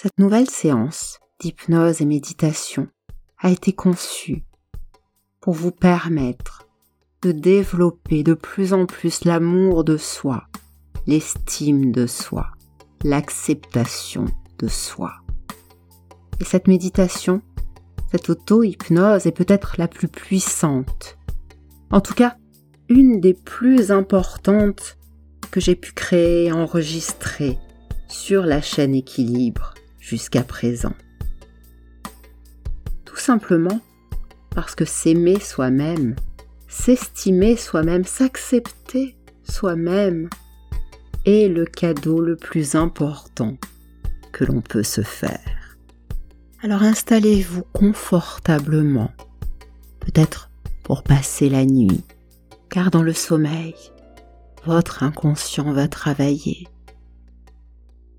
Cette nouvelle séance d'hypnose et méditation a été conçue pour vous permettre de développer de plus en plus l'amour de soi, l'estime de soi, l'acceptation de soi. Et cette méditation, cette auto-hypnose est peut-être la plus puissante. En tout cas, une des plus importantes que j'ai pu créer et enregistrer sur la chaîne équilibre jusqu'à présent. Tout simplement parce que s'aimer soi-même, s'estimer soi-même, s'accepter soi-même est le cadeau le plus important que l'on peut se faire. Alors installez-vous confortablement, peut-être pour passer la nuit, car dans le sommeil, votre inconscient va travailler.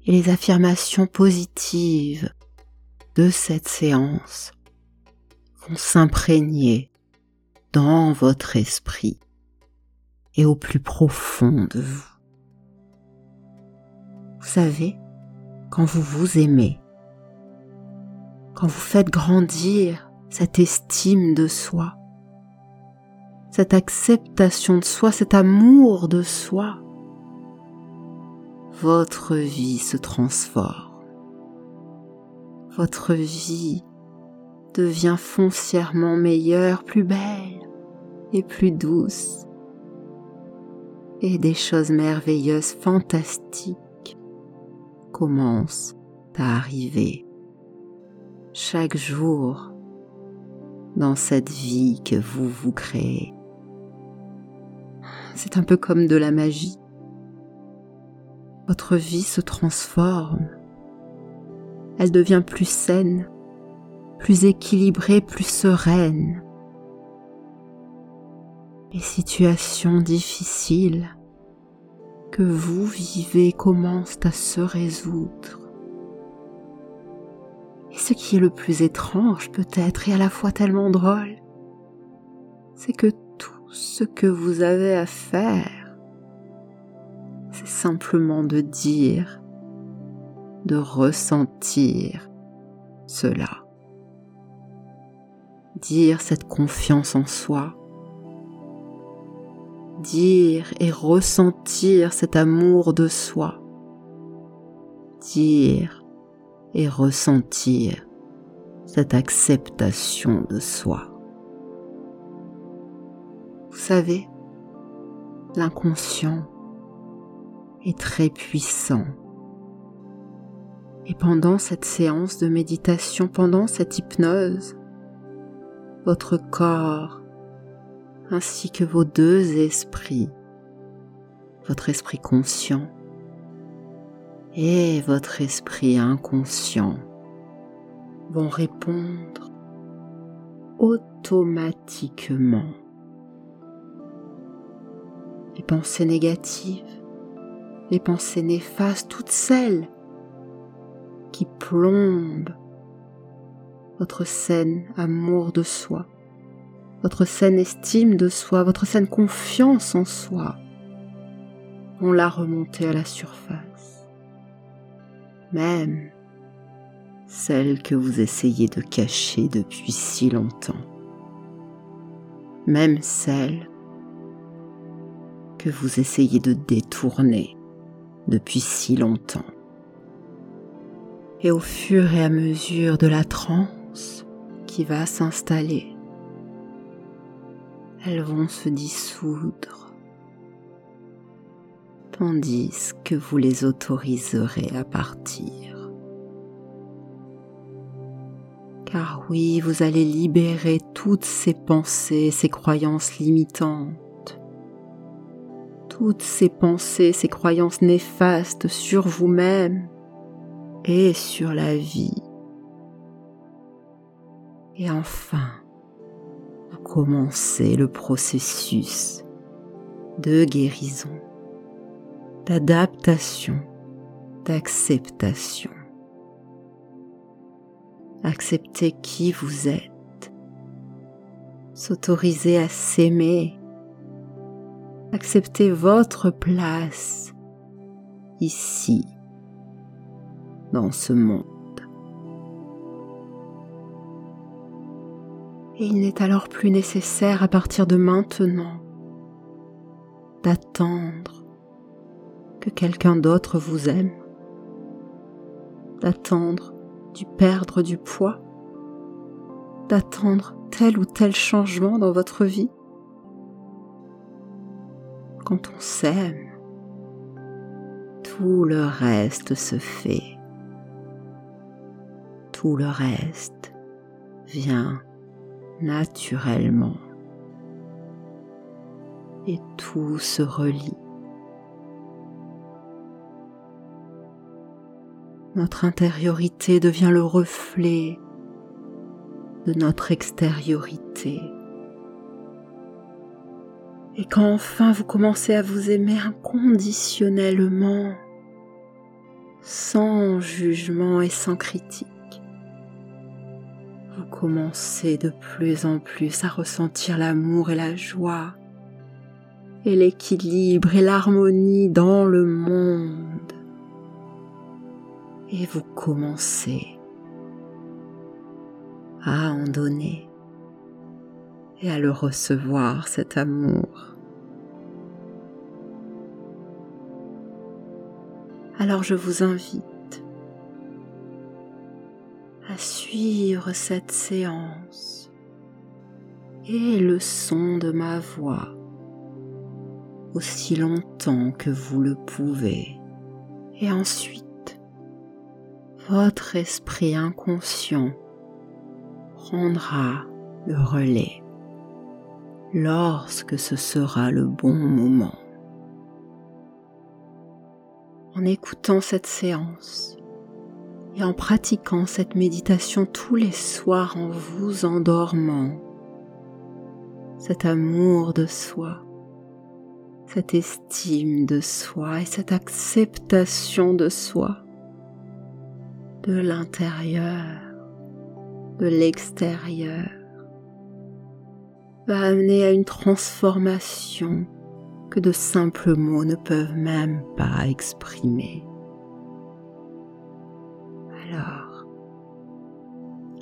Et les affirmations positives de cette séance vont s'imprégner dans votre esprit et au plus profond de vous. Vous savez, quand vous vous aimez, quand vous faites grandir cette estime de soi, cette acceptation de soi, cet amour de soi, votre vie se transforme. Votre vie devient foncièrement meilleure, plus belle et plus douce. Et des choses merveilleuses, fantastiques commencent à arriver chaque jour dans cette vie que vous vous créez. C'est un peu comme de la magie. Votre vie se transforme. Elle devient plus saine, plus équilibrée, plus sereine. Les situations difficiles que vous vivez commencent à se résoudre. Et ce qui est le plus étrange peut-être et à la fois tellement drôle, c'est que tout ce que vous avez à faire, c'est simplement de dire, de ressentir cela. Dire cette confiance en soi, dire et ressentir cet amour de soi, dire et ressentir cette acceptation de soi. Vous savez, l'inconscient est très puissant. Et pendant cette séance de méditation, pendant cette hypnose, votre corps ainsi que vos deux esprits, votre esprit conscient et votre esprit inconscient vont répondre automatiquement. Les pensées négatives, les pensées néfastes, toutes celles qui plombent votre saine amour de soi, votre saine estime de soi, votre saine confiance en soi, vont la remonter à la surface. Même celle que vous essayez de cacher depuis si longtemps, même celle que vous essayez de détourner depuis si longtemps. Et au fur et à mesure de la transe qui va s'installer, elles vont se dissoudre tandis que vous les autoriserez à partir. Car oui, vous allez libérer toutes ces pensées, ces croyances limitantes, toutes ces pensées, ces croyances néfastes sur vous-même et sur la vie. Et enfin, vous commencez le processus de guérison d'adaptation, d'acceptation. Accepter qui vous êtes, s'autoriser à s'aimer, Acceptez votre place ici, dans ce monde. Et il n'est alors plus nécessaire à partir de maintenant d'attendre que quelqu'un d'autre vous aime, d'attendre du perdre du poids, d'attendre tel ou tel changement dans votre vie. Quand on s'aime, tout le reste se fait. Tout le reste vient naturellement. Et tout se relie. Notre intériorité devient le reflet de notre extériorité. Et quand enfin vous commencez à vous aimer inconditionnellement, sans jugement et sans critique, vous commencez de plus en plus à ressentir l'amour et la joie et l'équilibre et l'harmonie dans le monde. Et vous commencez à en donner et à le recevoir, cet amour. Alors je vous invite à suivre cette séance et le son de ma voix aussi longtemps que vous le pouvez. Et ensuite, votre esprit inconscient prendra le relais lorsque ce sera le bon moment. En écoutant cette séance et en pratiquant cette méditation tous les soirs en vous endormant, cet amour de soi, cette estime de soi et cette acceptation de soi, de l'intérieur, de l'extérieur va amener à une transformation que de simples mots ne peuvent même pas exprimer. Alors,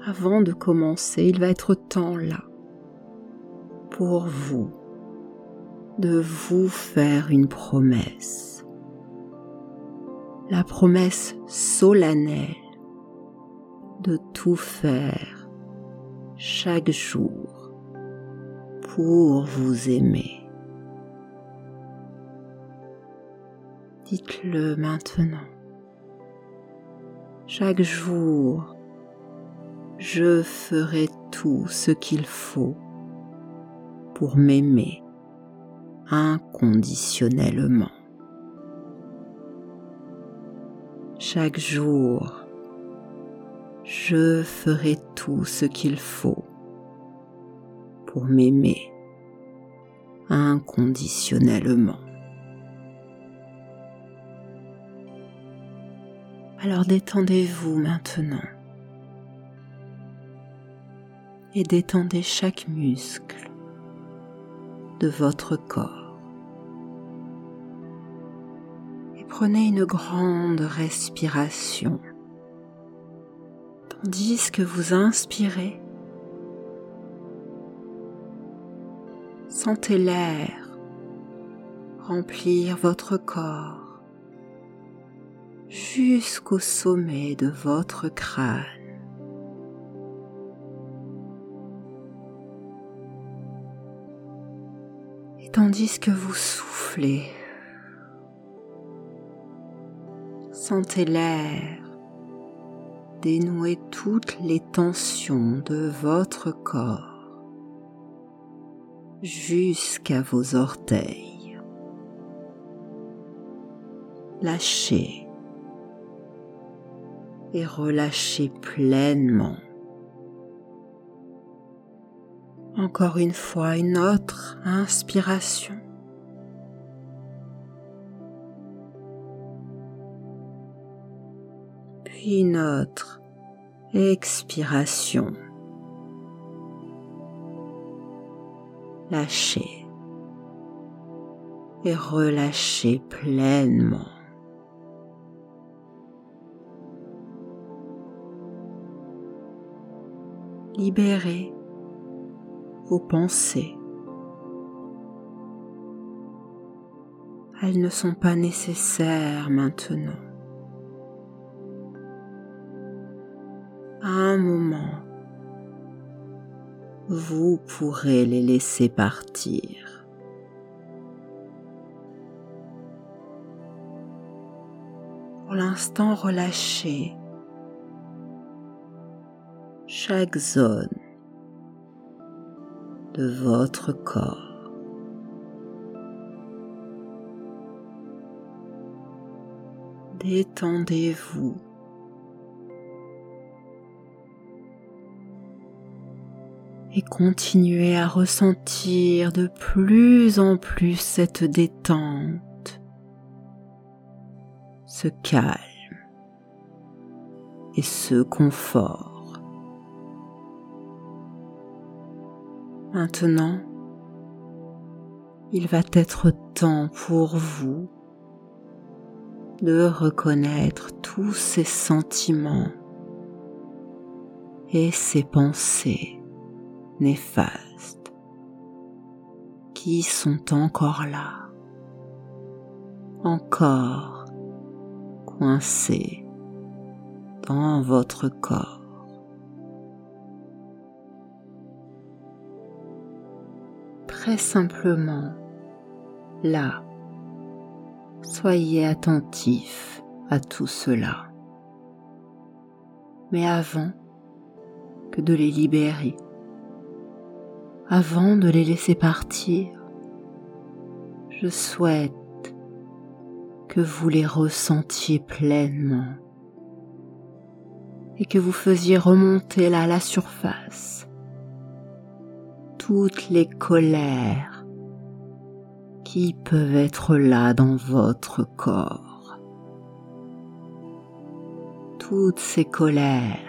avant de commencer, il va être temps là pour vous de vous faire une promesse. La promesse solennelle de tout faire chaque jour pour vous aimer. Dites-le maintenant. Chaque jour, je ferai tout ce qu'il faut pour m'aimer inconditionnellement. Chaque jour, je ferai tout ce qu'il faut pour m'aimer inconditionnellement. Alors détendez-vous maintenant et détendez chaque muscle de votre corps. Et prenez une grande respiration tandis que vous inspirez, sentez l'air remplir votre corps jusqu'au sommet de votre crâne. Et tandis que vous soufflez, sentez l'air dénouer toutes les tensions de votre corps jusqu'à vos orteils. Lâchez et relâchez pleinement. Encore une fois, une autre inspiration. puis une autre expiration. Lâchez et relâchez pleinement. Libérez vos pensées. Elles ne sont pas nécessaires maintenant. À un moment, vous pourrez les laisser partir. Pour l'instant, relâchez chaque zone de votre corps. Détendez-vous. Et continuez à ressentir de plus en plus cette détente, ce calme et ce confort. Maintenant, il va être temps pour vous de reconnaître tous ces sentiments et ces pensées néfastes qui sont encore là, encore coincés dans votre corps. très simplement là. Soyez attentif à tout cela. Mais avant que de les libérer, avant de les laisser partir, je souhaite que vous les ressentiez pleinement et que vous faisiez remonter là la surface toutes les colères qui peuvent être là dans votre corps. Toutes ces colères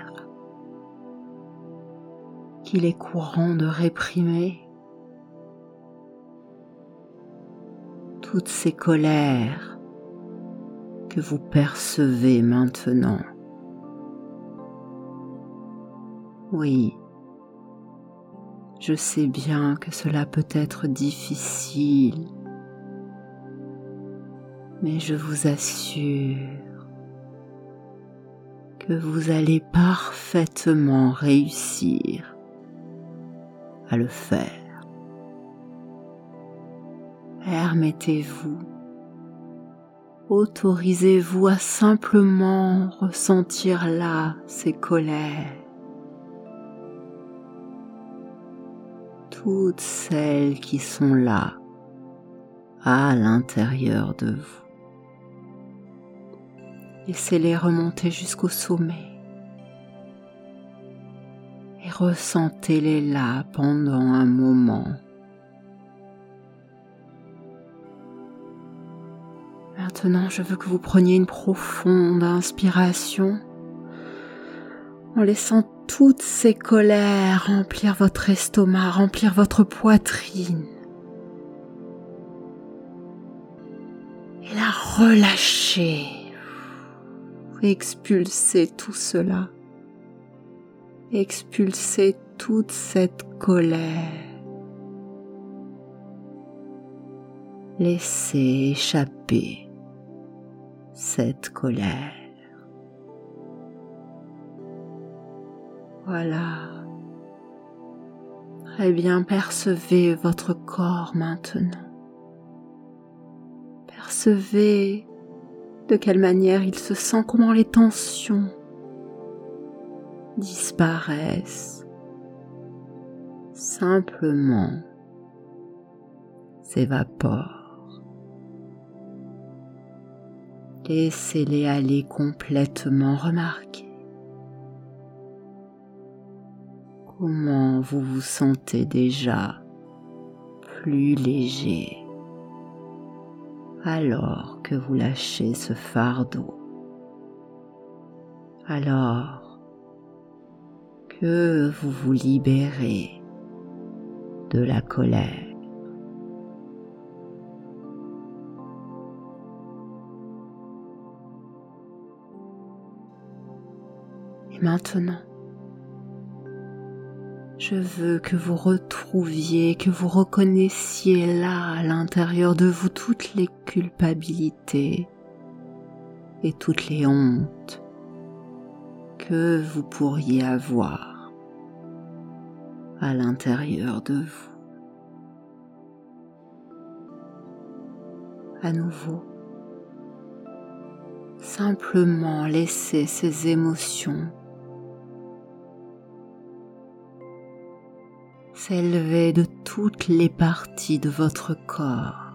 qu'il est courant de réprimer. Toutes ces colères que vous percevez maintenant. Oui, je sais bien que cela peut être difficile, mais je vous assure que vous allez parfaitement réussir à le faire. Permettez-vous, autorisez-vous à simplement ressentir là ces colères toutes celles qui sont là à l'intérieur de vous. Laissez-les remonter jusqu'au sommet et ressentez-les là pendant un moment. Maintenant, je veux que vous preniez une profonde inspiration en laissant toutes ces colères remplir votre estomac, remplir votre poitrine. Et la relâcher. Expulsez tout cela. Expulsez toute cette colère. Laissez échapper cette colère. Voilà. Très bien, percevez votre corps maintenant. Percevez de quelle manière il se sent, comment les tensions disparaissent. Simplement s'évaporent. Laissez-les aller complètement remarquer comment vous vous sentez déjà plus léger? Alors que vous lâchez ce fardeau. Alors que vous vous libérez de la colère. Et maintenant, Je veux que vous retrouviez, que vous reconnaissiez là à l'intérieur de vous toutes les culpabilités et toutes les hontes que vous pourriez avoir à l'intérieur de vous. À nouveau, simplement laissez ces émotions s'élever de toutes les parties de votre corps.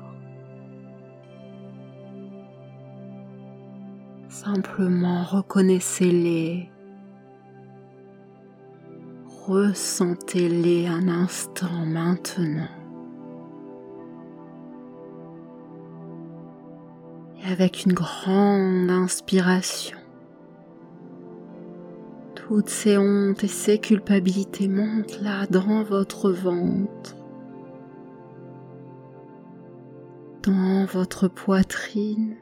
Simplement reconnaissez-les, ressentez-les un instant maintenant. Et avec une grande inspiration, toutes ces hontes et ces culpabilités montent là dans votre ventre, dans votre poitrine.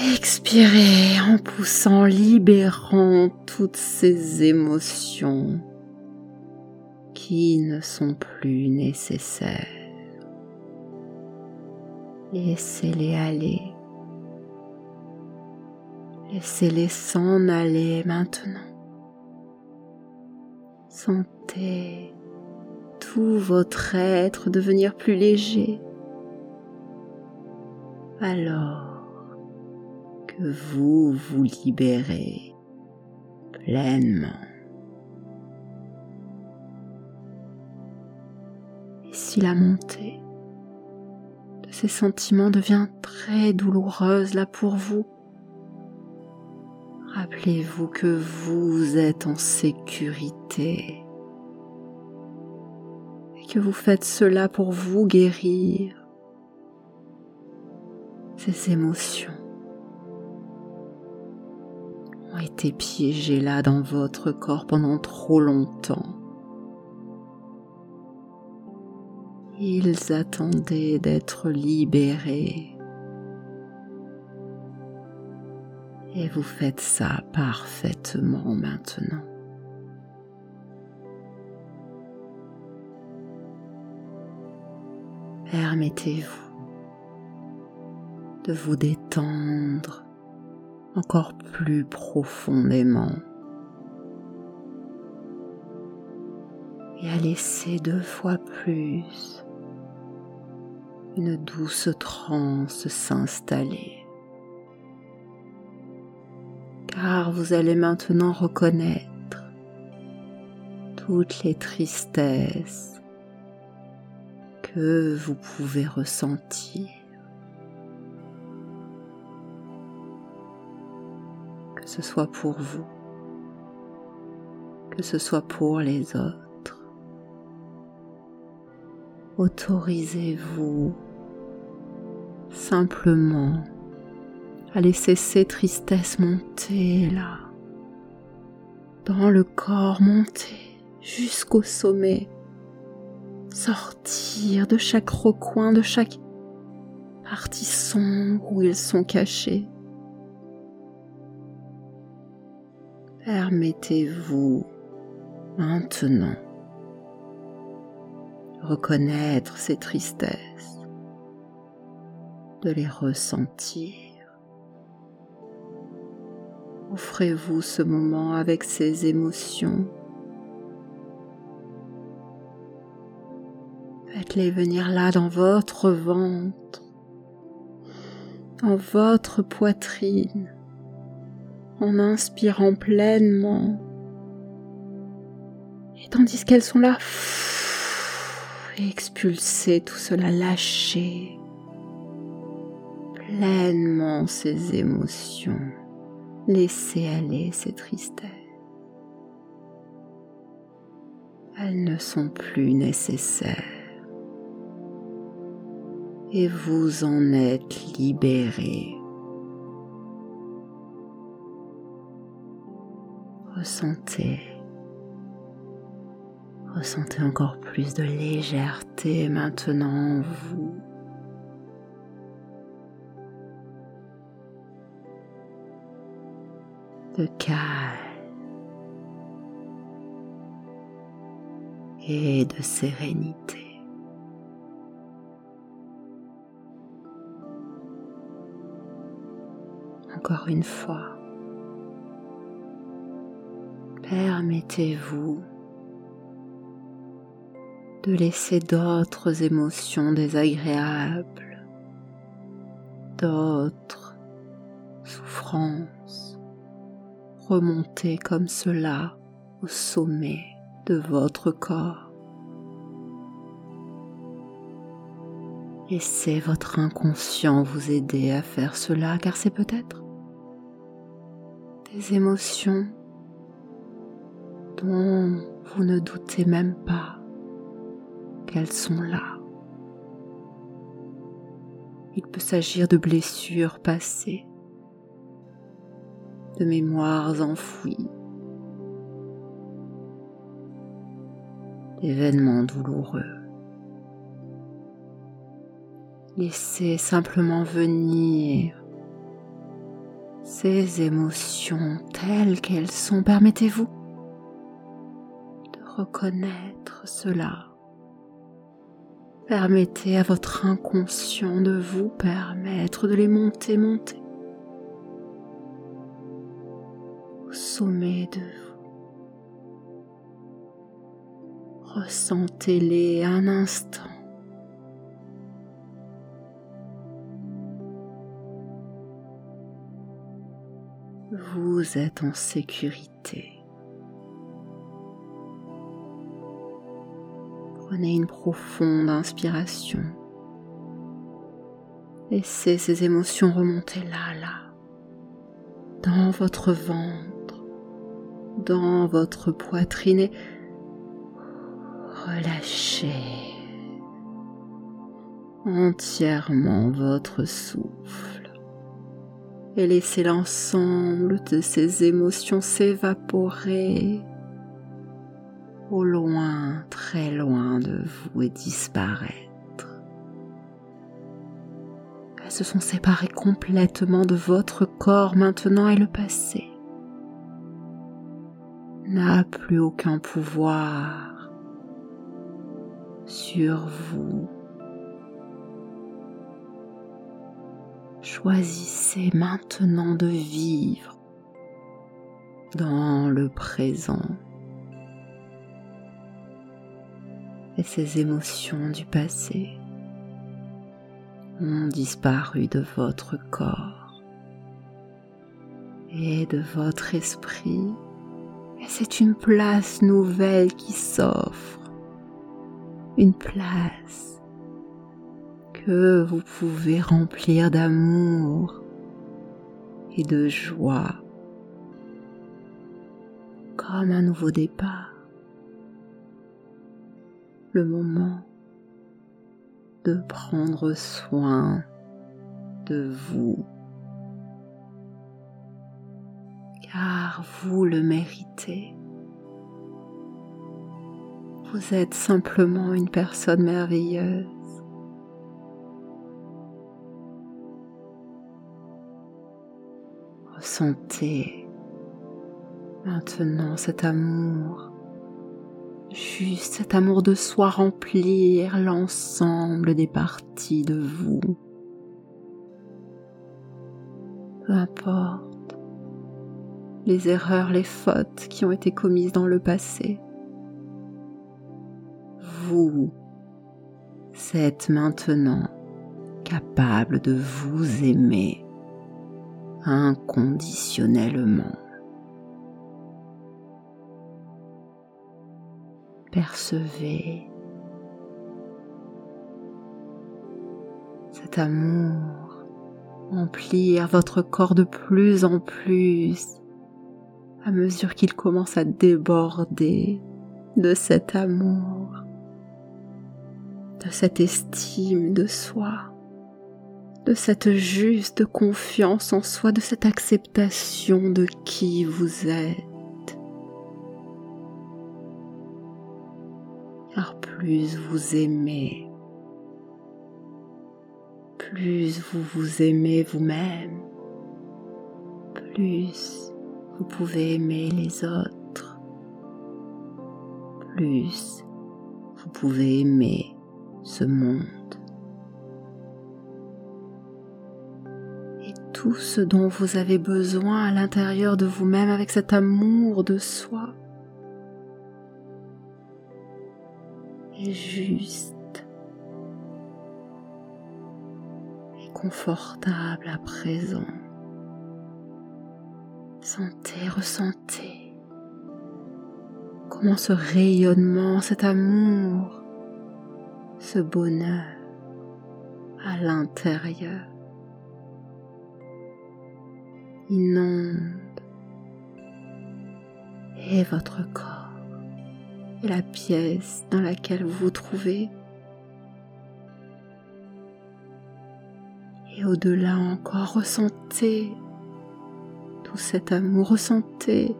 Expirez en poussant, libérant toutes ces émotions qui ne sont plus nécessaires. Laissez-les aller. Laissez-les s'en aller maintenant. Sentez tout votre être devenir plus léger. Alors que vous vous libérez pleinement. Et si la montée de ces sentiments devient très douloureuse là pour vous, Rappelez-vous que vous êtes en sécurité et que vous faites cela pour vous guérir ces émotions été piégées là dans votre corps pendant trop longtemps. Ils attendaient d'être libérés. Et vous faites ça parfaitement maintenant. Permettez-vous de vous détendre encore plus profondément et à laisser deux fois plus une douce transe s'installer car vous allez maintenant reconnaître toutes les tristesses que vous pouvez ressentir. Ce soit pour vous, que ce soit pour les autres. Autorisez-vous simplement à laisser ces tristesses monter là, dans le corps, monter jusqu'au sommet, sortir de chaque recoin, de chaque partie sombre où ils sont cachés. Permettez-vous maintenant reconnaître ces tristesses, de les ressentir. Offrez-vous ce moment avec ces émotions. Faites-les venir là dans votre ventre, dans votre poitrine, en inspirant pleinement. Et tandis qu'elles sont là, expulsez tout cela, lâchez pleinement ces émotions. Laissez aller ces tristesses. Elles ne sont plus nécessaires et vous en êtes libéré. Ressentez, ressentez encore plus de légèreté maintenant en vous. de calme, et de sérénité. Encore une fois, permettez-vous de laisser d'autres émotions désagréables, d'autres souffrances remonter comme cela au sommet de votre corps. Laissez votre inconscient vous aider à faire cela car c'est peut-être des émotions vous ne doutez même pas qu'elles sont là. Il peut s'agir de blessures passées, de mémoires enfouies, d'événements douloureux. Laissez simplement venir ces émotions telles qu'elles sont. Permettez-vous reconnaître cela. Permettez à votre inconscient de vous permettre de les monter, monter au sommet de vous. Ressentez-les un instant. Vous êtes en sécurité. Prenez une profonde inspiration. Laissez ces émotions remonter là, là, dans votre ventre, dans votre poitrine et relâchez entièrement votre souffle et laissez l'ensemble de ces émotions s'évaporer au loin, très loin de vous et disparaître. Elles se sont séparées complètement de votre corps maintenant et le passé n'a plus aucun pouvoir sur vous. Choisissez maintenant de vivre dans le présent. Ces émotions du passé ont disparu de votre corps et de votre esprit. Et c'est une place nouvelle qui s'offre. Une place que vous pouvez remplir d'amour et de joie comme un nouveau départ. Le moment de prendre soin de vous car vous le méritez. Vous êtes simplement une personne merveilleuse Ressentez maintenant cet amour, juste cet amour de soi remplir l'ensemble des parties de vous. Peu importe les erreurs, les fautes qui ont été commises dans le passé. Vous êtes maintenant capable de vous aimer inconditionnellement. Percevez cet amour remplir votre corps de plus en plus à mesure qu'il commence à déborder de cet amour, de cette estime de soi de cette juste confiance en soi, de cette acceptation de qui vous êtes. Plus vous aimez, plus vous vous aimez vous-même, plus vous pouvez aimer les autres, plus Vous pouvez aimer ce monde. Et tout ce dont vous avez besoin à l'intérieur de vous-même avec cet amour de soi juste et confortable à présent. Sentez, ressentez comment ce rayonnement, cet amour, ce bonheur à l'intérieur inonde et votre corps et la pièce dans laquelle vous vous trouvez. Et au-delà encore, ressentez tout cet amour, ressentez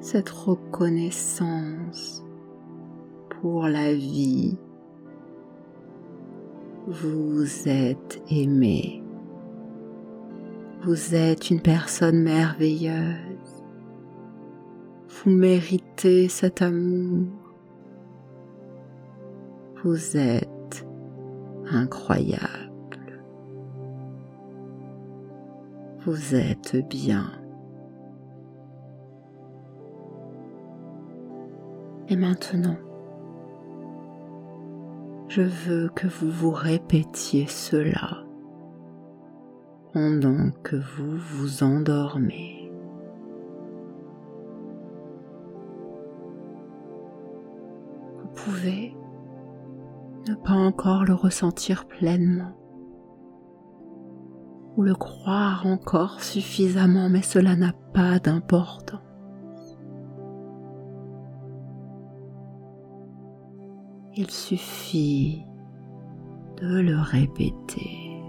cette reconnaissance pour la vie. Vous êtes aimé. Vous êtes une personne merveilleuse. Vous méritez cet amour. Vous êtes incroyable. Vous êtes bien. Et maintenant, je veux que vous vous répétiez cela pendant que vous vous endormez. Ne pas encore le ressentir pleinement ou le croire encore suffisamment, mais cela n'a pas d'importance. Il suffit de le répéter.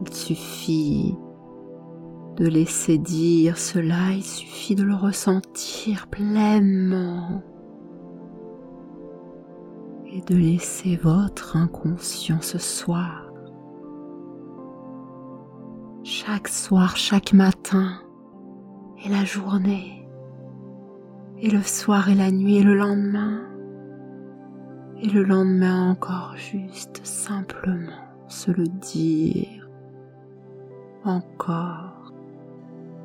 Il suffit de laisser dire cela, il suffit de le ressentir pleinement et de laisser votre inconscient ce soir chaque soir, chaque matin et la journée, et le soir et la nuit et le lendemain, et le lendemain encore juste simplement se le dire encore,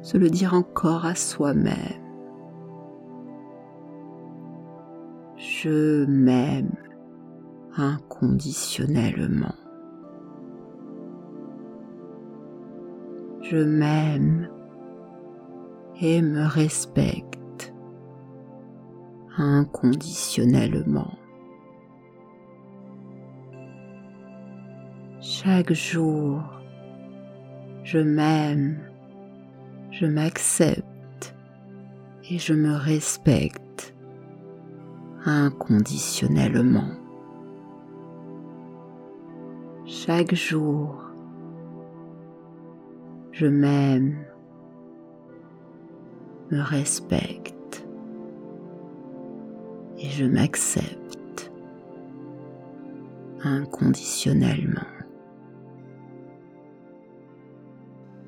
se le dire encore à soi-même. Je m'aime inconditionnellement. je m'aime et me respecte inconditionnellement. Chaque jour, je m'aime, je m'accepte et je me respecte inconditionnellement. Chaque jour, je m'aime, me respecte et je m'accepte inconditionnellement.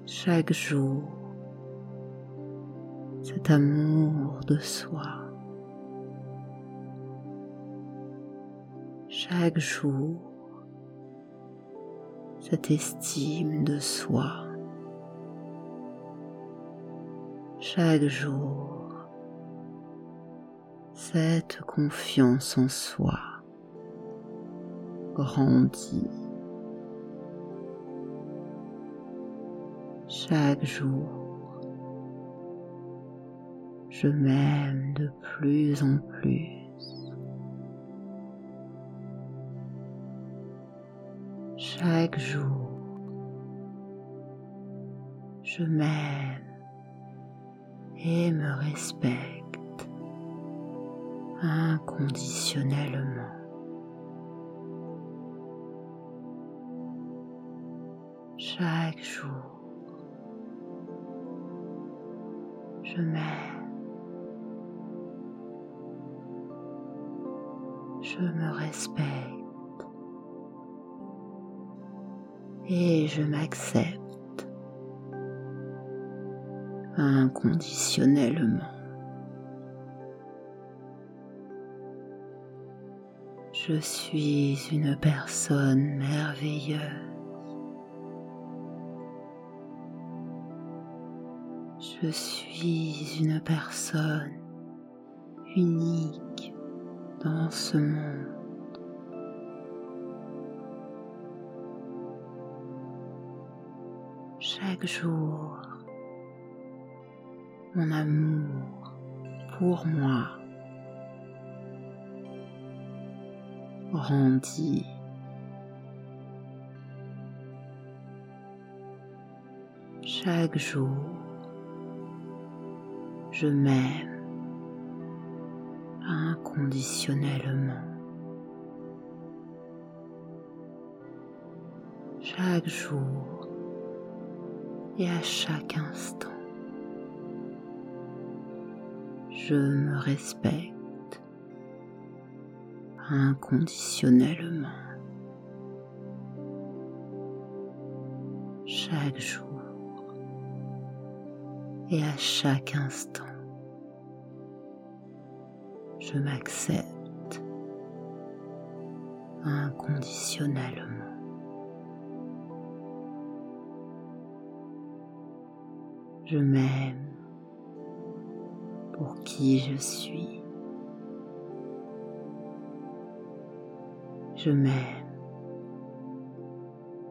Chaque jour, cet amour de soi. Chaque jour, cette estime de soi. chaque jour cette confiance en soi grandit. Chaque jour, je m'aime de plus en plus. Chaque jour, je m'aime et me respecte inconditionnellement. Chaque jour, je m'aime, je me respecte et je m'accepte inconditionnellement. Je suis une personne merveilleuse. Je suis une personne unique dans ce monde. Chaque jour, mon amour pour moi grandit. Chaque jour, je m'aime inconditionnellement. Chaque jour et à chaque instant, je me respecte inconditionnellement. Chaque jour et à chaque instant, je m'accepte inconditionnellement. Je m'aime pour qui je suis. Je m'aime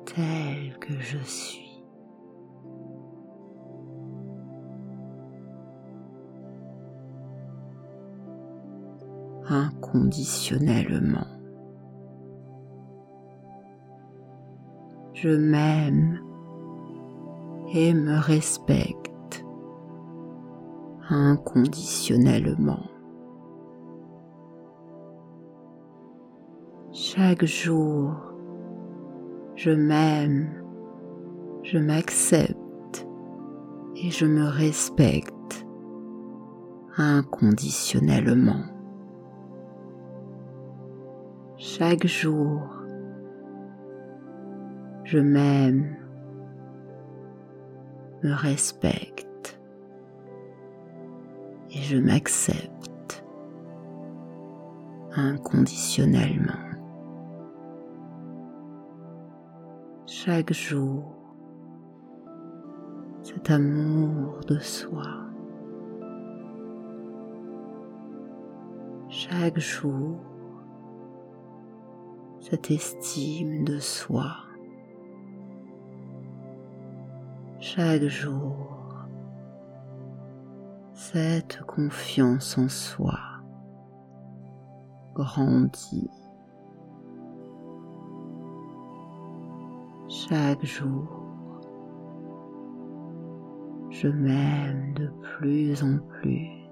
tel que je suis. inconditionnellement. Je m'aime et me respecte inconditionnellement. Chaque jour, je m'aime, je m'accepte et je me respecte inconditionnellement. Chaque jour, je m'aime, me respecte je m'accepte inconditionnellement. Chaque jour, cet amour de soi. Chaque jour, cette estime de soi. Chaque jour, cette confiance en soi grandit. Chaque jour, je m'aime de plus en plus.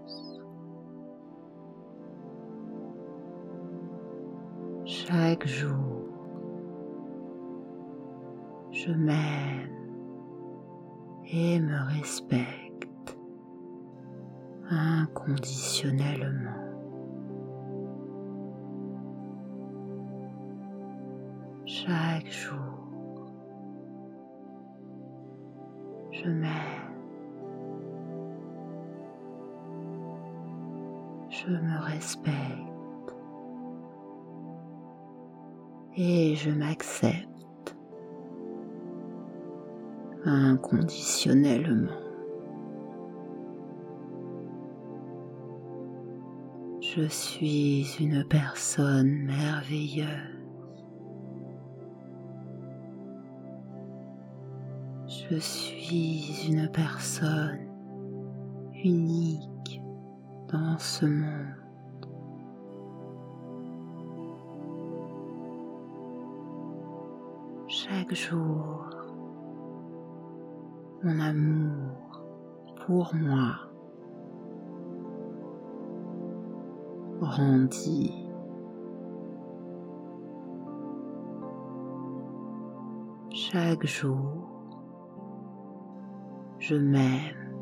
Chaque jour, je m'aime et me respecte inconditionnellement. Chaque jour, je m'aime, je me respecte et je m'accepte inconditionnellement. Je suis une personne merveilleuse. Je suis une personne unique dans ce monde. chaque jour mon amour pour moi Chaque jour, je m'aime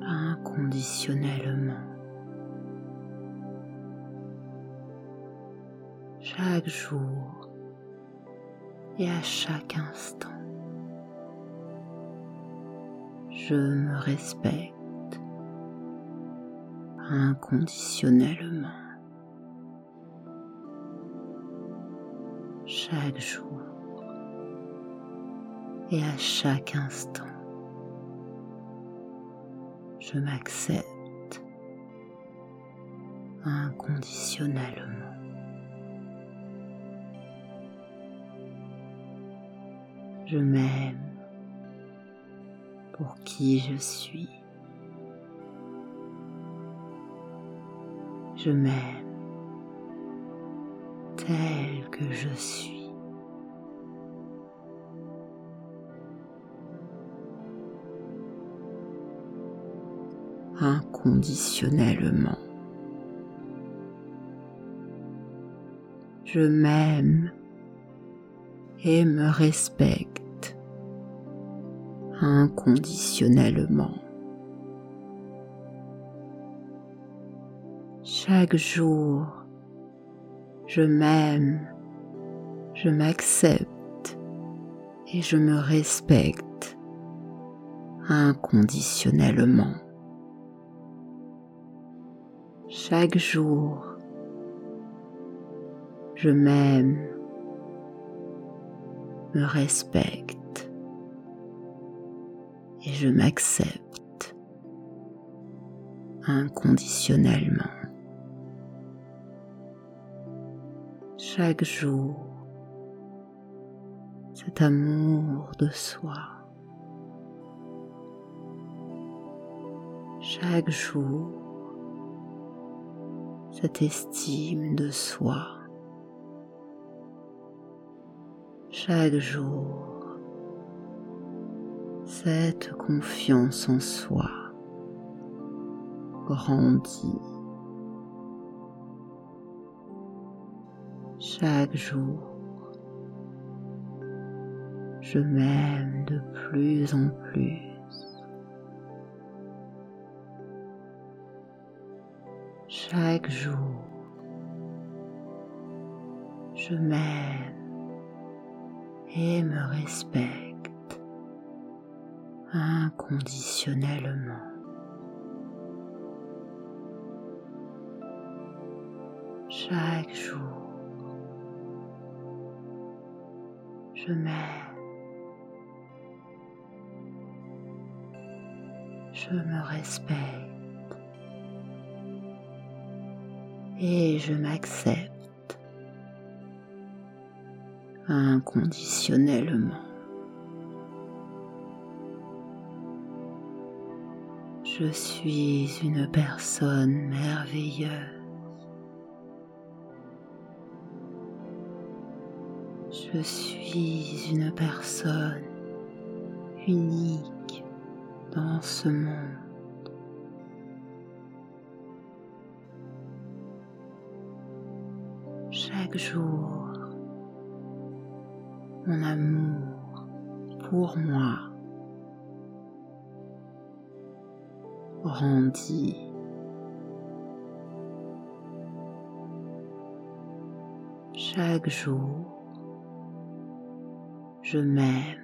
inconditionnellement. Chaque jour, et à chaque instant. Je me respecte inconditionnellement. chaque jour et à chaque instant. Je m'accepte inconditionnellement. Je m'aime pour qui je suis. Je m'aime tel que je suis. Inconditionnellement. Je m'aime et me respecte inconditionnellement. Chaque jour, je m'aime, je m'accepte et je me respecte inconditionnellement. Chaque jour, je m'aime, me respecte et je m'accepte inconditionnellement. Chaque jour cet amour de soi. Chaque jour cette estime de soi. Chaque jour cette confiance en soi grandit. Chaque jour, je m'aime de plus en plus. Chaque jour, je m'aime et me respecte inconditionnellement. Chaque jour, je. Je me respecte et je m'accepte inconditionnellement. Je suis une personne merveilleuse. Je suis une personne unique dans ce monde. Chaque jour, mon amour pour moi grandit. Chaque jour, je m'aime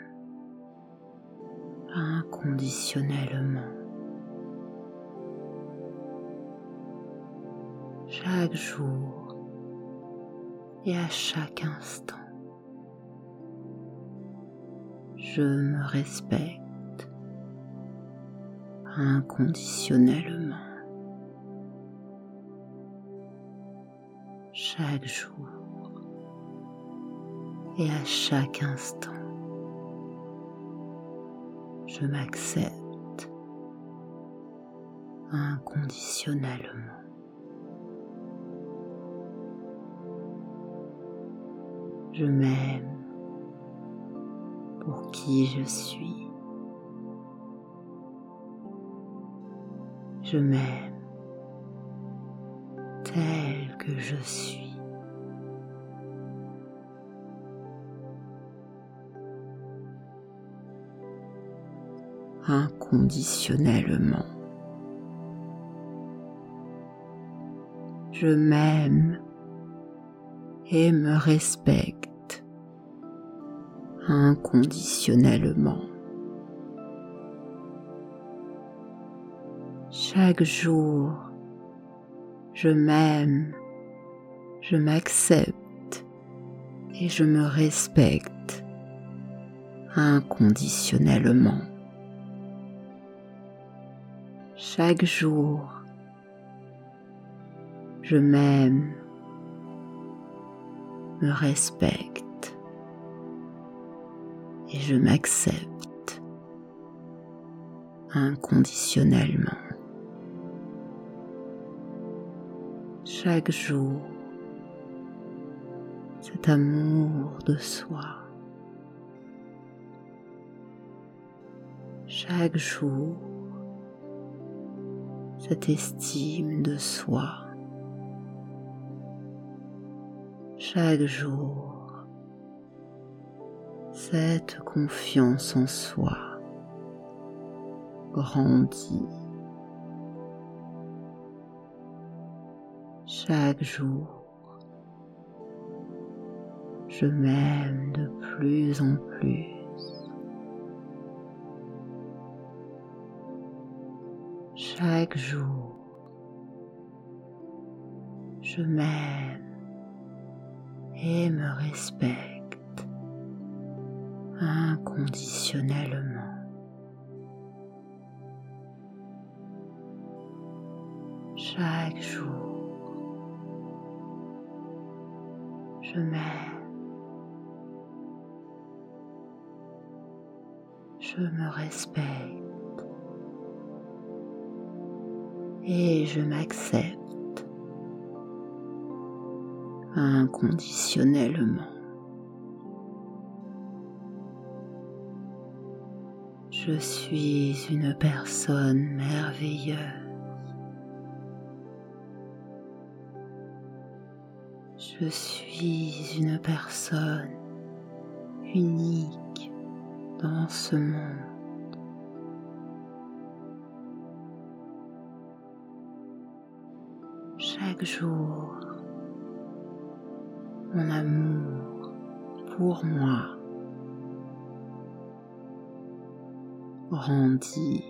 inconditionnellement. Chaque jour et à chaque instant, je me respecte inconditionnellement. Chaque jour et à chaque instant, je m'accepte inconditionnellement. Je m'aime pour qui je suis. Je m'aime tel que je suis. Inconditionnellement. Je m'aime et me respecte inconditionnellement. Chaque jour, je m'aime, je m'accepte et je me respecte inconditionnellement. Chaque jour, je m'aime, me respecte et je m'accepte inconditionnellement. Chaque jour, cet amour de soi. Chaque jour, cette estime de soi. Chaque jour, cette confiance en soi grandit. Chaque jour, je m'aime de plus en plus. Chaque jour, je m'aime et me respecte inconditionnellement. Chaque jour, je m'aime je me respecte et je m'accepte inconditionnellement. Je suis une personne merveilleuse. Je suis une personne unique dans ce monde. Chaque jour, mon amour pour moi grandit.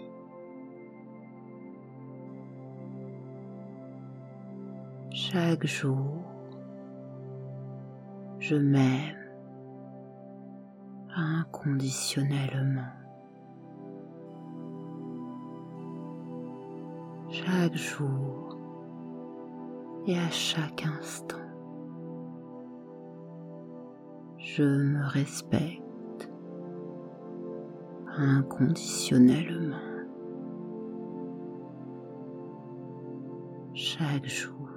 Chaque jour, je m'aime inconditionnellement. Chaque jour et à chaque instant, je me respecte inconditionnellement. Chaque jour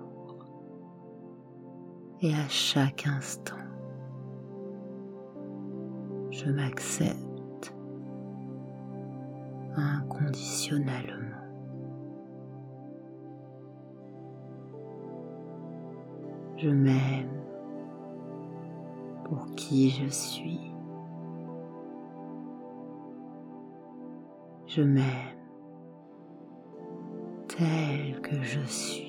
et à chaque instant je m'accepte inconditionnellement. Je m'aime pour qui je suis. Je m'aime tel que je suis.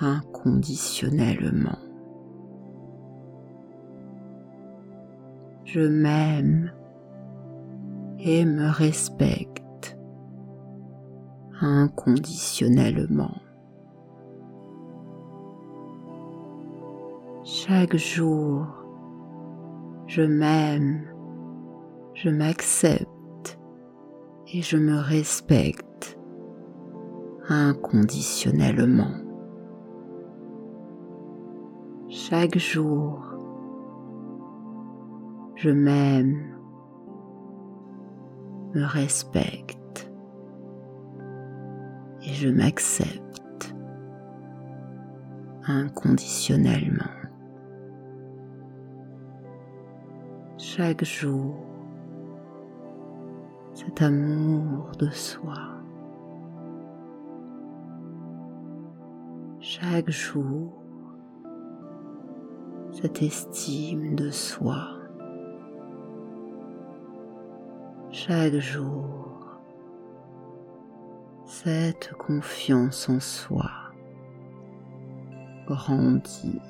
inconditionnellement. Je m'aime me respecte inconditionnellement. Chaque jour, je m'aime, je m'accepte et je me respecte inconditionnellement. chaque jour. Je m'aime, me respecte et je m'accepte inconditionnellement. Chaque jour, cet amour de soi. Chaque jour, cette estime de soi. chaque jour cette confiance en soi grandit.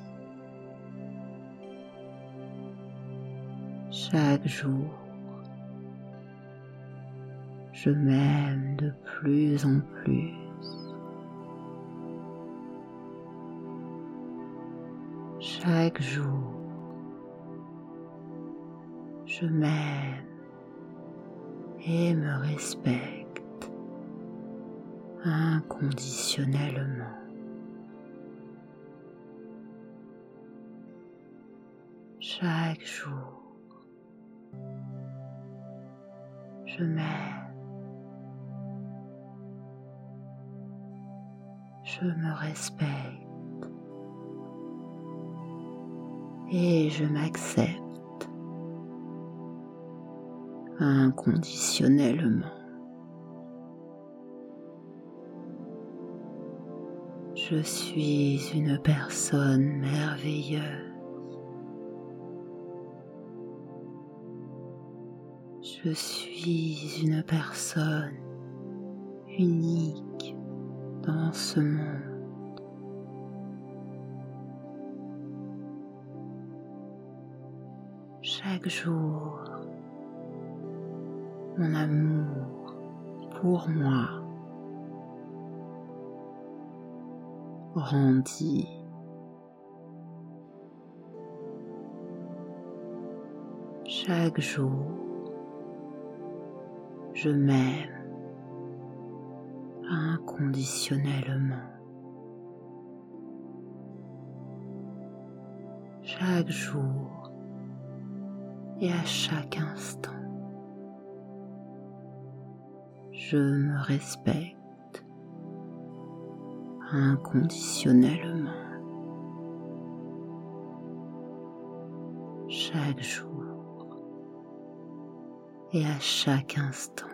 Chaque jour, je m'aime de plus en plus. Chaque jour, je m'aime et me respecte inconditionnellement. Chaque jour, je m'aime, je me respecte. Et je m'accepte inconditionnellement. Je suis une personne merveilleuse. Je suis une personne unique dans ce monde. chaque jour mon amour pour moi grandit. Chaque jour, je m'aime inconditionnellement. Chaque jour, et à chaque instant. Je me respecte inconditionnellement. Chaque jour et à chaque instant,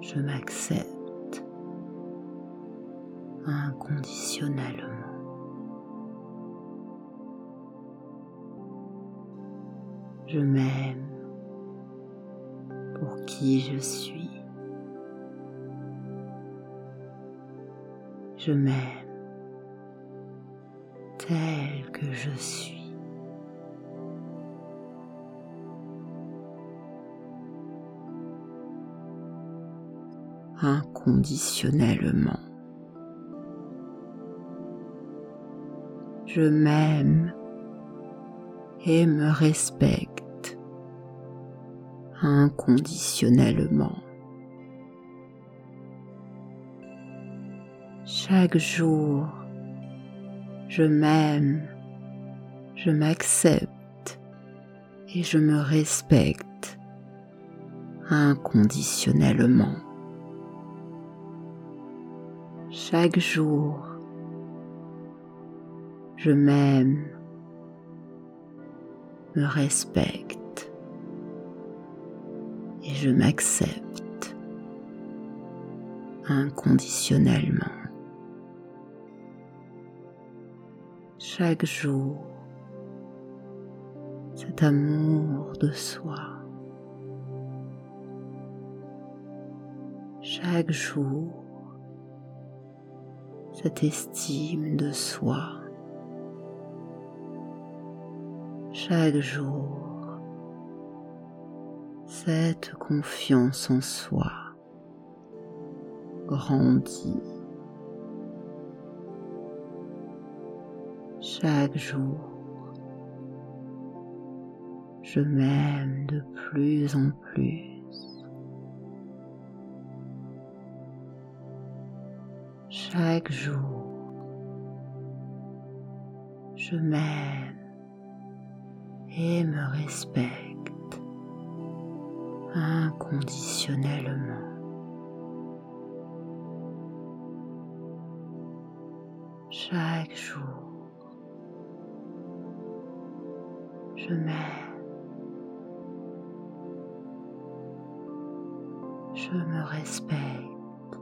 je m'accepte inconditionnellement. Je m'aime qui je suis. Je m'aime tel que je suis. Inconditionnellement. Je m'aime et me respecte inconditionnellement. Chaque jour, je m'aime, je m'accepte et je me respecte inconditionnellement. Chaque jour, je m'aime, me respecte je m'accepte inconditionnellement. Chaque jour, cet amour de soi. Chaque jour, cette estime de soi. chaque jour cette confiance en soi grandit. Chaque jour, je m'aime de plus en plus. Chaque jour, je m'aime et me respecte inconditionnellement. Chaque jour, je m'aime, je me respecte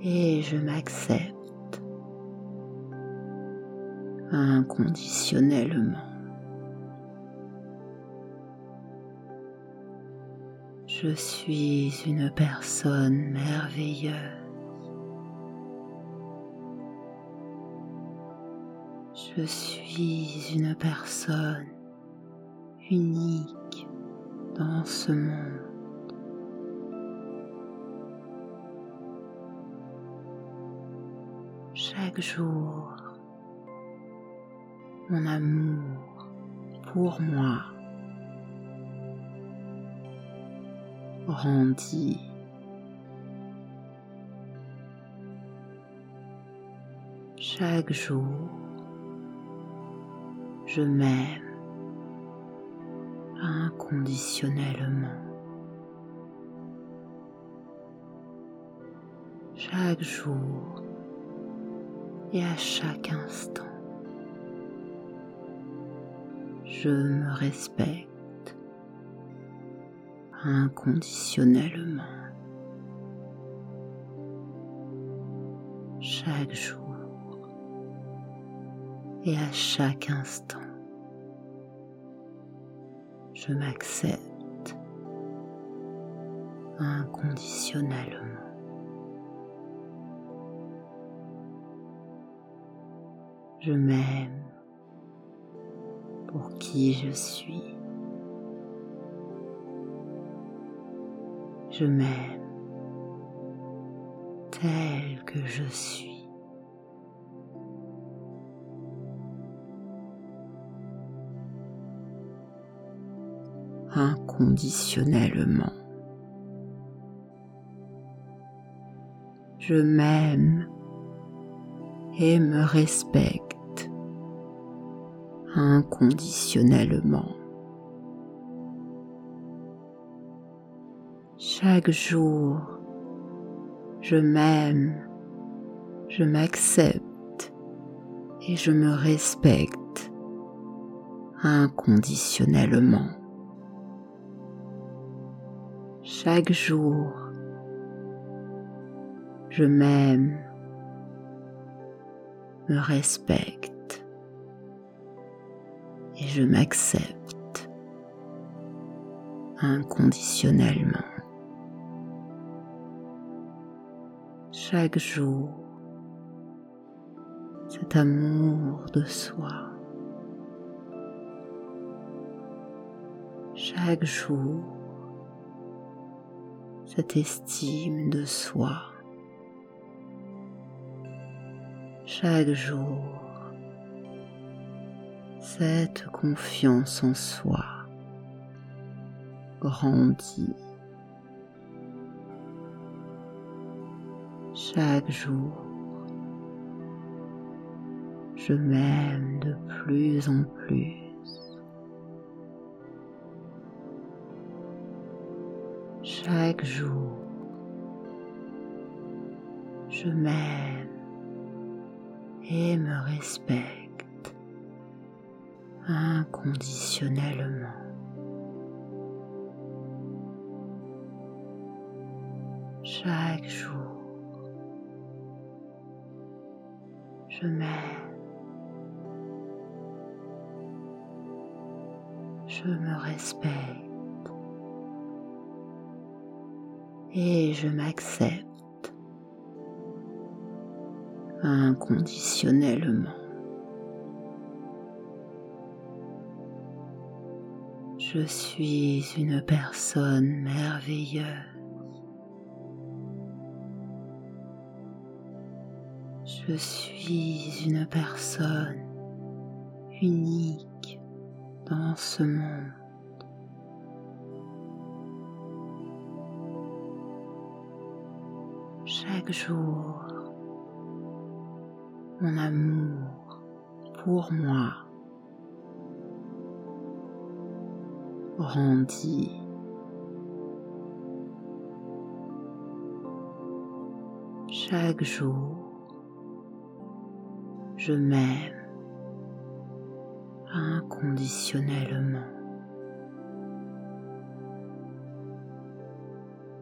et je m'accepte inconditionnellement. Je suis une personne merveilleuse. Je suis une personne unique dans ce monde. chaque jour, mon amour pour moi grandit. Chaque jour, je m'aime inconditionnellement. Chaque jour et à chaque instant, je me respecte inconditionnellement. Chaque jour et à chaque instant, je m'accepte inconditionnellement. Je m'aime pour qui je suis. Je m'aime tel que je suis. inconditionnellement. Je m'aime et me respecte inconditionnellement. Chaque jour, je m'aime, je m'accepte et je me respecte inconditionnellement. Chaque jour, je m'aime, me respecte et je m'accepte inconditionnellement. Chaque jour, cet amour de soi. Chaque jour, cette estime de soi. Chaque jour, cette confiance en soi grandit. Chaque jour, je m'aime de plus en plus. Chaque jour, je m'aime et me respecte inconditionnellement. Chaque jour, je m'aime, je me respecte et je m'accepte inconditionnellement. Je suis une personne merveilleuse. Je suis une personne unique dans ce monde. chaque jour mon amour pour moi grandit. Chaque jour, je m'aime inconditionnellement.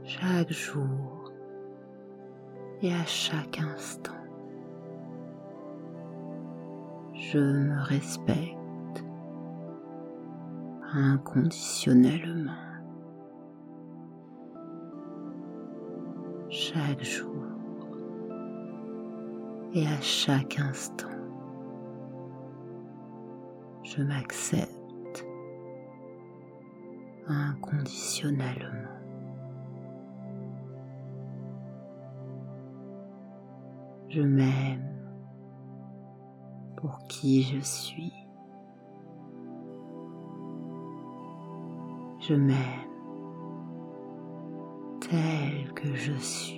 Chaque jour, et à chaque instant. Je me respecte inconditionnellement. Chaque jour et à chaque instant, je m'accepte inconditionnellement. je m'aime pour qui je suis. Je m'aime tel que je suis.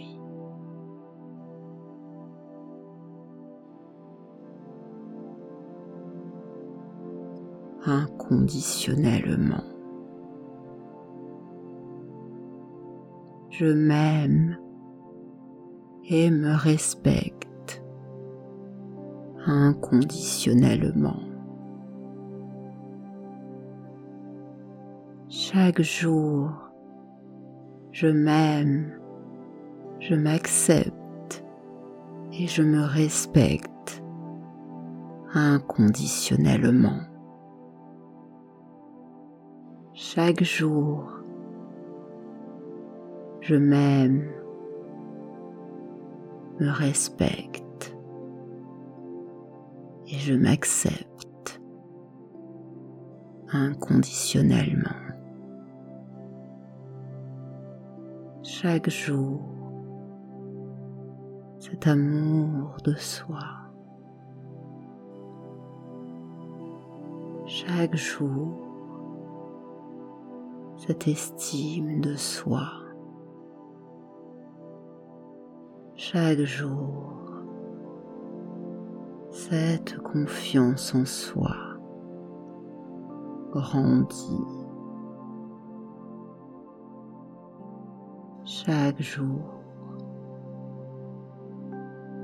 Je m'aime et me respecte inconditionnellement. Chaque jour, je m'aime, je m'accepte et je me respecte inconditionnellement. Chaque jour, je m'aime, me respecte et je m'accepte inconditionnellement. Chaque jour, cet amour de soi. Chaque jour, cette estime de soi. chaque jour cette confiance en soi grandit. Chaque jour,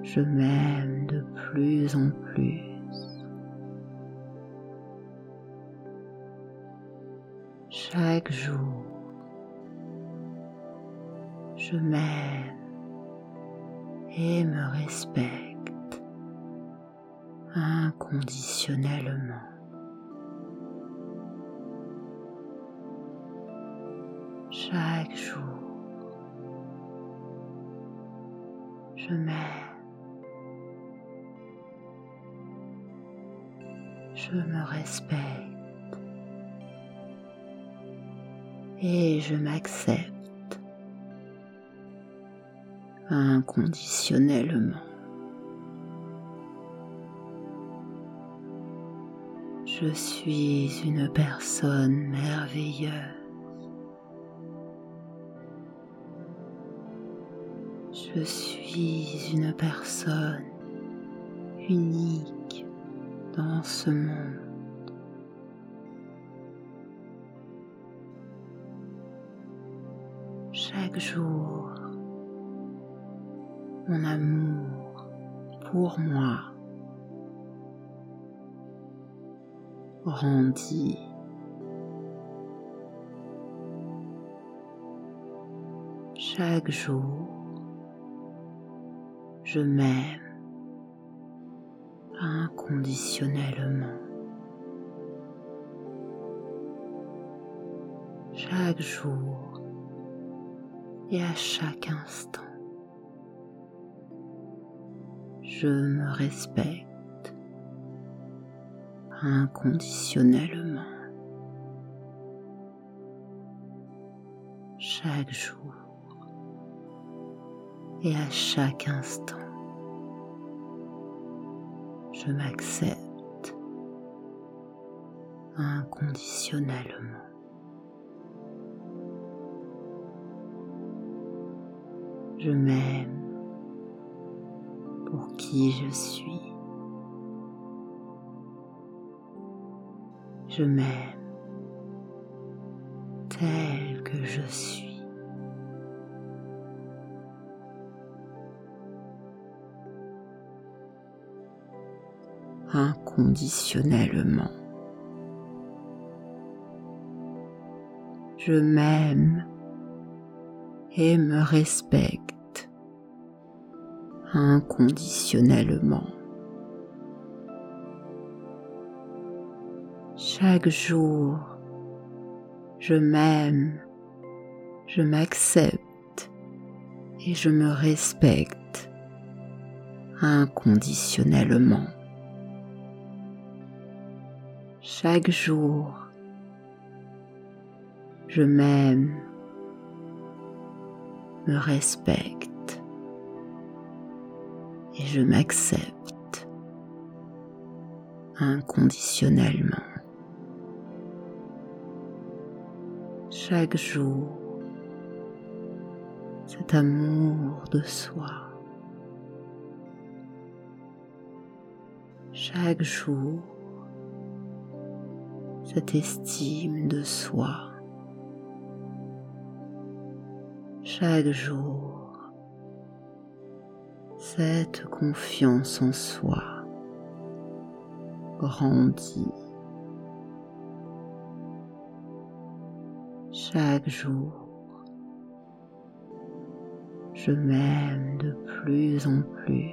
je m'aime de plus en plus. Chaque jour, je m'aime et me respecte inconditionnellement. Chaque jour, je m'aime, je me respecte et je m'accepte inconditionnellement. Je suis une personne merveilleuse. Je suis une personne unique dans ce monde. Chaque jour, mon amour pour moi grandit. Chaque jour, je m'aime inconditionnellement. Chaque jour et à chaque instant je me respecte inconditionnellement. Chaque jour et à chaque instant, je m'accepte inconditionnellement. Je m'aime pour qui je suis. Je m'aime tel que je suis. Inconditionnellement. Je m'aime et me respecte inconditionnellement. Chaque jour, je m'aime, je m'accepte et je me respecte inconditionnellement. Chaque jour, je m'aime, me respecte je m'accepte inconditionnellement. Chaque jour, cet amour de soi. Chaque jour, cette estime de soi. Chaque jour, cette confiance en soi grandit. Chaque jour, je m'aime de plus en plus.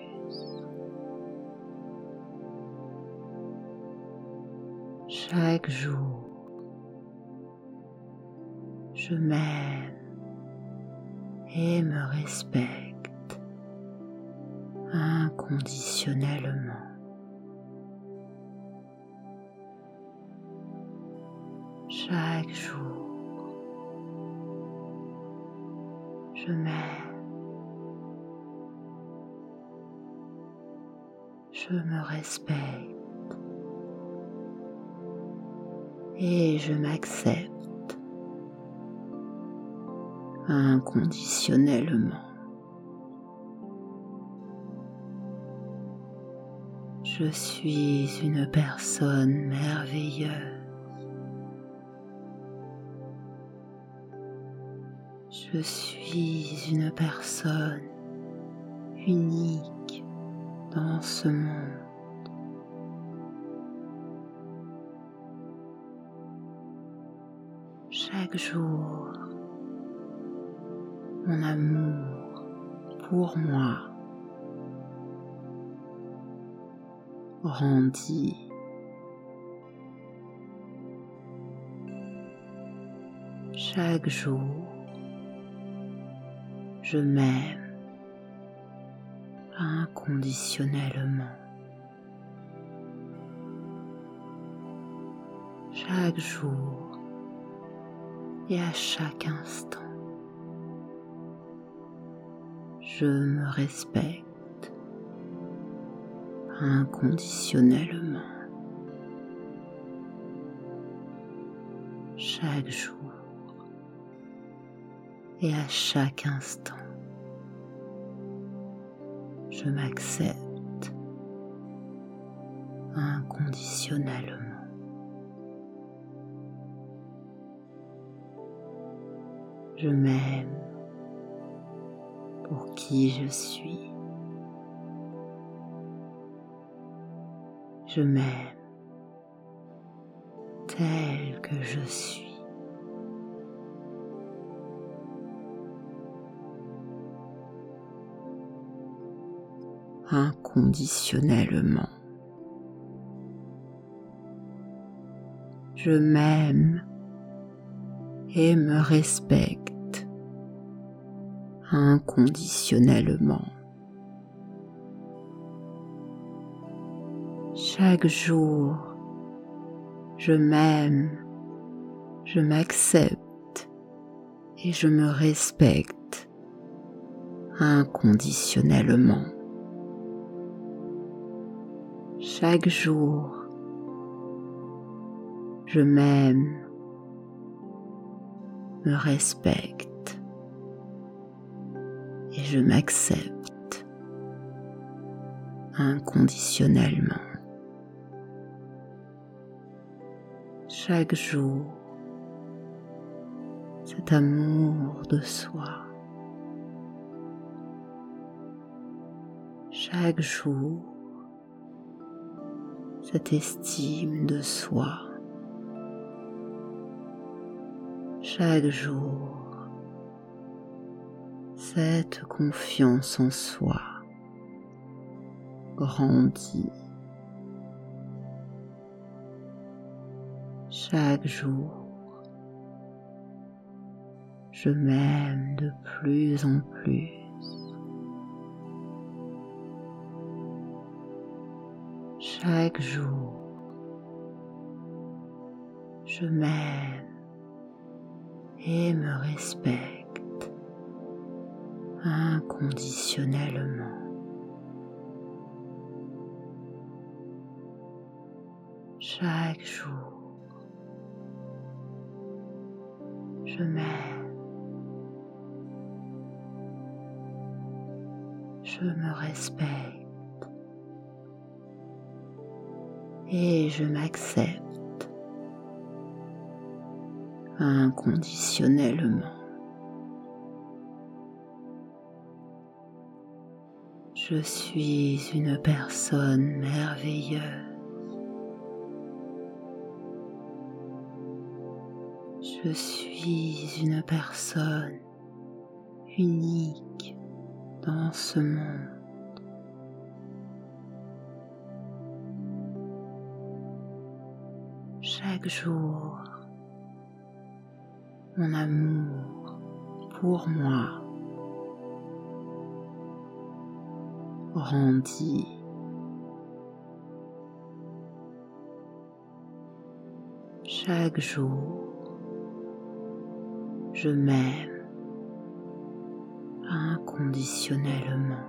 Chaque jour, je m'aime et me respecte inconditionnellement. Chaque jour, je m'aime, je me respecte et je m'accepte inconditionnellement. Je suis une personne merveilleuse. Je suis une personne unique dans ce monde. Chaque jour, mon amour pour moi Chaque jour, je m'aime inconditionnellement. Chaque jour et à chaque instant, je me respecte inconditionnellement. Chaque jour et à chaque instant, je m'accepte inconditionnellement. Je m'aime pour qui je suis. Je m'aime tel que je suis. inconditionnellement. Je m'aime et me respecte inconditionnellement. Chaque jour, je m'aime, je m'accepte et je me respecte inconditionnellement. Chaque jour, je m'aime, me respecte et je m'accepte inconditionnellement. Chaque jour, cet amour de soi. Chaque jour, cette estime de soi. Chaque jour, cette confiance en soi grandit. Chaque jour, je m'aime de plus en plus. Chaque jour, je m'aime et me respecte inconditionnellement. chaque jour. Et je m'accepte inconditionnellement. Je suis une personne merveilleuse. Je suis une personne unique dans ce monde. Chaque jour, mon amour pour moi grandit. Chaque jour, je m'aime inconditionnellement.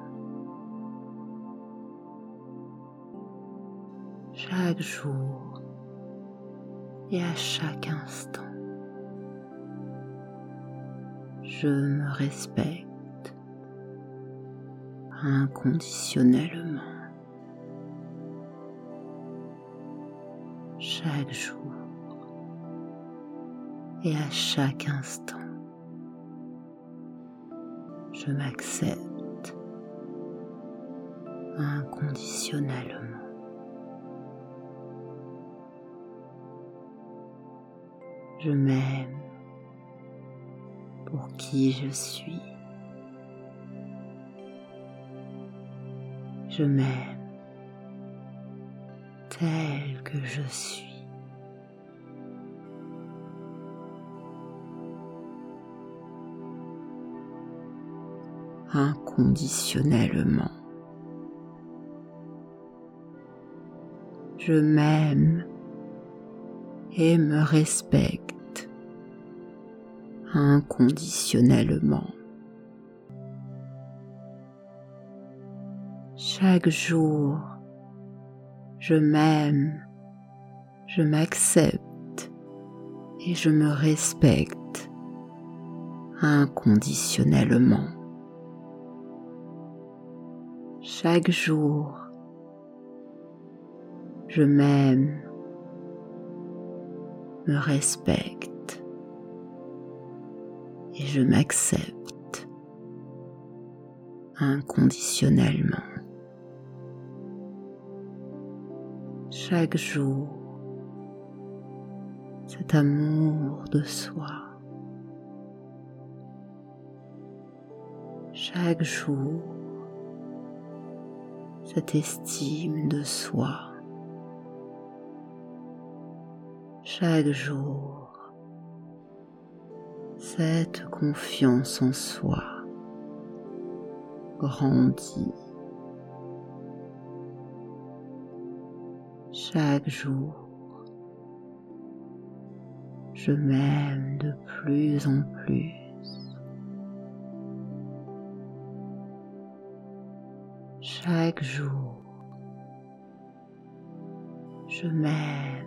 Chaque jour et à chaque instant, je me respecte inconditionnellement. Chaque jour et à chaque instant je m'accepte inconditionnellement. Je m'aime pour qui je suis. Je m'aime tel que je suis. inconditionnellement. Je m'aime et me respecte inconditionnellement. Chaque jour, je m'aime, je m'accepte et je me respecte inconditionnellement chaque jour. Je m'aime, me respecte je m'accepte inconditionnellement. Chaque jour, cet amour de soi. Chaque jour, cette estime de soi. Chaque jour, cette confiance en soi grandit. Chaque jour, je m'aime de plus en plus. chaque jour. Je m'aime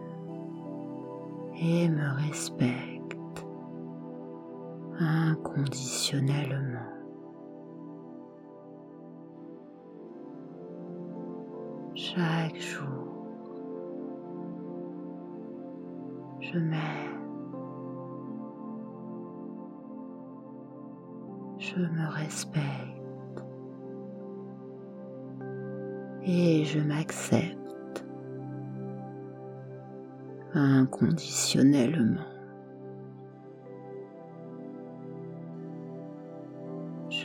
et me respecte inconditionnellement. Chaque jour, je m'aime, je me respecte et je m'accepte inconditionnellement.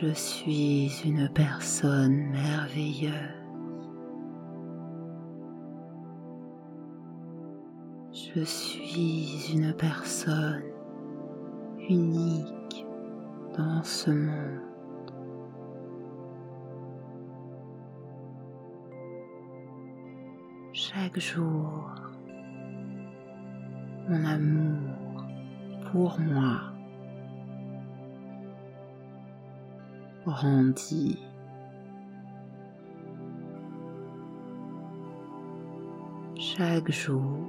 Je suis une personne merveilleuse. Je suis une personne unique dans ce monde. chaque jour mon amour pour moi Chaque jour,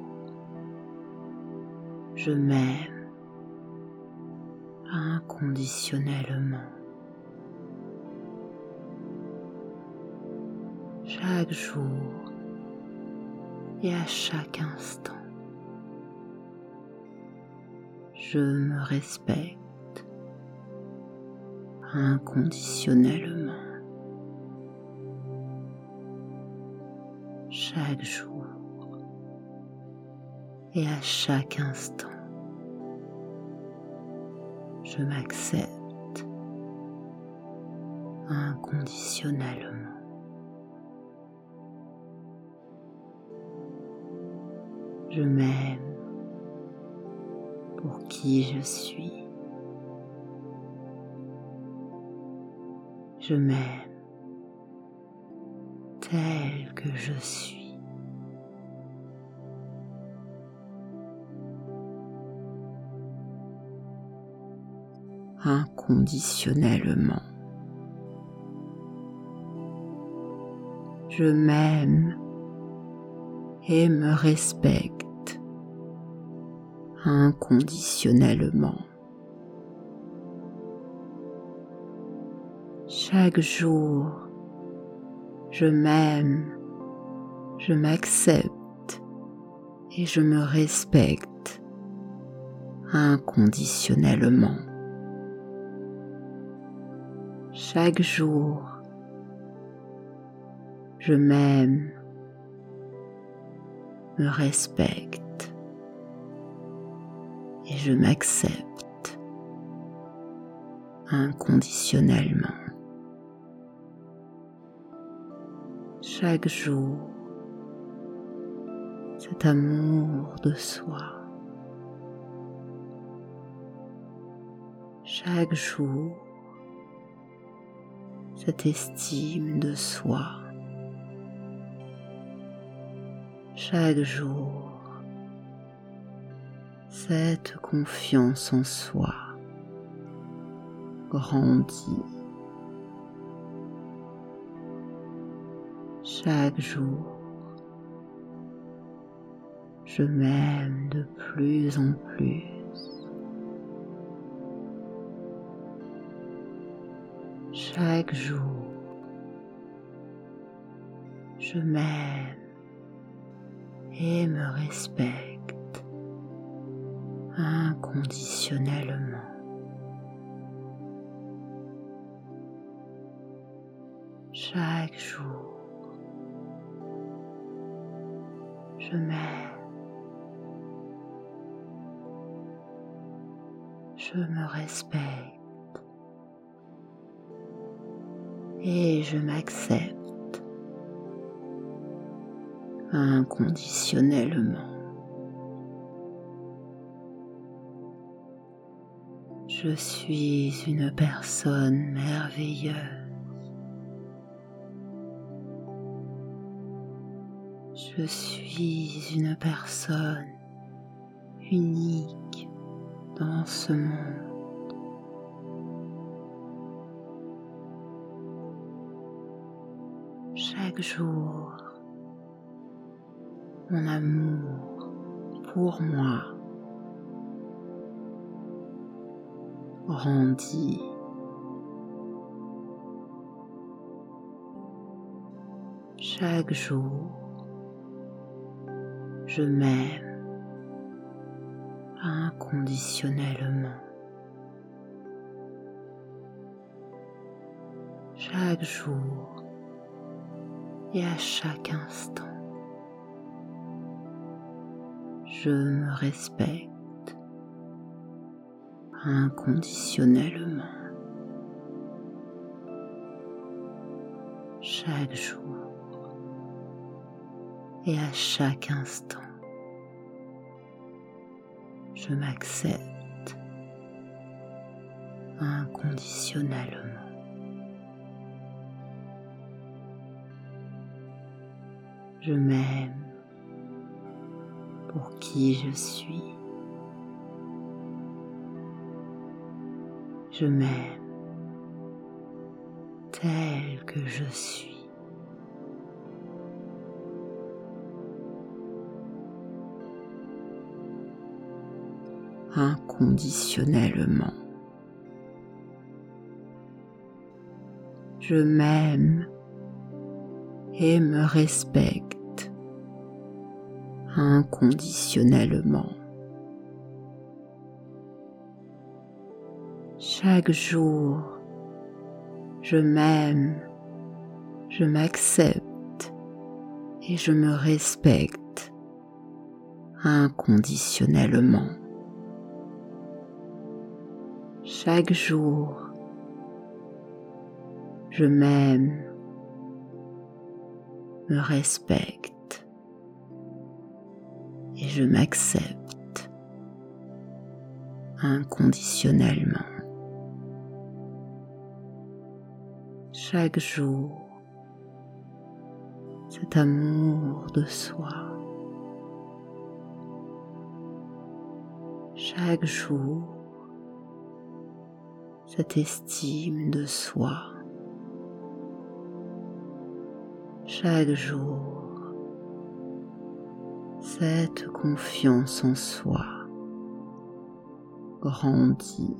je m'aime inconditionnellement. Chaque jour et à chaque instant, je me respecte inconditionnellement. Chaque jour et à chaque instant, je m'accepte inconditionnellement. Je m'aime pour qui je suis. Je m'aime tel que je suis. inconditionnellement. Je m'aime et me respecte inconditionnellement. Chaque jour, je m'aime, je m'accepte et je me respecte inconditionnellement. Chaque jour, je m'aime, me respecte et je m'accepte inconditionnellement. Chaque jour, cet amour de soi. Chaque jour, cette estime de soi. Chaque jour, cette confiance en soi grandit. Chaque jour, je m'aime de plus en plus. Chaque jour, je m'aime et me respecte inconditionnellement. Chaque jour, je je me respecte et je m'accepte inconditionnellement. Je suis une personne merveilleuse. Je suis une personne unique dans ce monde. chaque jour mon amour pour moi grandit. Chaque jour, je m'aime inconditionnellement. Chaque jour, et à chaque instant. Je me respecte inconditionnellement. Chaque jour et à chaque instant, je m'accepte inconditionnellement. Je m'aime pour qui je suis. Je m'aime tel que je suis. Inconditionnellement. Je m'aime et me respecte inconditionnellement. Chaque jour, je m'aime, je m'accepte et je me respecte inconditionnellement. Chaque jour, je m'aime, me respecte. Et je m'accepte. Inconditionnellement. Chaque jour, cet amour de soi. Chaque jour, cette estime de soi. chaque jour cette confiance en soi grandit.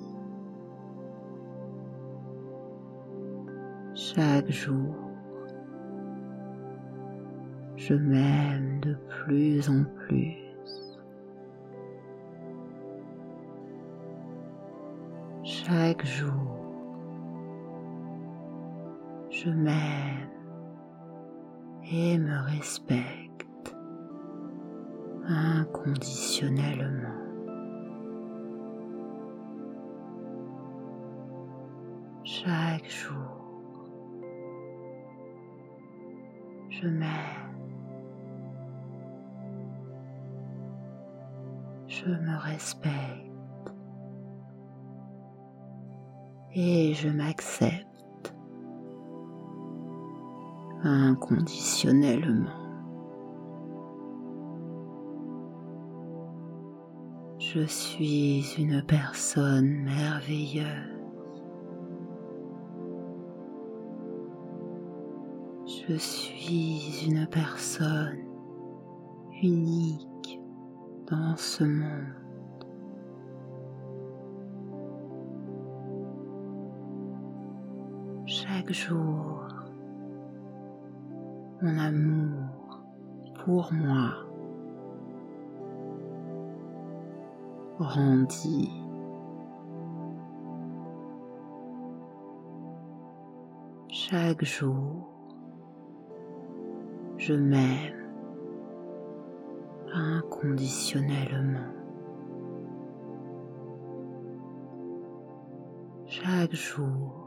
Chaque jour, je m'aime de plus en plus. Chaque jour, je m'aime et me respecte inconditionnellement. Chaque jour, je m'aime, je me respecte et je m'accepte inconditionnellement. Je suis une personne merveilleuse. Je suis une personne unique dans ce monde. Chaque jour, mon amour pour moi grandit. Chaque jour, je m'aime inconditionnellement. Chaque jour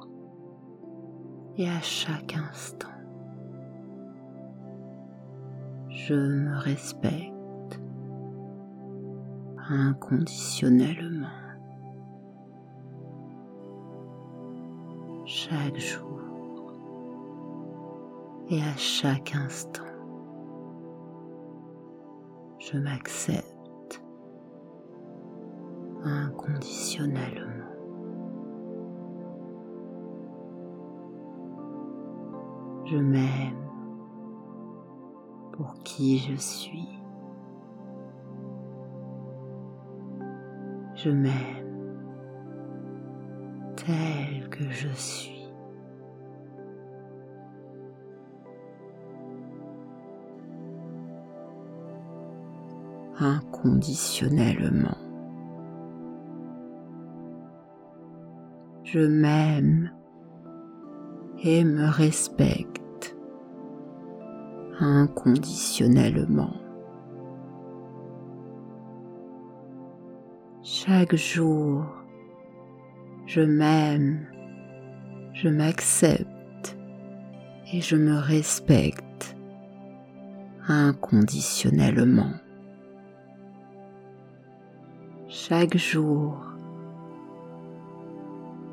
et à chaque instant je me respecte inconditionnellement. Chaque jour et à chaque instant, je m'accepte je suis. Je m'aime tel que je suis. inconditionnellement. Je m'aime et me respecte inconditionnellement. Chaque jour, je m'aime, je m'accepte et je me respecte inconditionnellement. Chaque jour,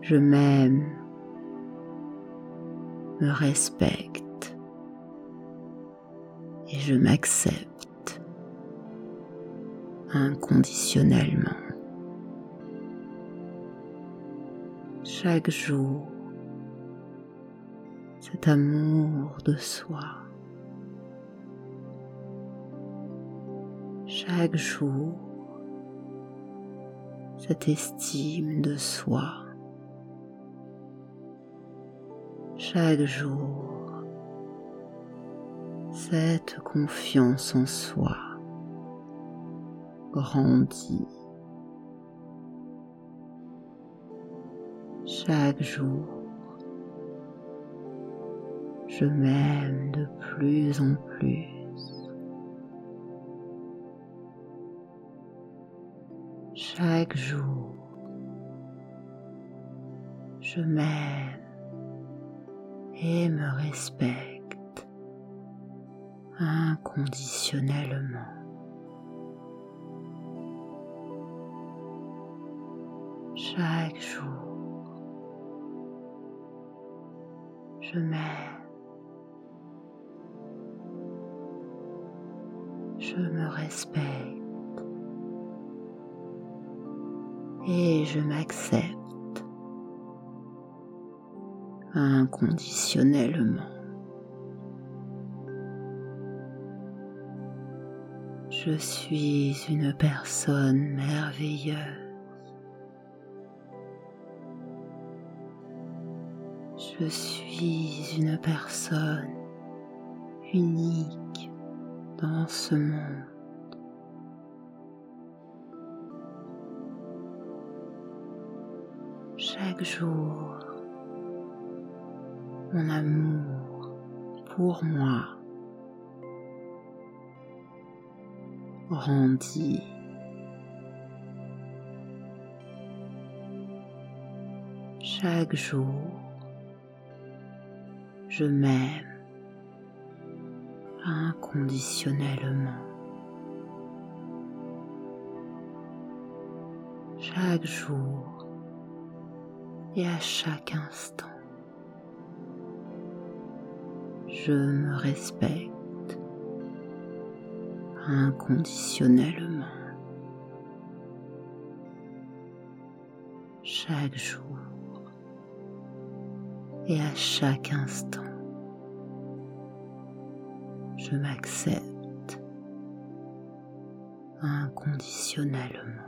je m'aime, me respecte je m'accepte inconditionnellement. Chaque jour, cet amour de soi. Chaque jour, cette estime de soi. Chaque jour, cette confiance en soi grandit. Chaque jour, je m'aime de plus en plus. Chaque jour, je m'aime et me respecte inconditionnellement. Chaque jour, je m'aime je me respecte et je m'accepte inconditionnellement. Je suis une personne merveilleuse. Je suis une personne unique dans ce monde. Chaque jour, mon amour pour moi Chaque jour, je m'aime inconditionnellement. Chaque jour et à chaque instant, je me respecte inconditionnellement. Chaque jour et à chaque instant je m'accepte inconditionnellement.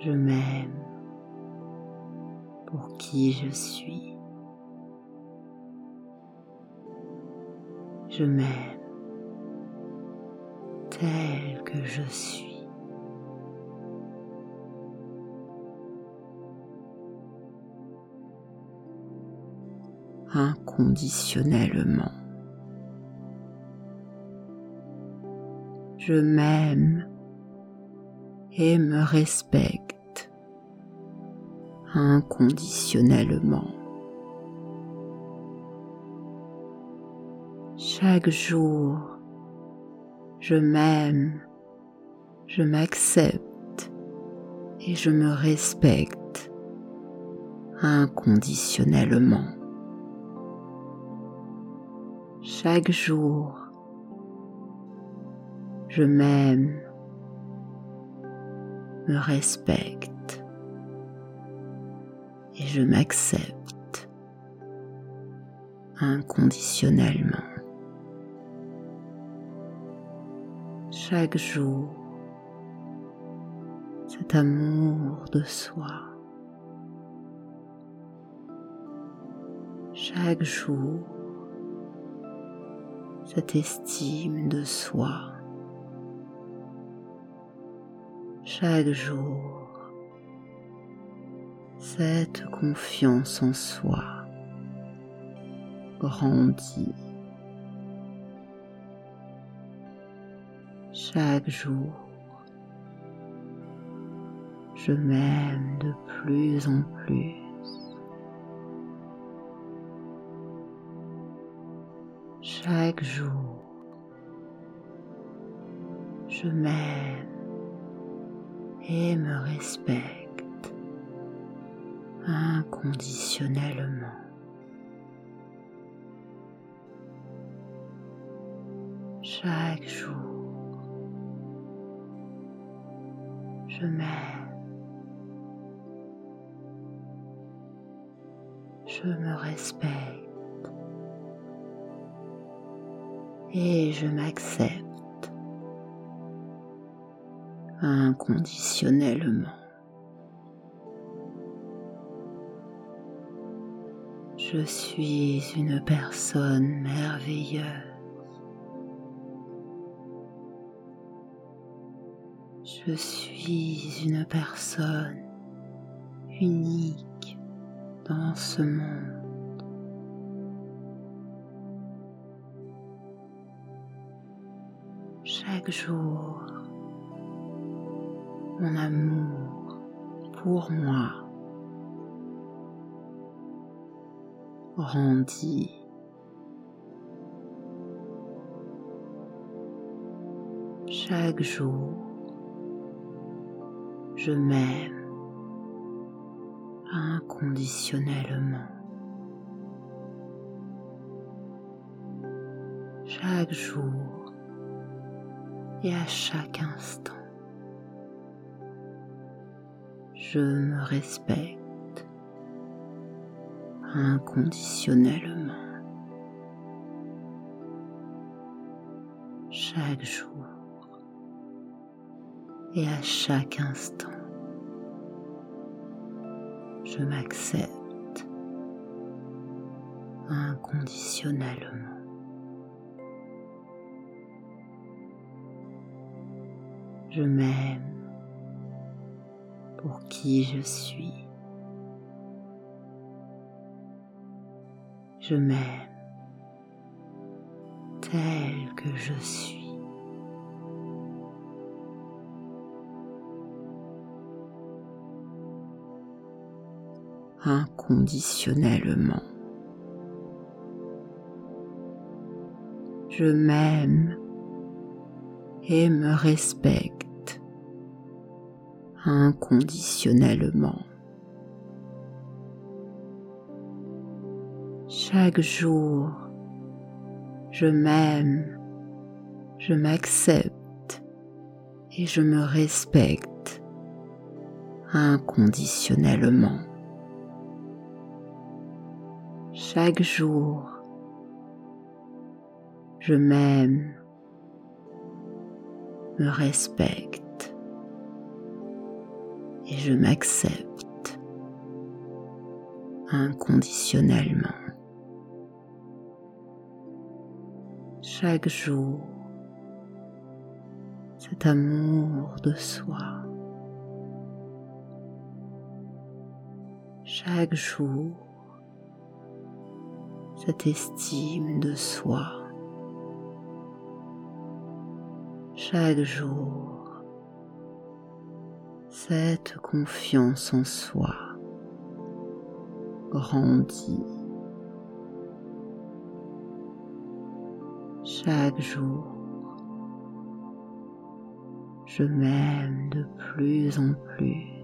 Je m'aime pour qui je suis. Je m'aime tel que je suis. inconditionnellement. Je m'aime et me respecte inconditionnellement. Chaque jour, je m'aime, je m'accepte et je me respecte inconditionnellement. chaque jour. Je m'aime, me respecte et je m'accepte inconditionnellement. Chaque jour, cet amour de soi. Chaque jour, cette estime de soi. Chaque jour, cette confiance en soi grandit. Chaque jour, je m'aime de plus en plus. chaque jour. Je m'aime et me respecte inconditionnellement. Chaque jour, je m'aime, je me respecte et je m'accepte inconditionnellement. Je suis une personne merveilleuse. Je suis une personne unique dans ce monde. Chaque jour, mon amour pour moi grandit. Chaque jour, je m'aime inconditionnellement. Chaque jour et à chaque instant, je me respecte inconditionnellement. Chaque jour et à chaque instant, je m'accepte inconditionnellement. Je m'aime pour qui je suis. Je m'aime tel que je suis. Inconditionnellement. Je m'aime et me respecte inconditionnellement. Chaque jour, je m'aime, je m'accepte et je me respecte inconditionnellement. Chaque jour, je m'aime, me respecte et je m'accepte inconditionnellement. Chaque jour, cet amour de soi. Chaque jour, cette estime de soi. Chaque jour, cette confiance en soi grandit. Chaque jour, je m'aime de plus en plus.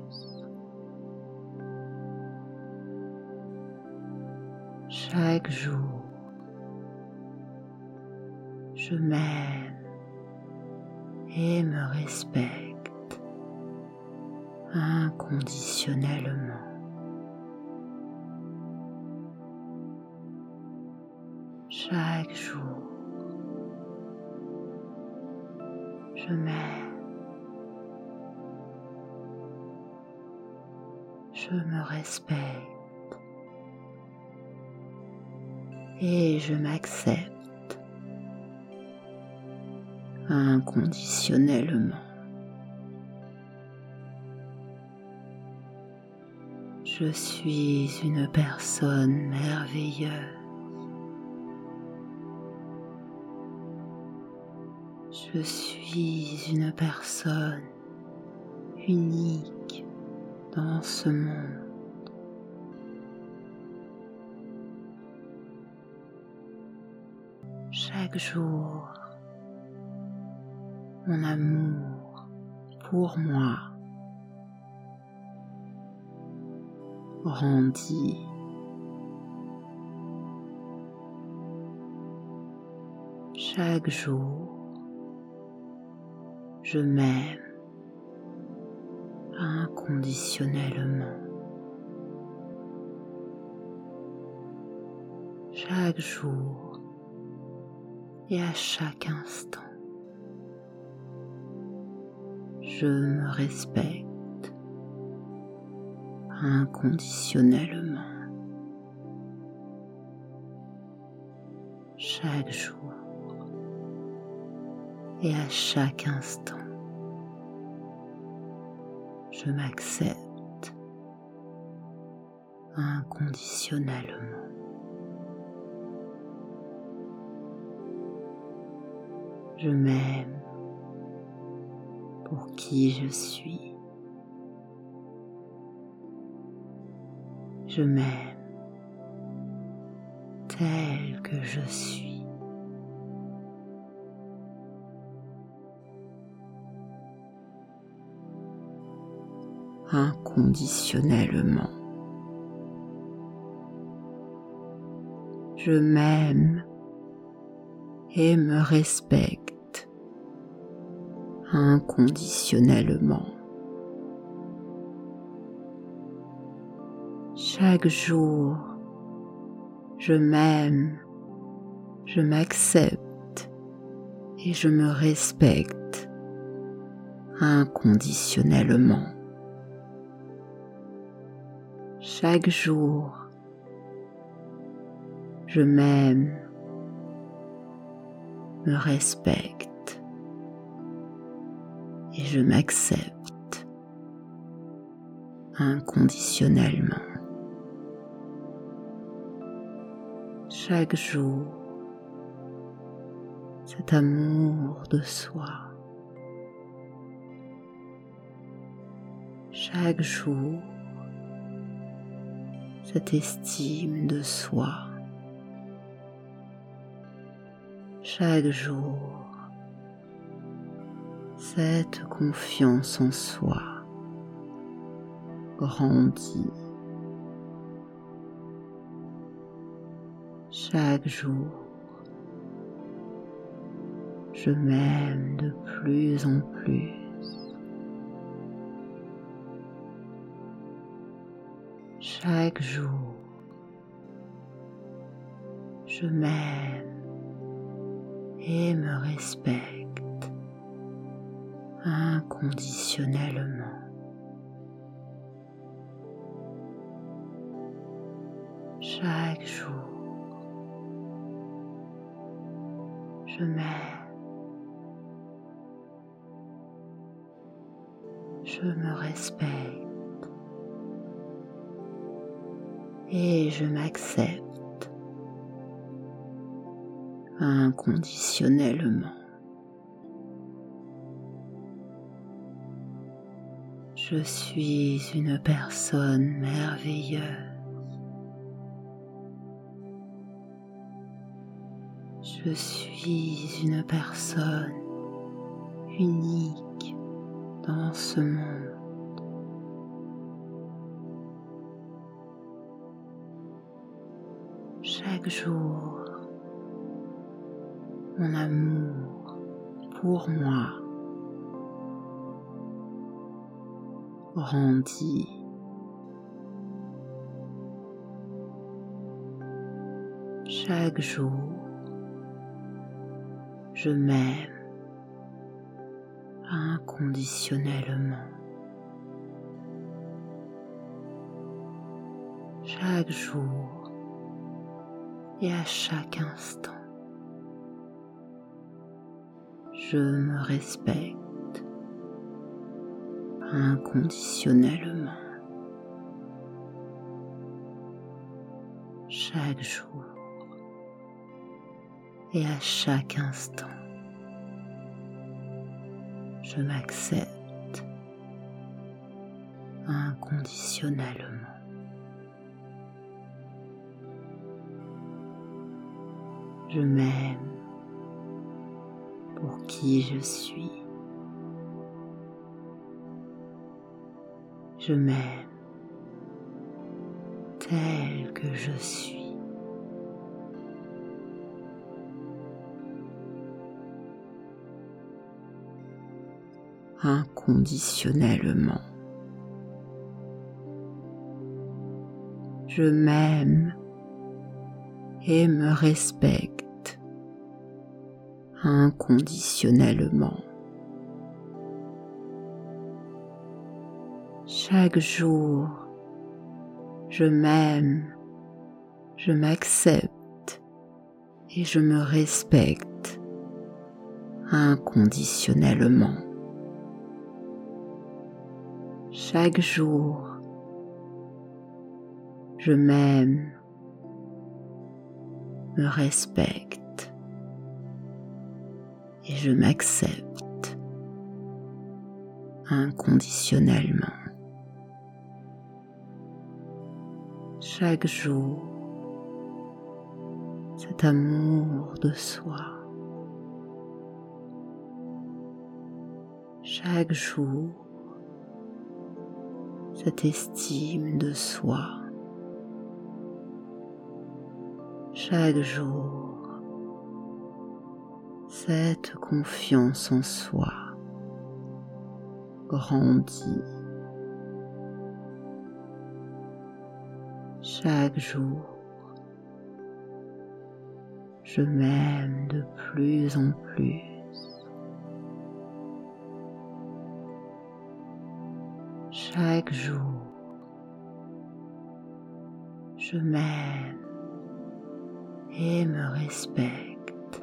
Chaque jour. Je m'aime et me respecte inconditionnellement. Chaque jour, je m'aime, je me respecte et je m'accepte inconditionnellement. Je suis une personne merveilleuse. Je suis une personne unique dans ce monde. Chaque jour mon amour pour moi grandit. Chaque jour, je m'aime inconditionnellement. Chaque jour, et à chaque instant, Je me respecte inconditionnellement. Chaque jour et à chaque instant, je m'accepte inconditionnellement. Je m'aime pour qui je suis. Je m'aime tel que je suis. Inconditionnellement. Je m'aime et me respecte inconditionnellement. Chaque jour, je m'aime, je m'accepte et je me respecte inconditionnellement. Chaque jour, je m'aime, me respecte je m'accepte inconditionnellement. Chaque jour, cet amour de soi. Chaque jour, cette estime de soi. chaque jour cette confiance en soi grandit. Chaque jour, je m'aime de plus en plus. Chaque jour, je m'aime et me respecte inconditionnellement. Chaque jour, je m'aime, je me respecte et je m'accepte inconditionnellement. Je suis une personne merveilleuse. Je suis une personne unique dans ce monde. Chaque jour, mon amour pour moi Chaque jour, je m'aime inconditionnellement. Chaque jour et à chaque instant. je me respecte inconditionnellement. Chaque jour et à chaque instant, je m'accepte inconditionnellement. Je m'aime pour qui je suis. Je m'aime tel que je suis. Inconditionnellement. Je m'aime et me respecte inconditionnellement. Chaque jour, je m'aime, je m'accepte et je me respecte inconditionnellement. Chaque jour, je m'aime, me respecte et je m'accepte inconditionnellement. Chaque jour, cet amour de soi. Chaque jour, cette estime de soi. Chaque jour, cette confiance en soi grandit. Chaque jour, je m'aime de plus en plus. Chaque jour, je m'aime et me respecte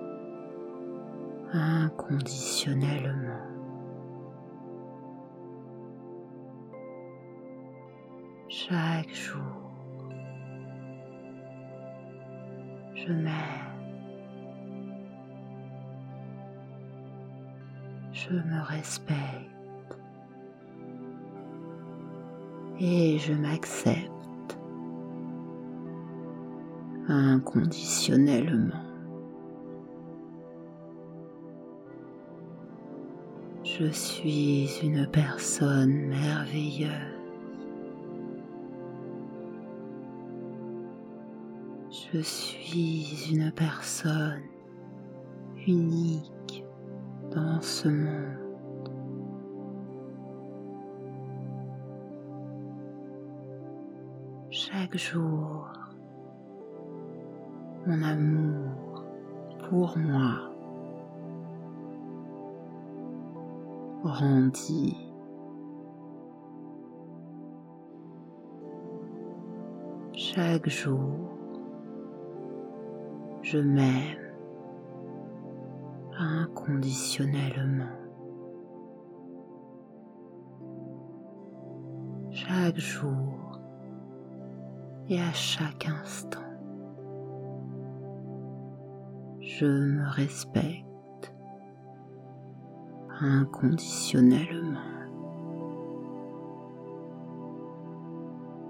inconditionnellement. Chaque jour, je m'aime, je me respecte et je m'accepte inconditionnellement. Je suis une personne merveilleuse. Je suis une personne unique dans ce monde. chaque jour mon amour pour moi grandit. Chaque jour, je m'aime inconditionnellement. Chaque jour, et à chaque instant. Je me respecte inconditionnellement.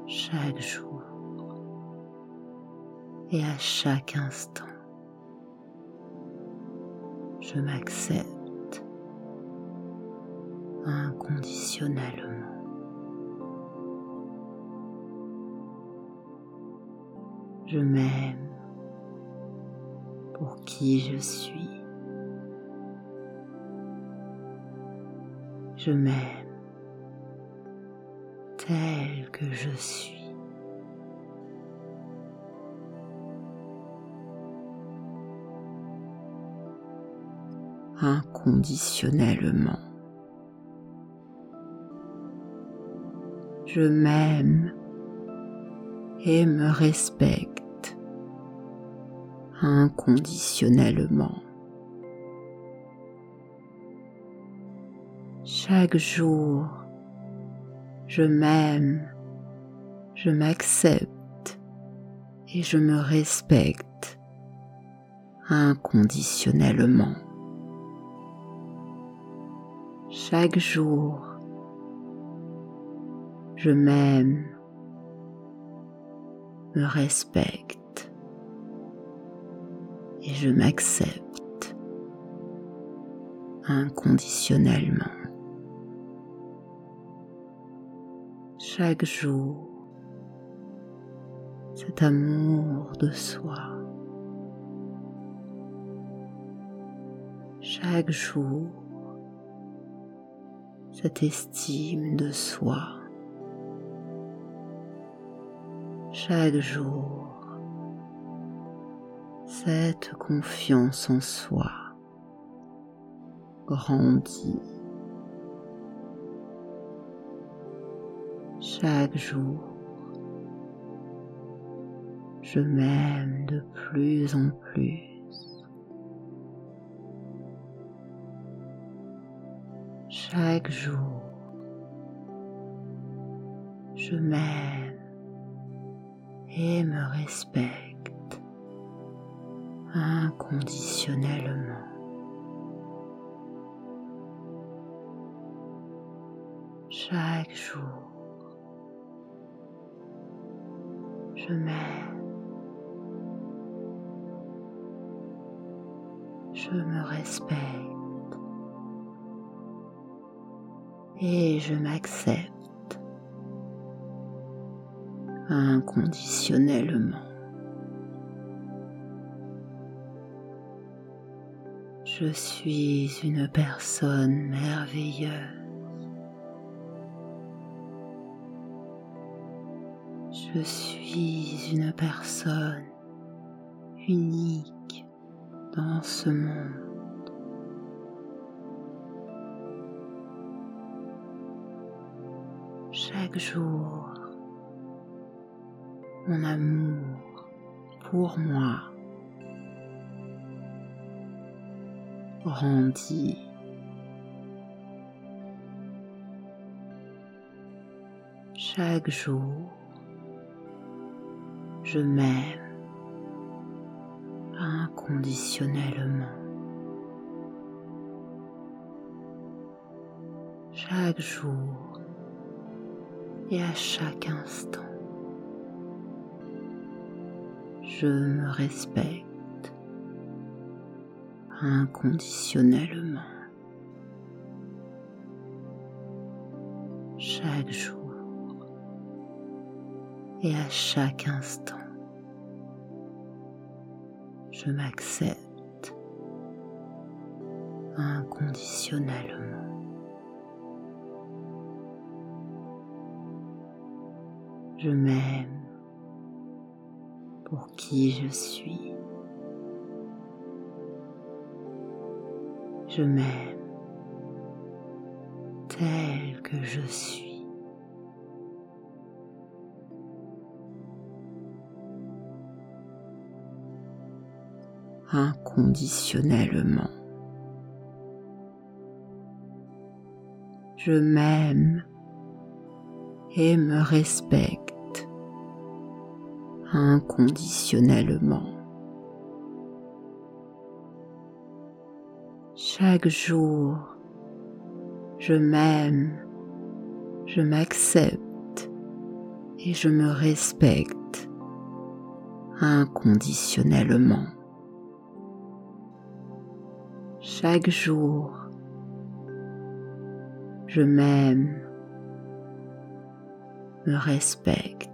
Chaque jour et à chaque instant, je m'accepte inconditionnellement. Je m'aime pour qui je suis. Je m'aime tel que je suis. Je m'aime et me respecte inconditionnellement. Chaque jour, je m'aime, je m'accepte et je me respecte inconditionnellement. Chaque jour, je m'aime, me respecte et je m'accepte inconditionnellement. Chaque jour, cet amour de soi. Chaque jour, cette estime de soi. Chaque jour, cette confiance en soi grandit. Chaque jour, je m'aime de plus en plus. Chaque jour, je m'aime et me respecte inconditionnellement. Chaque jour, je m'aime, je me respecte et je m'accepte inconditionnellement. Je suis une personne merveilleuse. Je suis une personne unique dans ce monde. Chaque jour, mon amour pour moi grandit. Chaque jour, je m'aime inconditionnellement. Chaque jour et à chaque instant, je me respecte inconditionnellement. Chaque jour et à chaque instant, je m'accepte inconditionnellement. Je m'aime pour qui je suis. Je m'aime tel que je suis. inconditionnellement. Je m'aime et me respecte inconditionnellement. Chaque jour, je m'aime, je m'accepte et je me respecte inconditionnellement. Chaque jour, je m'aime, me respecte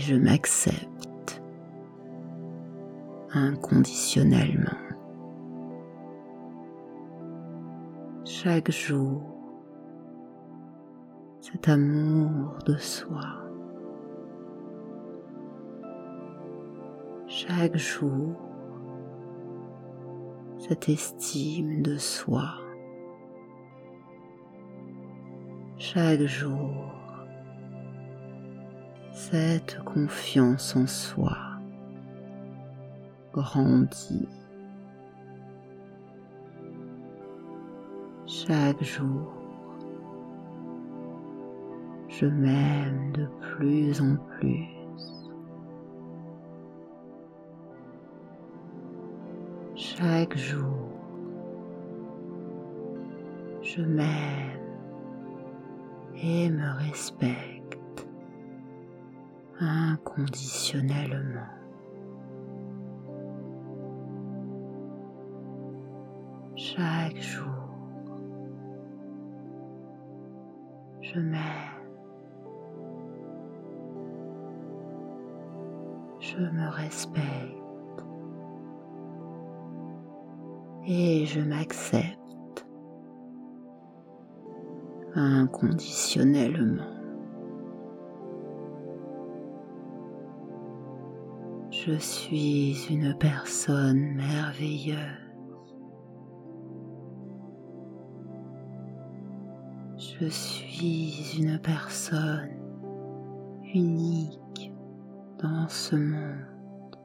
je m'accepte inconditionnellement. Chaque jour, cet amour de soi. Chaque jour, cette estime de soi. Chaque jour, cette confiance en soi grandit. Chaque jour, je m'aime de plus en plus. chaque jour, je m'aime et me respecte inconditionnellement. Chaque jour, je m'aime, je me respecte et je m'accepte inconditionnellement. Je suis une personne merveilleuse. Je suis une personne unique dans ce monde.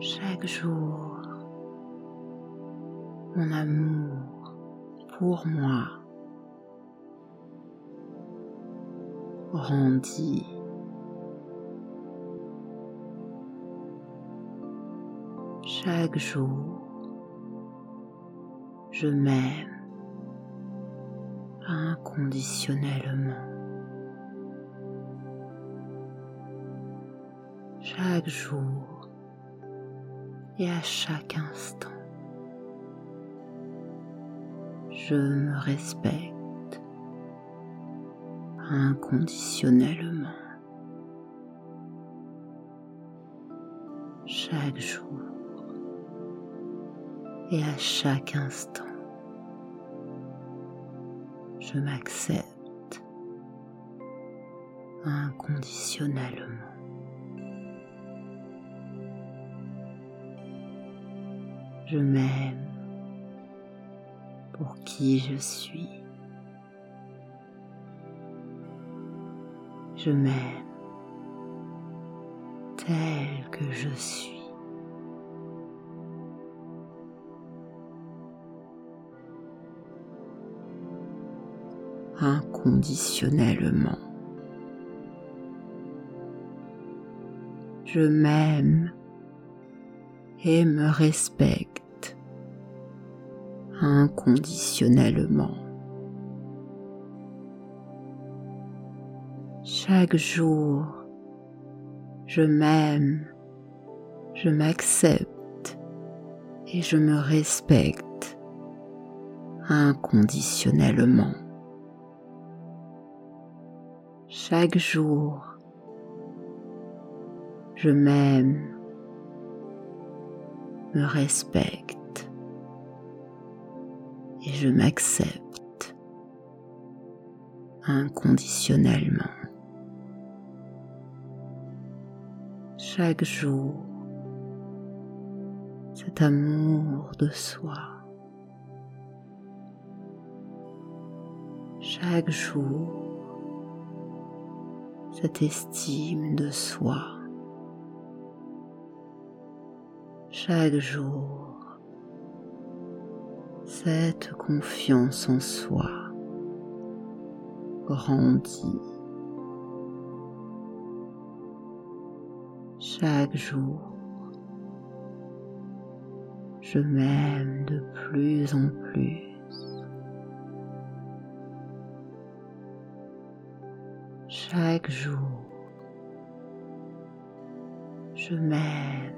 Chaque jour, mon amour pour moi Chaque jour, je m'aime inconditionnellement. Chaque jour et à chaque instant, je me respecte inconditionnellement. Chaque jour et à chaque instant, je m'accepte inconditionnellement. Je m'aime pour qui je suis. Je m'aime tel que je suis. inconditionnellement. Je m'aime et me respecte inconditionnellement. Chaque jour, je m'aime, je m'accepte et je me respecte inconditionnellement. Chaque jour, je m'aime, me respecte et je m'accepte inconditionnellement. Chaque jour, cet amour de soi. Chaque jour, cette estime de soi. Chaque jour, cette confiance en soi grandit. Chaque jour, je m'aime de plus en plus. chaque jour, je m'aime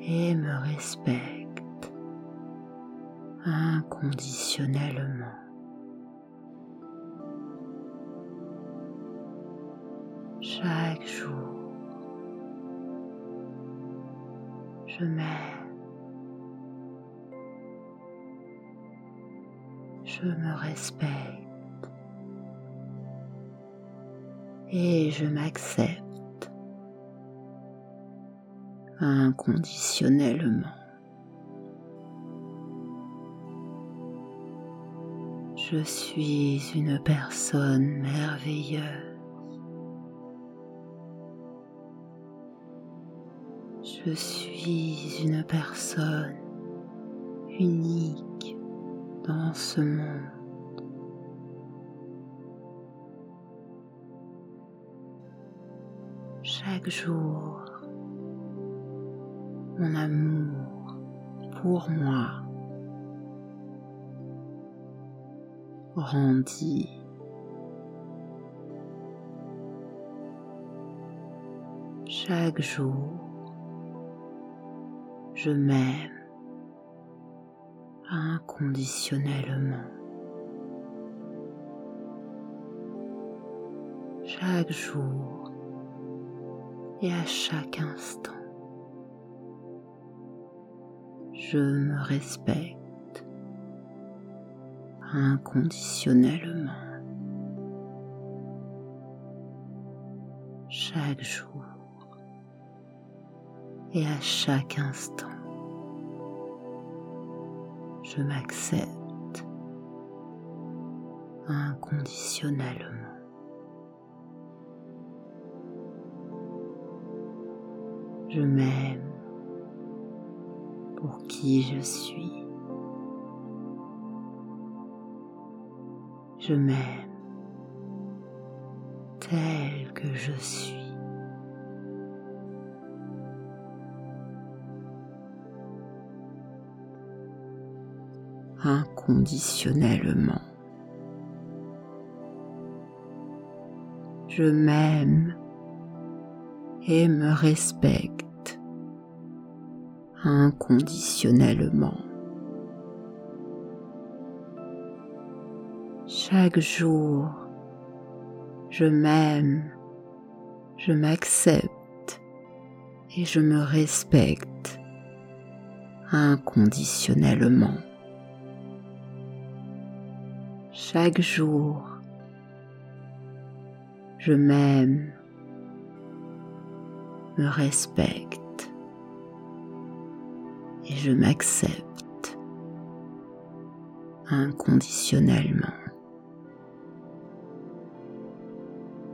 et me respecte inconditionnellement. Chaque jour, je je me respecte et je m'accepte inconditionnellement. Je suis une personne merveilleuse. Je suis une personne unique dans ce monde. chaque jour mon amour pour moi grandit. Chaque jour, je m'aime inconditionnellement. Chaque jour, et à chaque instant. Je me respecte inconditionnellement. Chaque jour et à chaque instant. Je m'accepte inconditionnellement. Je m'aime pour qui je suis. Je m'aime tel que je suis. Je m'aime et me respecte inconditionnellement. Chaque jour, je m'aime, je m'accepte et je me respecte inconditionnellement. Chaque jour, je m'aime, me respecte et je m'accepte inconditionnellement.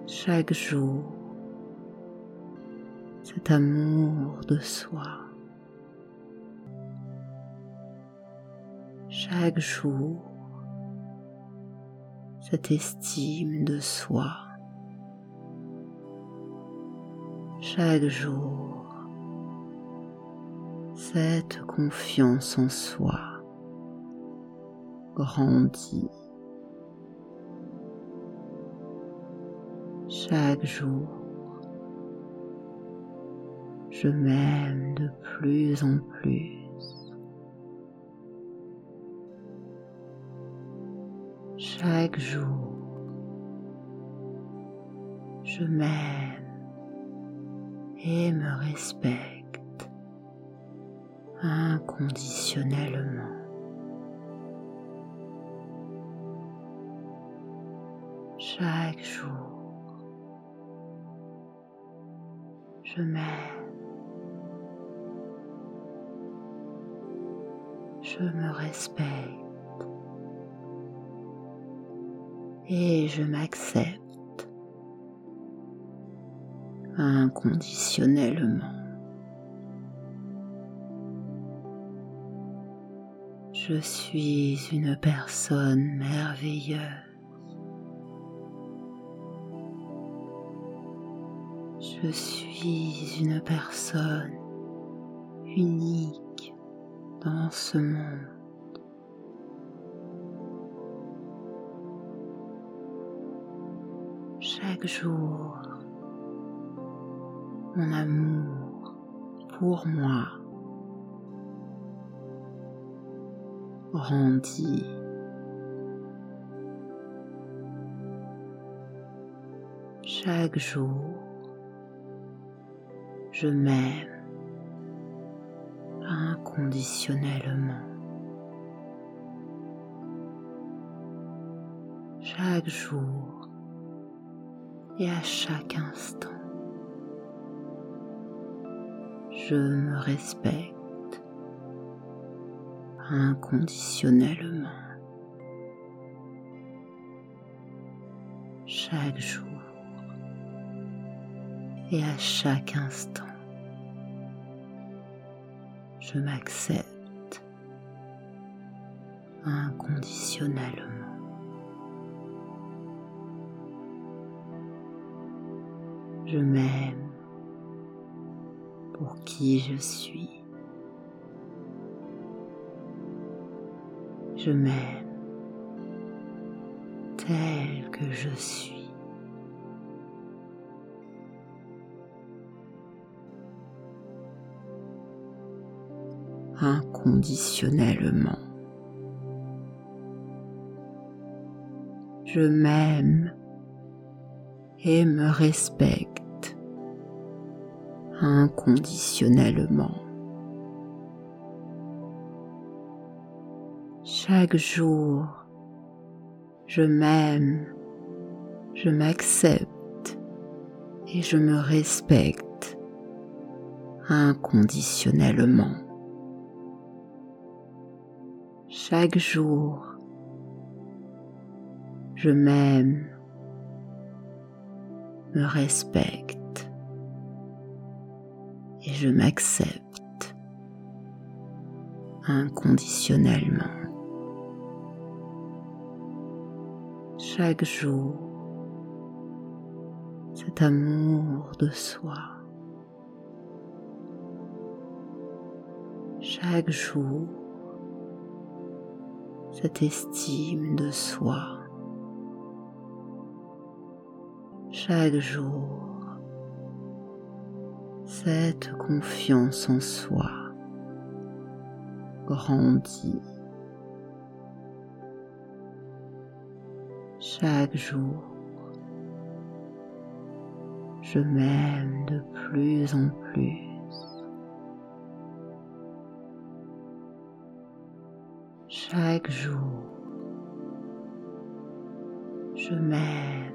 Chaque jour, cet amour de soi. Chaque jour, cette estime de soi. Chaque jour, cette confiance en soi grandit. Chaque jour, je m'aime de plus en plus. Jour, je m'aime et me respecte inconditionnellement. Chaque jour, je m'aime, je me respecte et je m'accepte inconditionnellement. Je suis une personne merveilleuse. Je suis une personne unique dans ce monde. Chaque jour mon amour pour moi grandit. Chaque jour, je m'aime inconditionnellement. Chaque jour, et à chaque instant. Je me respecte inconditionnellement. Chaque jour et à chaque instant, je m'accepte inconditionnellement. Qui je suis. Je m'aime tel que je suis. Inconditionnellement. Je m'aime et me respecte inconditionnellement. Chaque jour, je m'aime, je m'accepte et je me respecte inconditionnellement. Chaque jour, je m'aime, me respecte je m'accepte inconditionnellement. Chaque jour, cet amour de soi. Chaque jour, cette estime de soi. Chaque jour, cette confiance en soi grandit. Chaque jour, je m'aime de plus en plus. Chaque jour, je m'aime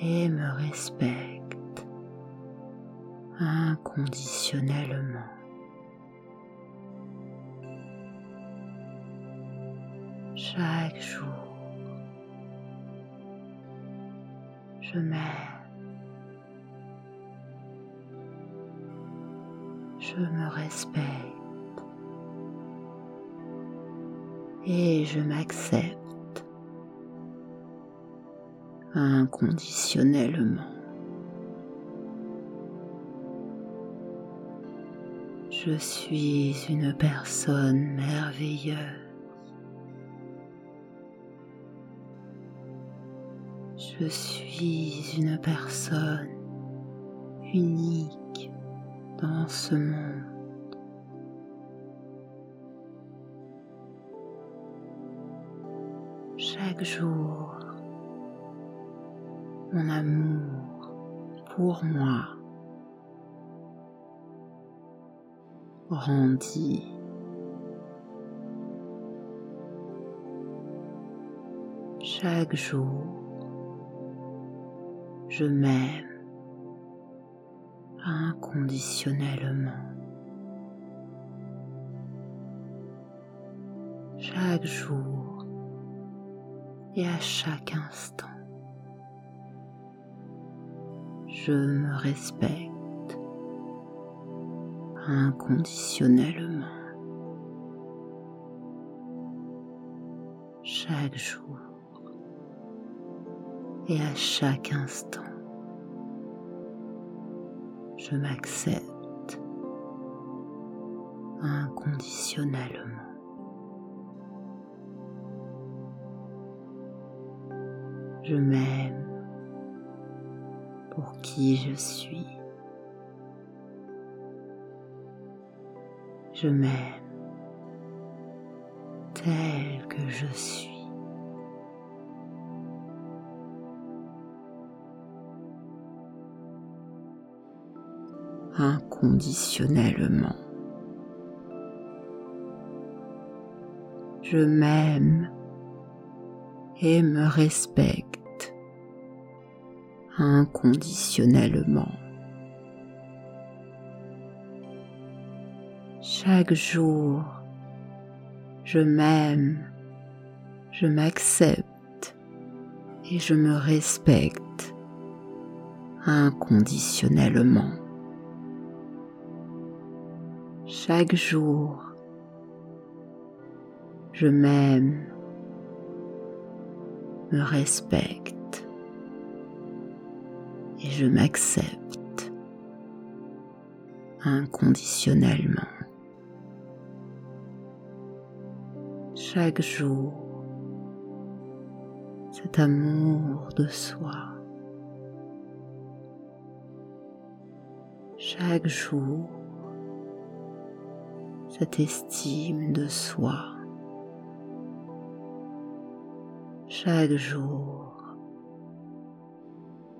et me respecte Chaque jour, je m'aime. Je me respecte et je m'accepte inconditionnellement. Je suis une personne merveilleuse. Je suis une personne unique dans ce monde. Chaque jour, mon amour pour moi Chaque jour, je m'aime inconditionnellement. Chaque jour et à chaque instant, je me respecte inconditionnellement. Chaque jour et à chaque instant, je m'accepte inconditionnellement. Je m'aime pour qui je suis. Je m'aime tel que je suis. inconditionnellement. Je m'aime et me respecte inconditionnellement. Chaque jour, je m'aime, je m'accepte et je me respecte inconditionnellement. Chaque jour, je m'aime, me respecte et je m'accepte inconditionnellement. Chaque jour, cet amour de soi. Chaque jour, cette estime de soi. Chaque jour,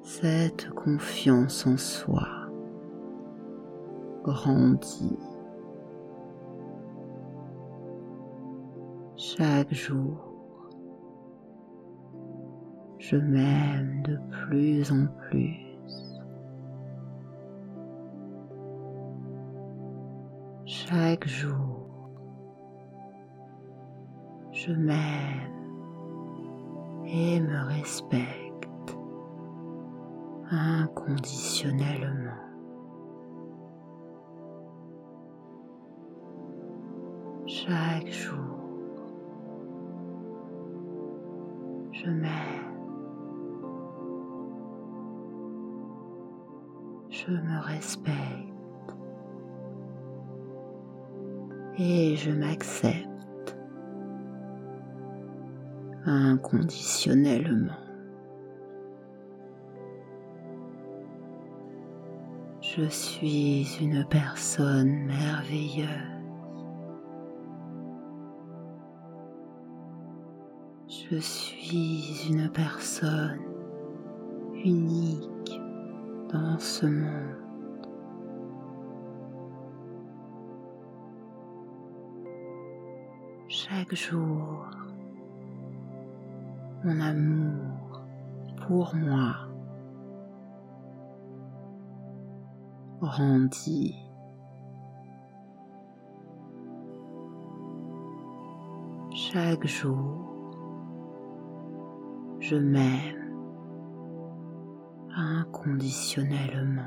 cette confiance en soi grandit. Chaque jour, je m'aime de plus en plus. Chaque jour, Je m'aime et me respecte inconditionnellement. Chaque jour, je m'aime. Je me respecte et je m'accepte inconditionnellement. Je suis une personne merveilleuse. Je suis une personne unique dans ce monde. Chaque jour, mon amour pour moi grandit. Chaque jour, je m'aime inconditionnellement.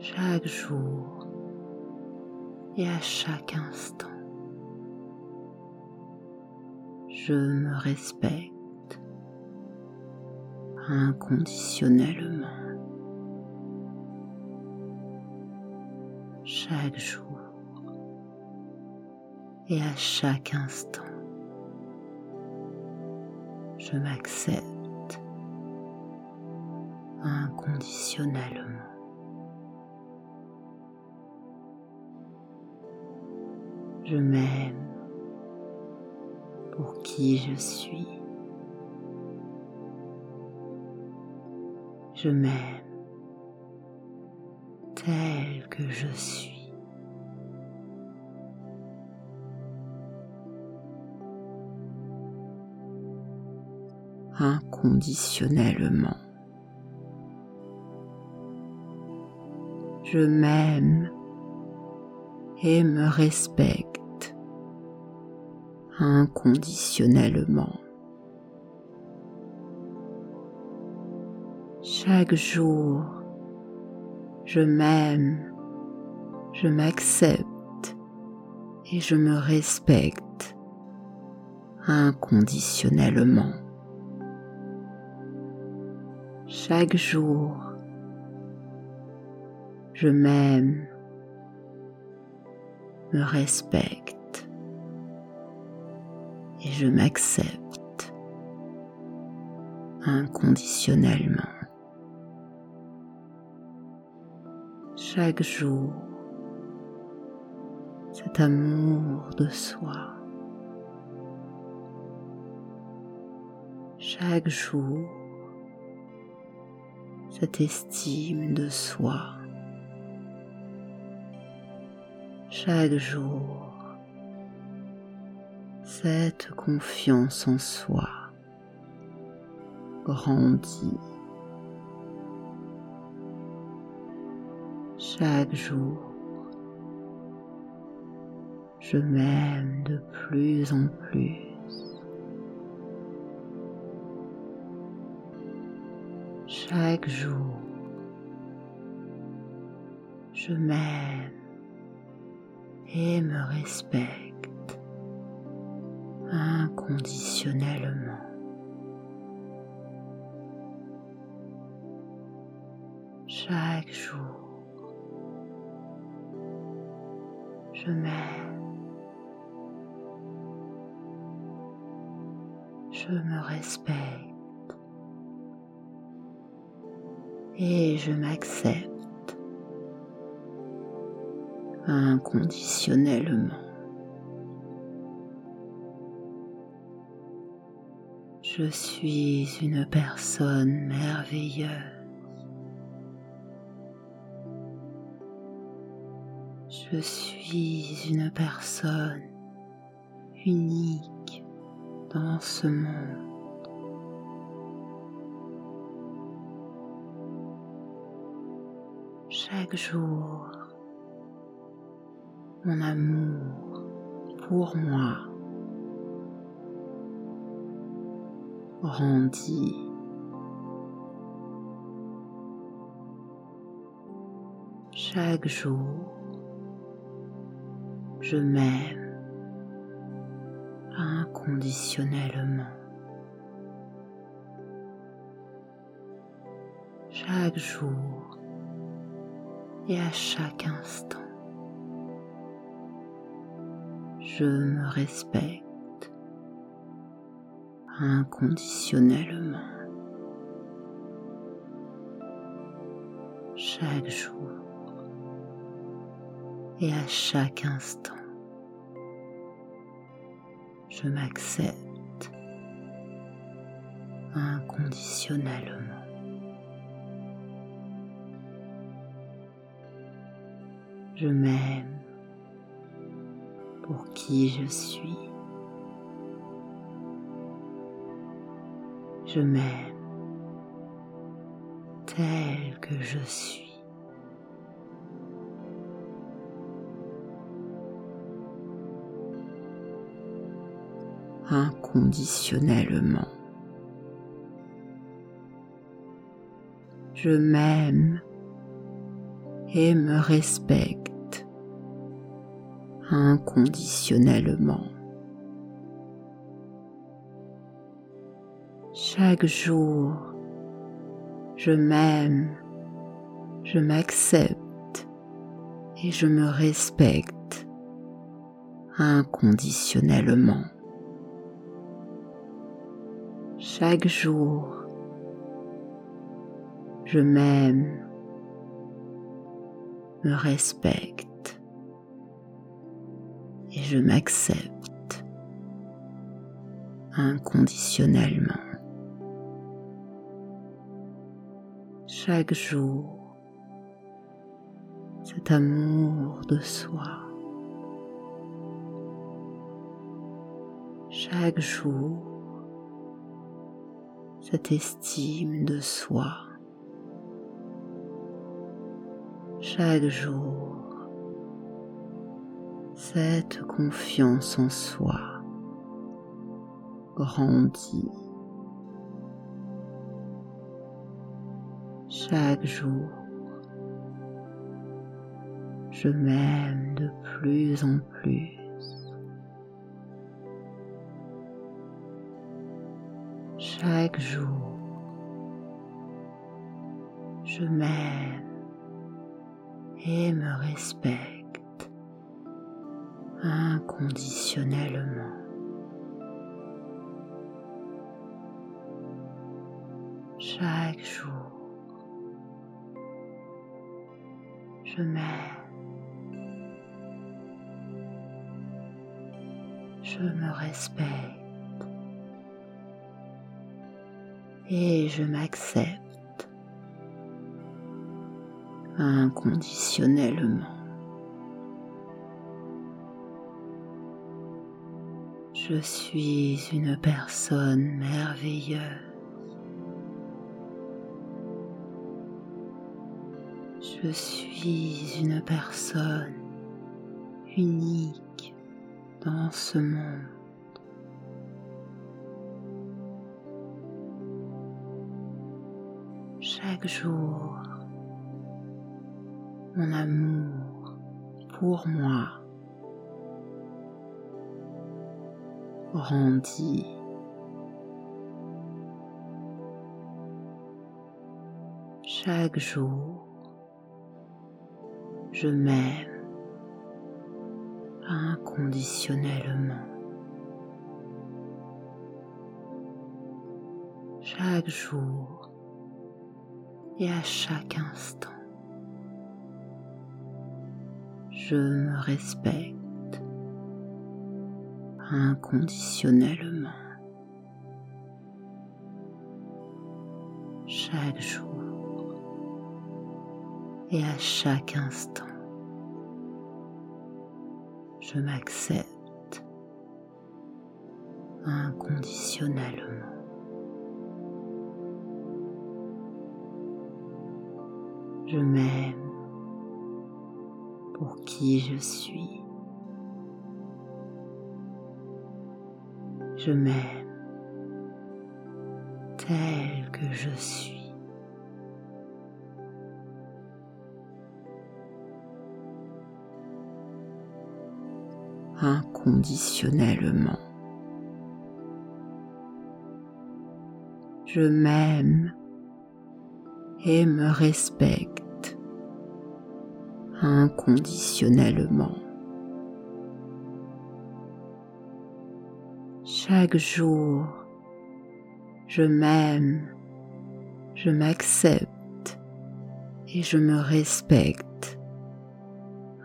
Chaque jour et à chaque instant, je me respecte inconditionnellement. Chaque jour et à chaque instant, je m'accepte inconditionnellement. Je m'aime pour qui je suis. Je m'aime tel que je suis. Je m'aime et me respecte inconditionnellement. Chaque jour, je m'aime, je m'accepte et je me respecte inconditionnellement. Chaque jour, je m'aime, me respecte et je m'accepte inconditionnellement. Chaque jour, cet amour de soi. Chaque jour, cette estime de soi. chaque jour cette confiance en soi grandit. Chaque jour, je m'aime de plus en plus. Chaque jour, je m'aime et me respecte inconditionnellement. Chaque jour, je m'aime, je me respecte et je m'accepte inconditionnellement. Je suis une personne merveilleuse. Je suis une personne unique dans ce monde. Chaque jour, mon amour pour moi grandit. Chaque jour, je m'aime inconditionnellement. Chaque jour et à chaque instant, je me respecte inconditionnellement. Chaque jour et à chaque instant, je m'accepte inconditionnellement. Je m'aime pour qui je suis. Je m'aime tel que je suis. inconditionnellement. Je m'aime et me respecte inconditionnellement. Chaque jour, je m'aime, je m'accepte et je me respecte inconditionnellement. Chaque jour, je m'aime, me respecte je m'accepte inconditionnellement. Chaque jour, cet amour de soi. Chaque jour, cette estime de soi chaque jour cette confiance en soi grandit. Chaque jour je m'aime de plus en plus. Chaque jour je m'aime et me respecte inconditionnellement. Chaque jour, je m'aime, je me respecte et je m'accepte inconditionnellement. Je suis une personne merveilleuse. Je suis une personne unique dans ce monde. Chaque jour, mon amour pour moi Chaque jour, je m'aime inconditionnellement. Chaque jour et à chaque instant. je me respecte inconditionnellement. Chaque jour et à chaque instant, je m'accepte inconditionnellement. Je m'aime pour qui je suis. Je m'aime tel que je suis. inconditionnellement. Je m'aime et me respecte inconditionnellement. Chaque jour, je m'aime, je m'accepte et je me respecte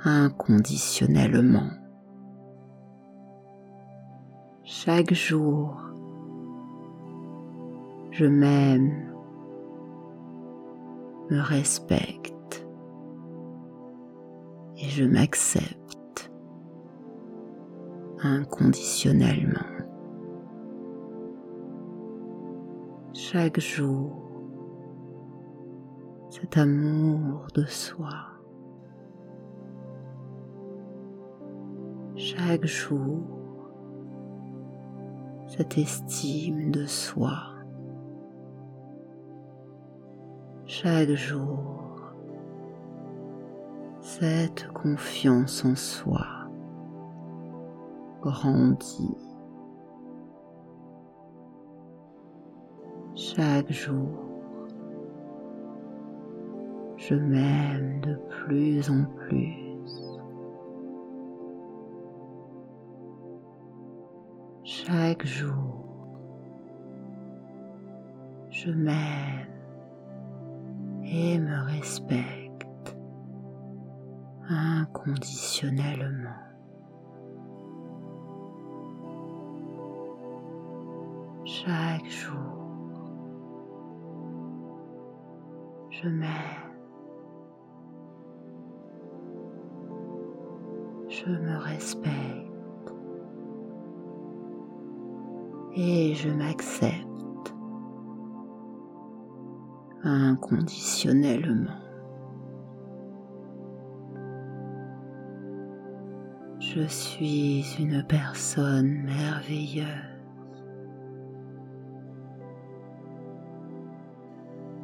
inconditionnellement. Chaque jour, je m'aime, me respecte et je m'accepte inconditionnellement. Chaque jour, cet amour de soi. Chaque jour, cette estime de soi. chaque jour cette confiance en soi grandit. Chaque jour, je m'aime de plus en plus. Chaque jour, je m'aime et me respecte inconditionnellement. Une personne merveilleuse.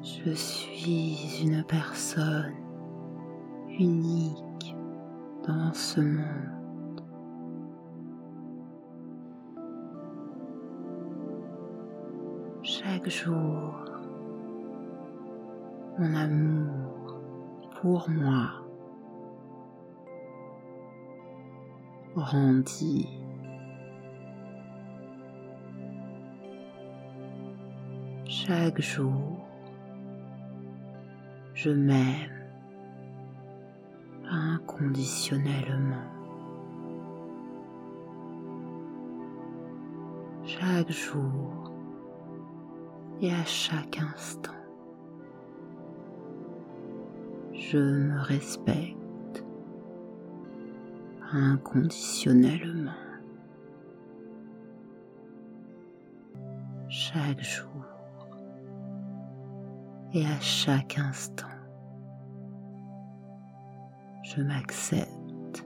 Je suis une personne unique dans ce monde. Chaque jour, mon amour pour moi Chaque jour, je m'aime inconditionnellement. Chaque jour et à chaque instant. je me respecte inconditionnellement. Chaque jour et à chaque instant, je m'accepte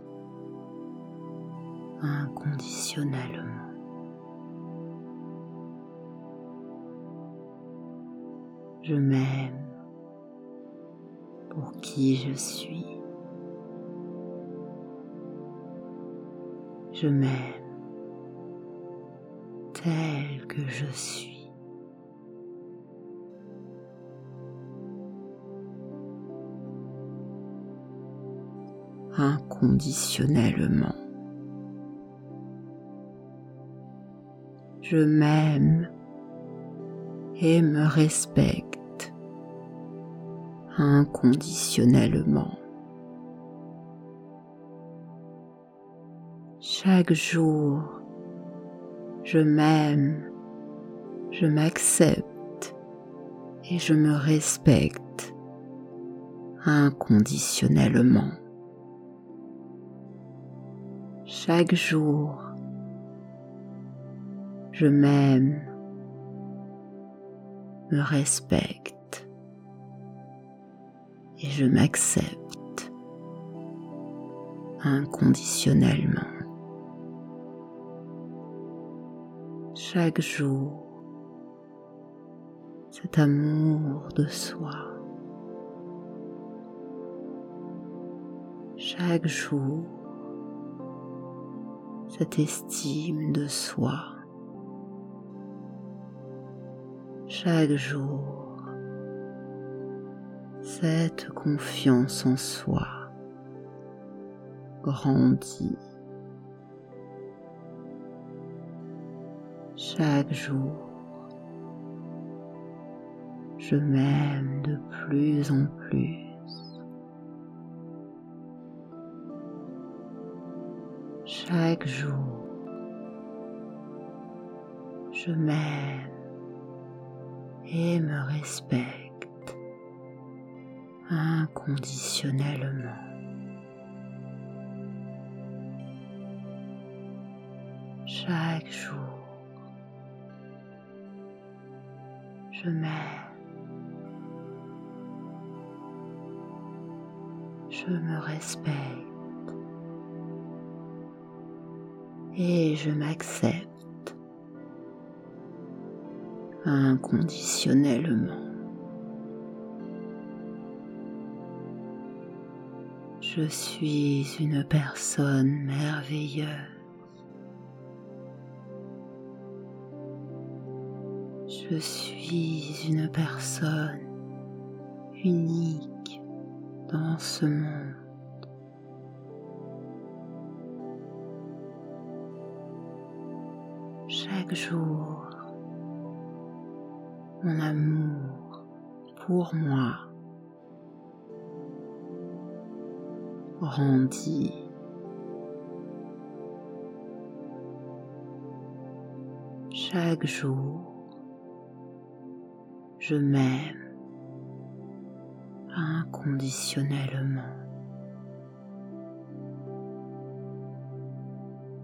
inconditionnellement. Je m'aime pour qui je suis. Je m'aime tel que je suis. Inconditionnellement. Je m'aime et me respecte inconditionnellement. Chaque jour, je m'aime, je m'accepte et je me respecte inconditionnellement. Chaque jour, je m'aime, me respecte et je m'accepte inconditionnellement. Chaque jour cet amour de soi. Chaque jour, cette estime de soi. Chaque jour, cette confiance en soi grandit. Chaque jour, je m'aime de plus en plus. Chaque jour, je m'aime et me respecte inconditionnellement. Chaque jour, je m'aime je me respecte et je m'accepte inconditionnellement. Je suis une personne merveilleuse. Je suis une personne unique dans ce monde. Chaque jour, mon amour pour moi grandit. Chaque jour, je m'aime inconditionnellement.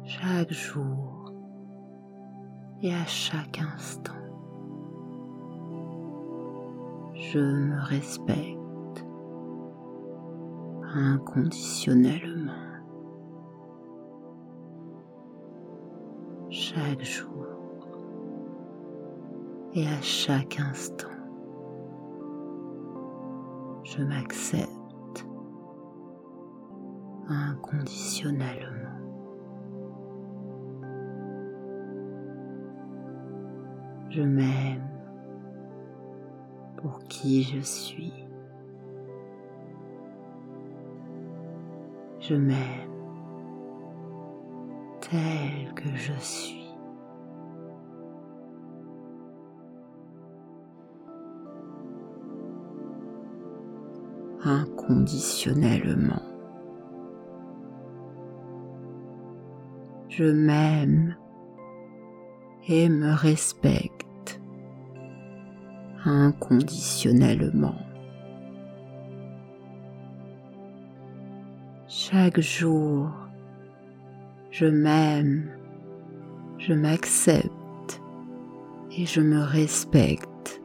Chaque jour et à chaque instant, je me respecte inconditionnellement. Chaque jour et à chaque instant je m'accepte inconditionnellement. Je m'aime pour qui je suis. Je m'aime tel que je suis. Je m'aime et me respecte inconditionnellement. Chaque jour, je m'aime, je m'accepte et je me respecte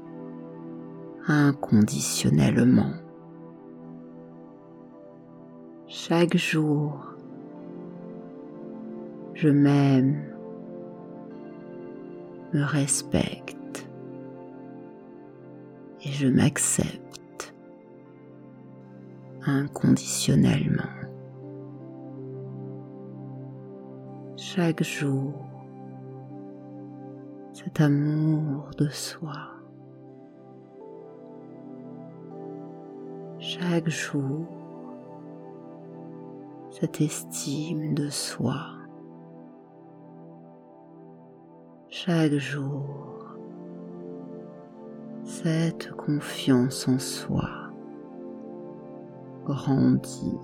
inconditionnellement chaque jour. Je m'aime, me respecte et je m'accepte inconditionnellement. Chaque jour, cet amour de soi. Chaque jour, cette estime de soi. Chaque jour, cette confiance en soi grandit.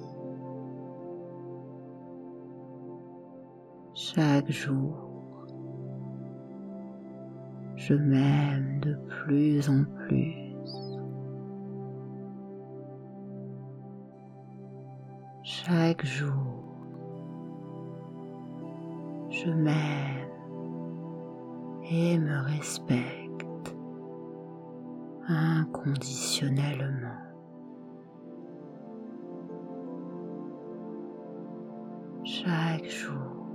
Chaque jour, je m'aime de plus en plus. Chaque jour. Je m'aime et me respecte inconditionnellement. Chaque jour,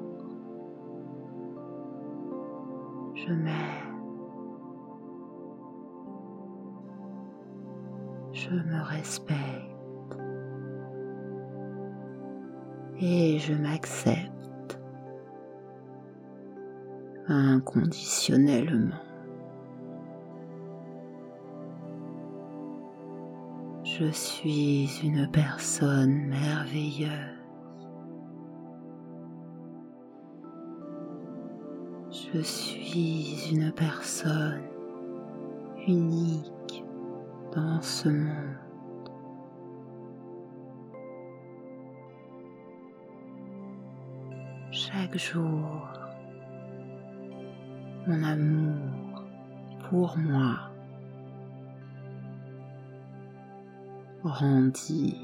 je m'aime. Je me respecte. Et je m'accepte inconditionnellement. Je suis une personne merveilleuse. Je suis une personne unique dans ce monde. Chaque jour, mon amour pour moi grandit.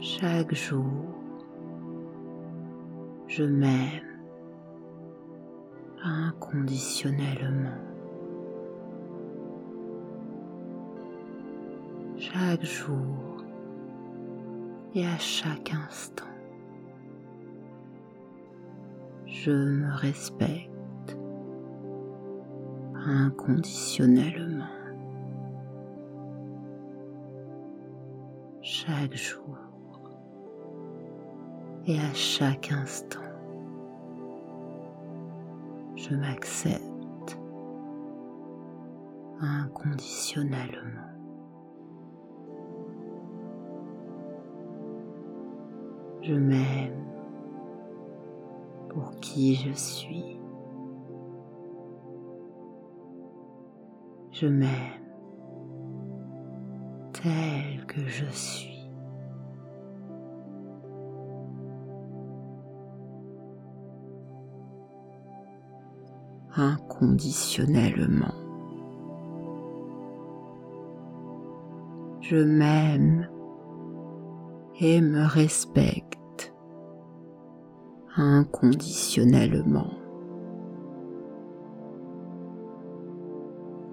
Chaque jour, je m'aime inconditionnellement. Chaque jour et à chaque instant, je me respecte inconditionnellement. Chaque jour et à chaque instant, je m'accepte inconditionnellement. Je m'aime pour qui je suis. Je m'aime tel que je suis. Inconditionnellement. Je m'aime et me respecte inconditionnellement.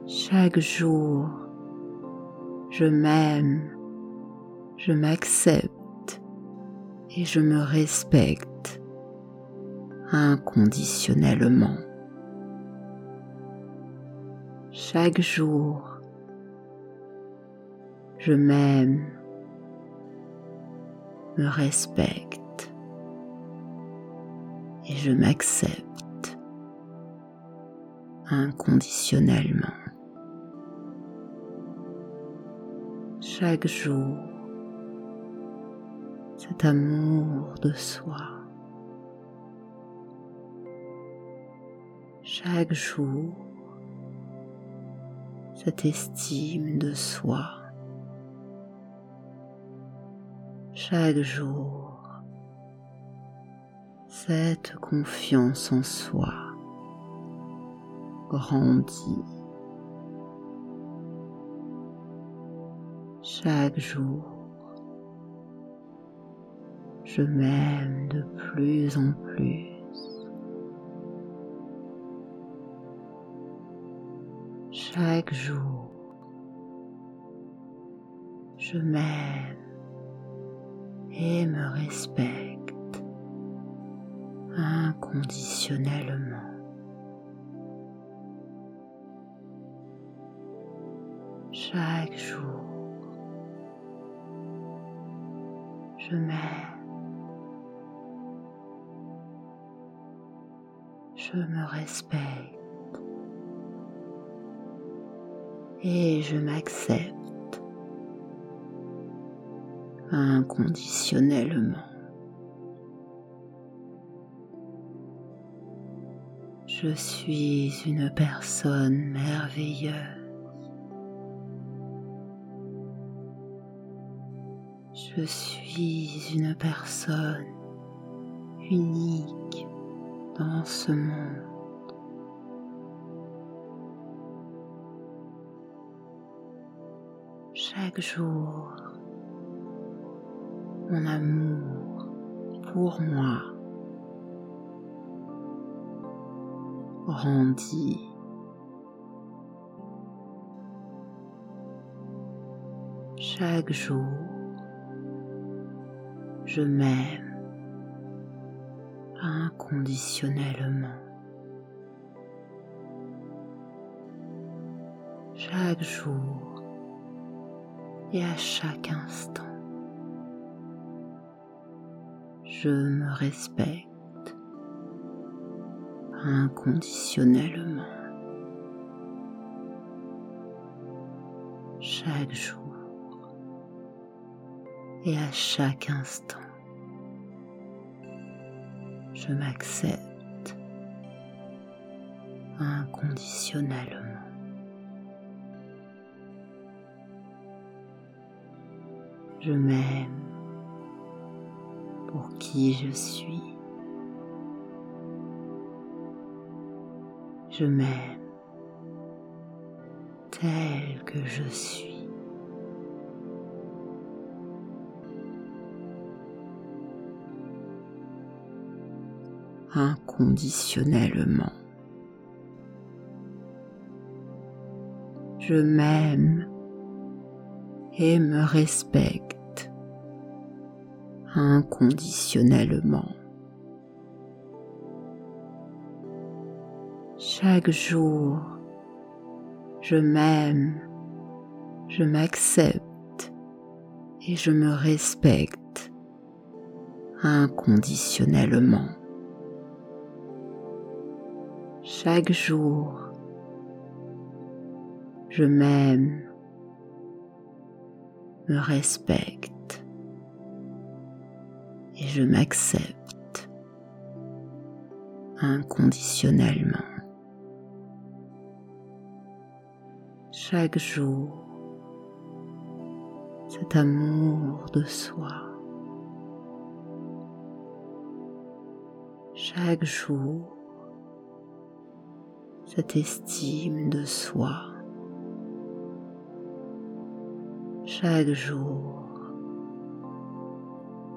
Chaque jour, je m'aime, je m'accepte et je me respecte inconditionnellement. Chaque jour, je m'aime, me respecte je m'accepte inconditionnellement. chaque jour cet amour de soi. Chaque jour, cette estime de soi. Chaque jour, cette confiance en soi grandit. chaque jour, je m'aime de plus en plus. Chaque jour, je m'aime et me respecte inconditionnellement. Chaque jour, je m'aime, je me respecte et je m'accepte inconditionnellement. Je suis une personne merveilleuse. Je suis une personne unique dans ce monde. Chaque jour, mon amour pour moi Chaque jour, je m'aime, inconditionnellement. Chaque jour et à chaque instant, je me respecte inconditionnellement. Chaque jour et à chaque instant je m'accepte inconditionnellement. Je m'aime pour qui je suis. Je m'aime tel que je suis. inconditionnellement. Je m'aime et me respecte inconditionnellement. Chaque jour, je m'aime, je m'accepte et je me respecte inconditionnellement. chaque jour. Je m'aime, me respecte et je m'accepte inconditionnellement. Chaque jour, cet amour de soi. Chaque jour, cette estime de soi. Chaque jour,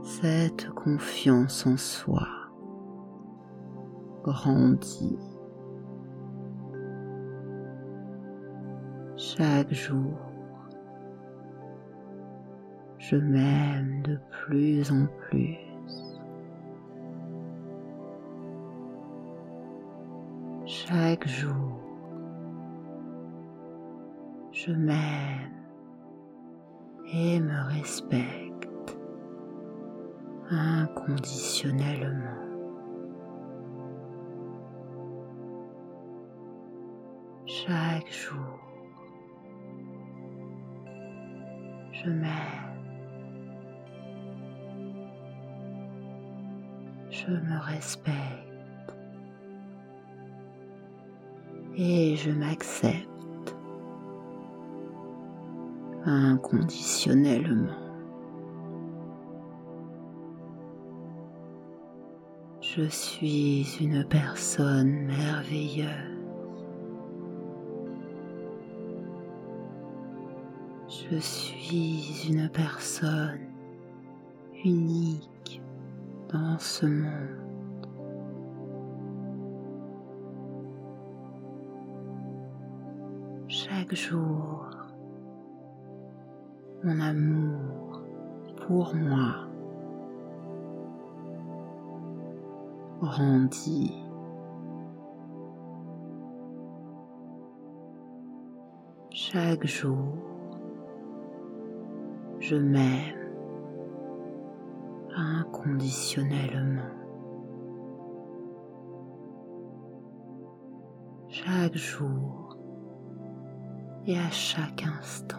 cette confiance en soi grandit. Chaque jour, je m'aime de plus en plus. chaque jour. Je m'aime et me respecte inconditionnellement. Chaque jour, je me respecte et je m'accepte inconditionnellement. Je suis une personne merveilleuse. Je suis une personne unique dans ce monde. chaque jour mon amour pour moi grandit. Chaque jour, je m'aime inconditionnellement. Chaque jour, et à chaque instant.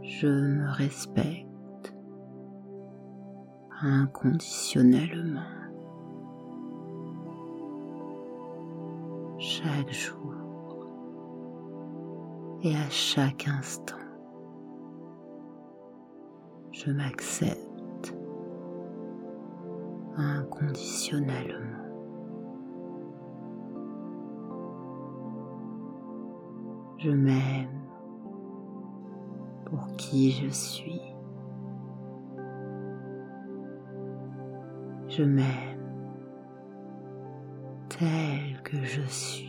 Je me respecte inconditionnellement. Chaque jour et à chaque instant, je m'accepte inconditionnellement. Je m'aime pour qui je suis. Je m'aime tel que je suis.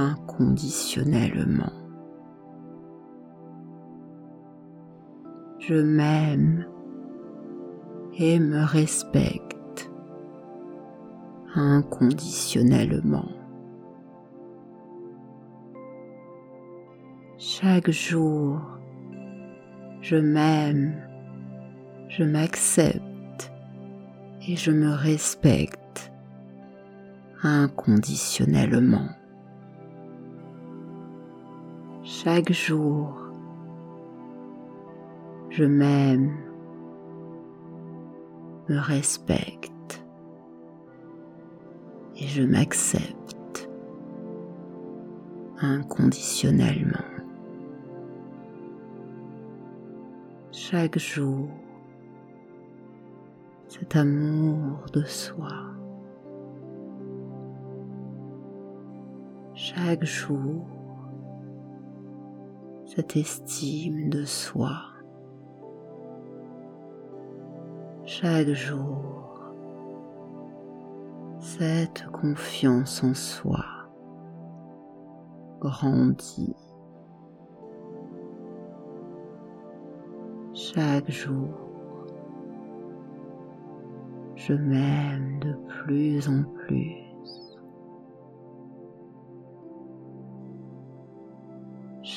inconditionnellement. Je m'aime et me respecte inconditionnellement. Chaque jour, je m'aime, je m'accepte et je me respecte inconditionnellement. Chaque jour, je m'aime, me respecte et je m'accepte inconditionnellement. Chaque jour, cet amour de soi. Chaque jour, estime de soi. Chaque jour, cette confiance en soi grandit. Chaque jour, je m'aime de plus en plus.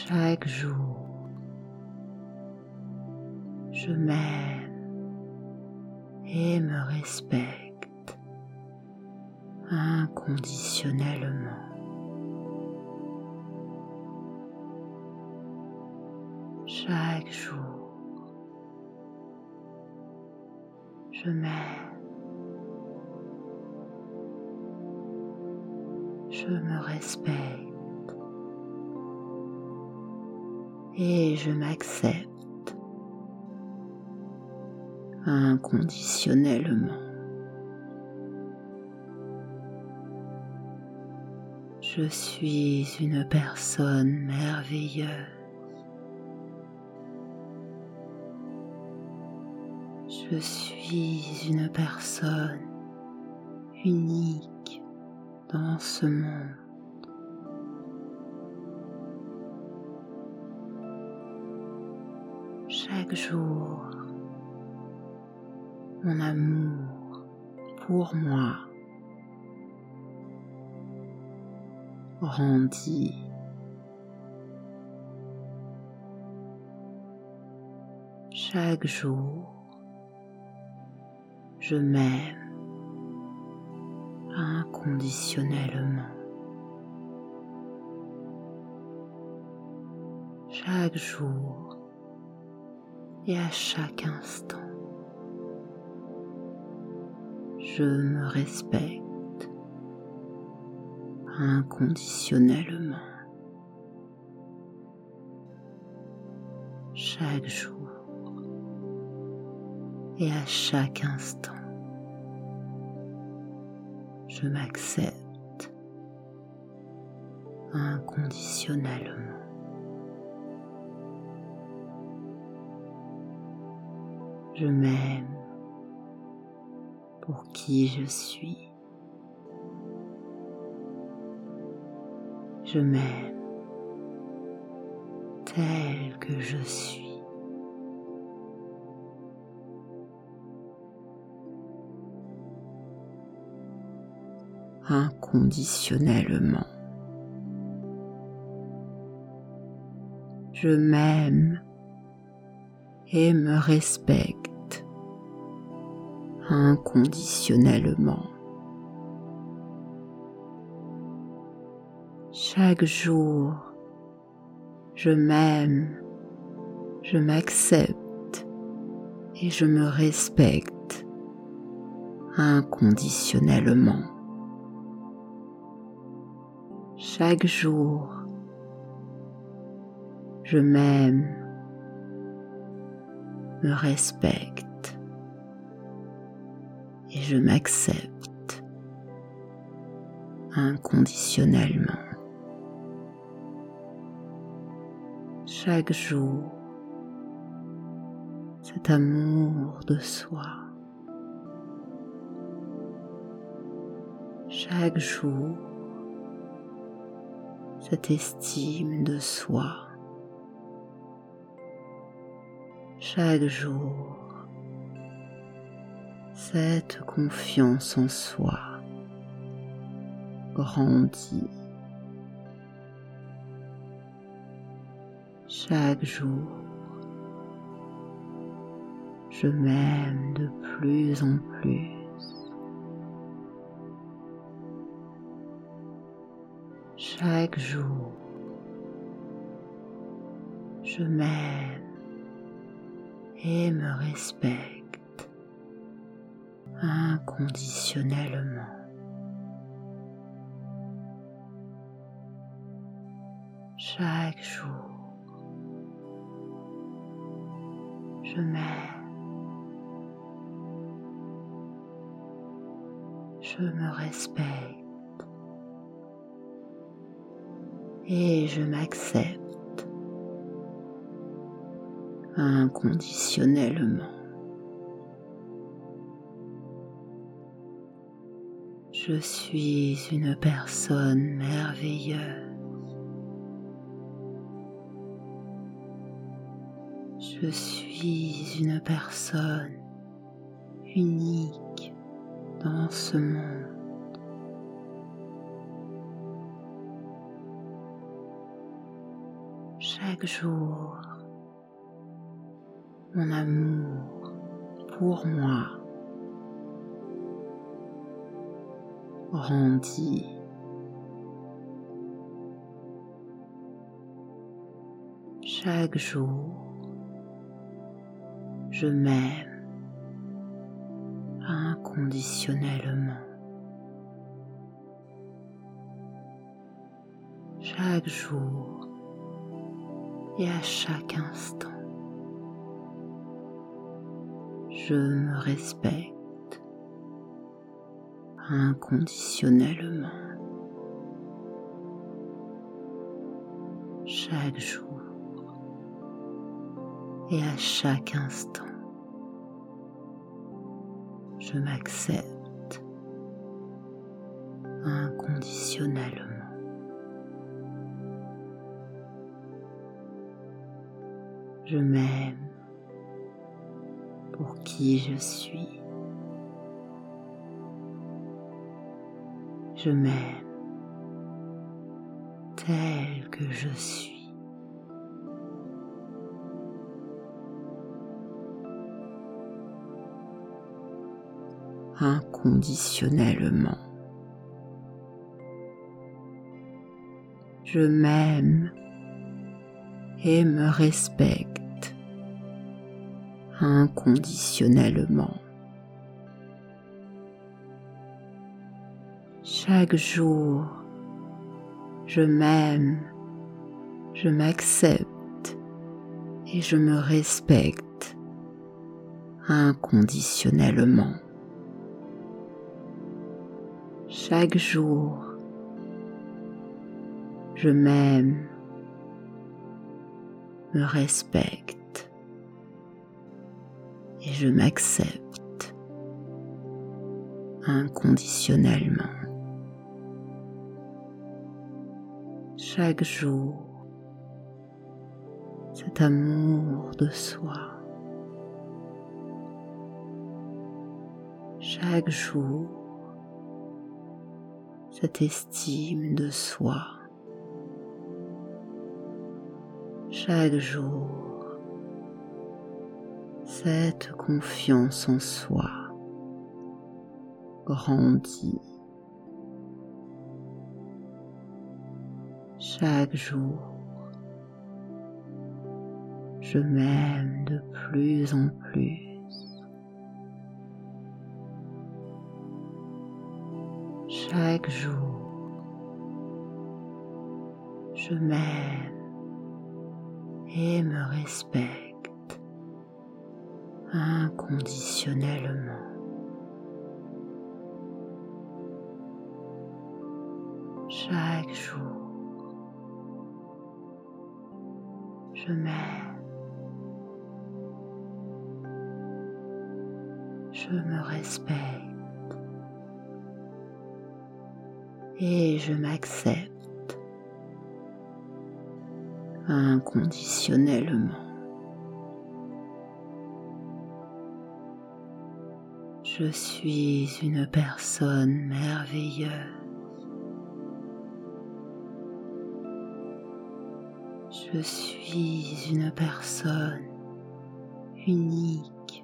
Chaque jour, je m'aime et me respecte inconditionnellement. Chaque jour, je m'aime, je me respecte et je m'accepte inconditionnellement. Je suis une personne merveilleuse. Je suis une personne unique dans ce monde. Chaque jour mon amour pour moi grandit. Chaque jour, je m'aime inconditionnellement. Chaque jour, et à chaque instant. Je me respecte inconditionnellement. Chaque jour et à chaque instant, je m'accepte inconditionnellement. Je m'aime pour qui je suis. Je m'aime tel que je suis. Inconditionnellement. Je m'aime et me respecte Chaque jour, je m'aime, je m'accepte et je me respecte inconditionnellement. Chaque jour, je m'aime, me respecte je m'accepte inconditionnellement. Chaque jour, cet amour de soi. Chaque jour, cette estime de soi. Chaque jour, cette confiance en soi grandit. Chaque jour, je m'aime de plus en plus. Chaque jour, je m'aime et me respecte inconditionnellement. Chaque jour, je m'aime, je me respecte et je m'accepte inconditionnellement. Je suis une personne merveilleuse. Je suis une personne unique dans ce monde. Chaque jour, mon amour pour moi Chaque jour, je m'aime inconditionnellement. Chaque jour et à chaque instant je me respecte inconditionnellement chaque jour et à chaque instant. Je m'accepte inconditionnellement. Je m'aime pour qui je suis. Je m'aime tel que je suis. Inconditionnellement. Je m'aime et me respecte inconditionnellement. Chaque jour, je m'aime, je m'accepte et je me respecte inconditionnellement. Chaque jour, je m'aime, me respecte et je m'accepte inconditionnellement. Chaque jour, cet amour de soi. Chaque jour, cette estime de soi. Chaque jour, cette confiance en soi grandit chaque jour. Je m'aime de plus en plus. Chaque jour, je m'aime et me respecte inconditionnellement. Chaque jour, Je m'aime. Je me respecte. Et je m'accepte inconditionnellement. Je suis une personne merveilleuse. Je suis une personne unique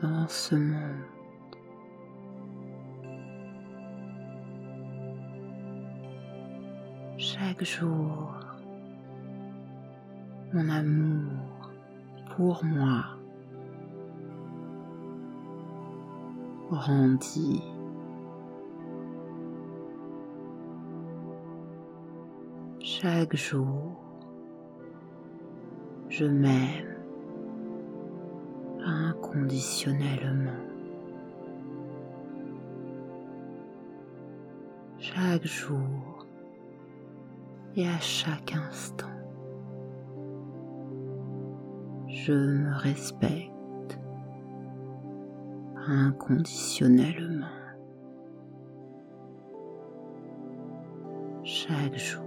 dans ce monde. Chaque jour, mon amour pour moi grandit. Chaque jour, je m'aime inconditionnellement. Chaque jour et à chaque instant, je me respecte inconditionnellement. Chaque jour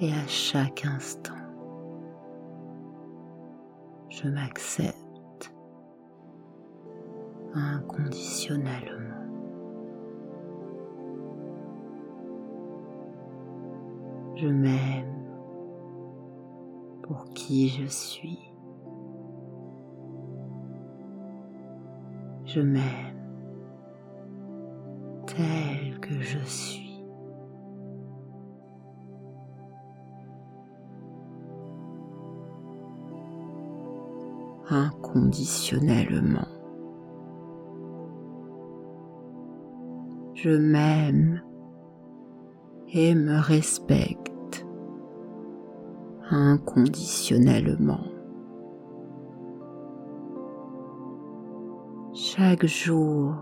et à chaque instant, je m'accepte inconditionnellement. Je m'aime pour qui je suis. Je m'aime tel que je suis. Je m'aime et me respecte inconditionnellement. Chaque jour,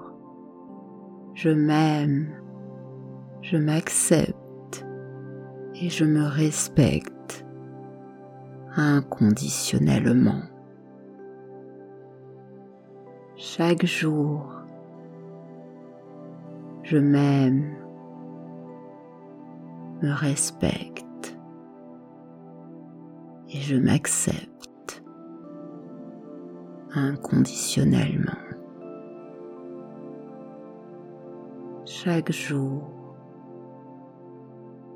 je m'aime, je m'accepte et je me respecte inconditionnellement. Chaque jour, je m'aime, me respecte et je m'accepte inconditionnellement. Chaque jour,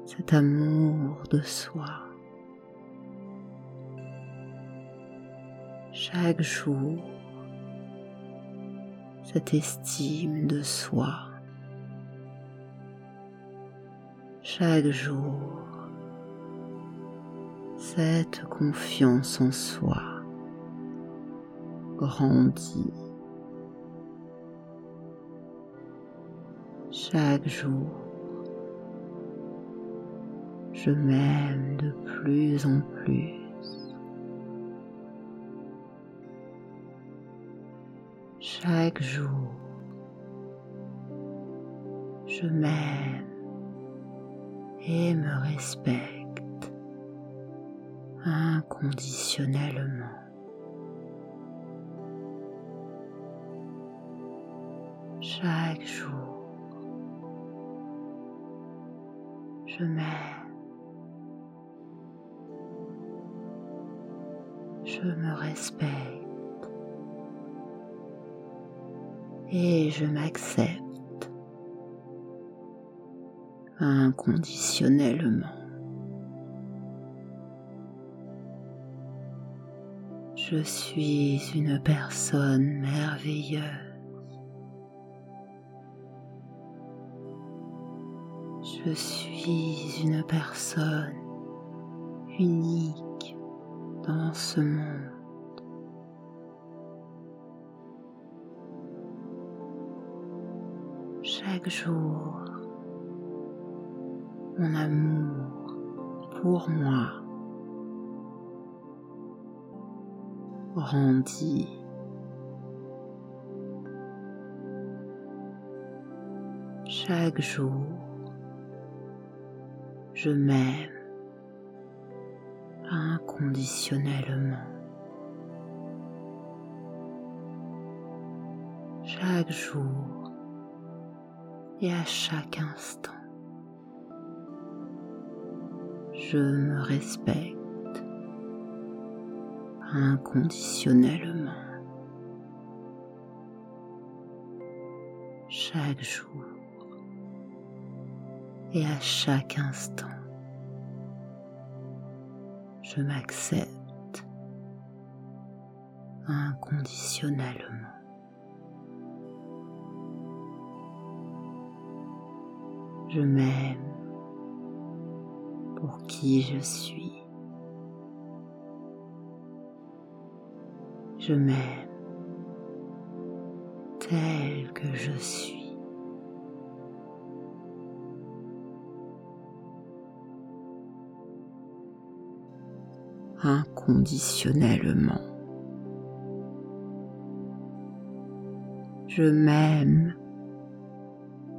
cet amour de soi. Chaque jour, cette estime de soi. chaque jour cette confiance en soi grandit. Chaque jour, je m'aime de plus en plus. Jour, je m'aime et me respecte inconditionnellement. Chaque jour, je m'aime, je me respecte je m'accepte inconditionnellement. Je suis une personne merveilleuse. Je suis une personne unique dans ce monde. Chaque jour, mon amour pour moi grandit. Chaque jour, je m'aime inconditionnellement. Chaque jour et à chaque instant je me respecte inconditionnellement. chaque jour et à chaque instant. Je m'accepte inconditionnellement. Je m'aime pour qui je suis. Je m'aime tel que je suis. Inconditionnellement. Je m'aime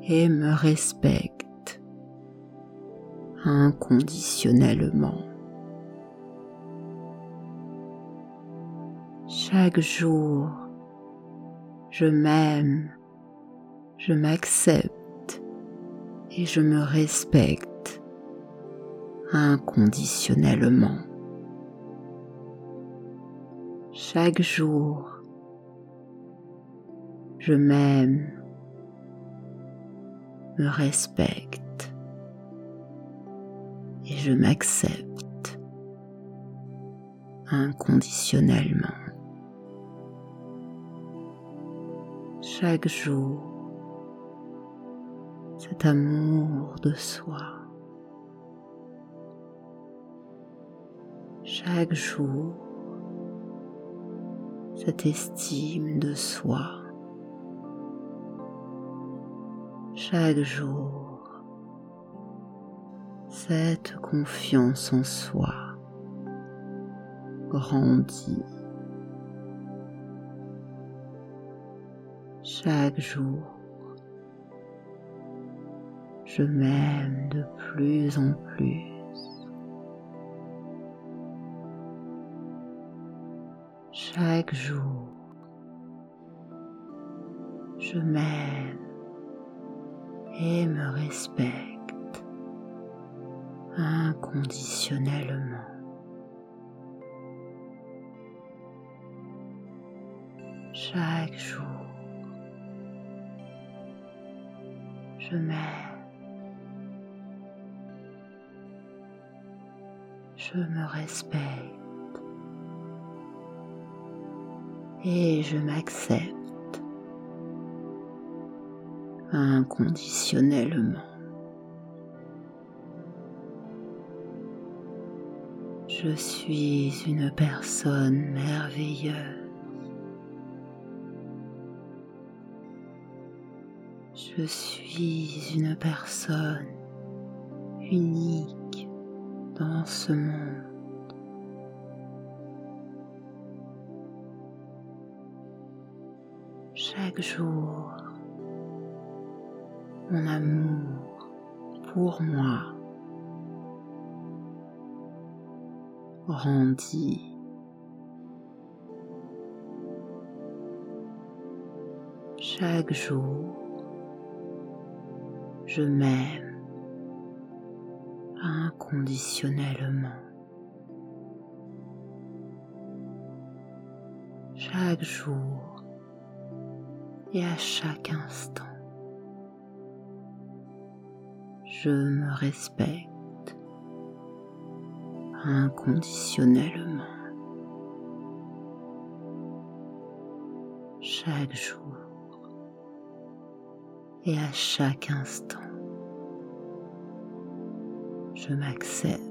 et me respecte Chaque jour, je m'aime, je m'accepte et je me respecte inconditionnellement. Chaque jour, je m'aime, me respecte je m'accepte inconditionnellement. Chaque jour, cet amour de soi. Chaque jour, cette estime de soi. chaque jour cette confiance en soi grandit. Chaque jour, je m'aime de plus en plus. Chaque jour, je m'aime et me respecte inconditionnellement. Chaque jour, je m'aime, je me respecte et je m'accepte inconditionnellement. Je suis une personne merveilleuse. Je suis une personne unique dans ce monde. Chaque jour, mon amour pour moi Chaque jour, je m'aime inconditionnellement. Chaque jour et à chaque instant. je me respecte inconditionnellement. Chaque jour et à chaque instant, je m'accepte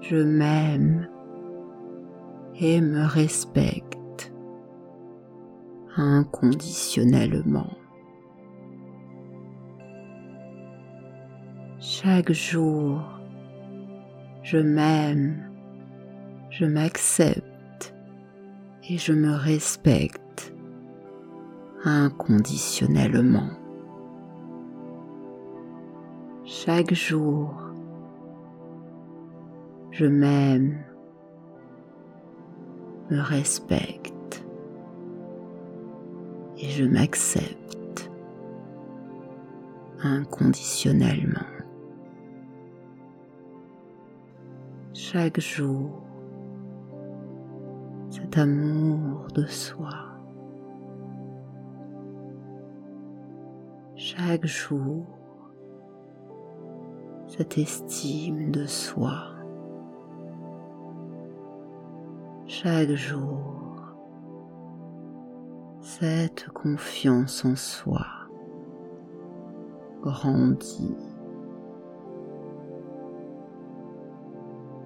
Je m'aime et me respecte inconditionnellement. Chaque jour, je m'aime, je m'accepte et je me respecte inconditionnellement. Chaque jour, je m'aime, me respecte et je m'accepte inconditionnellement. Chaque jour, cet amour de soi. Chaque jour, cette estime de soi. Chaque jour, cette confiance en soi grandit.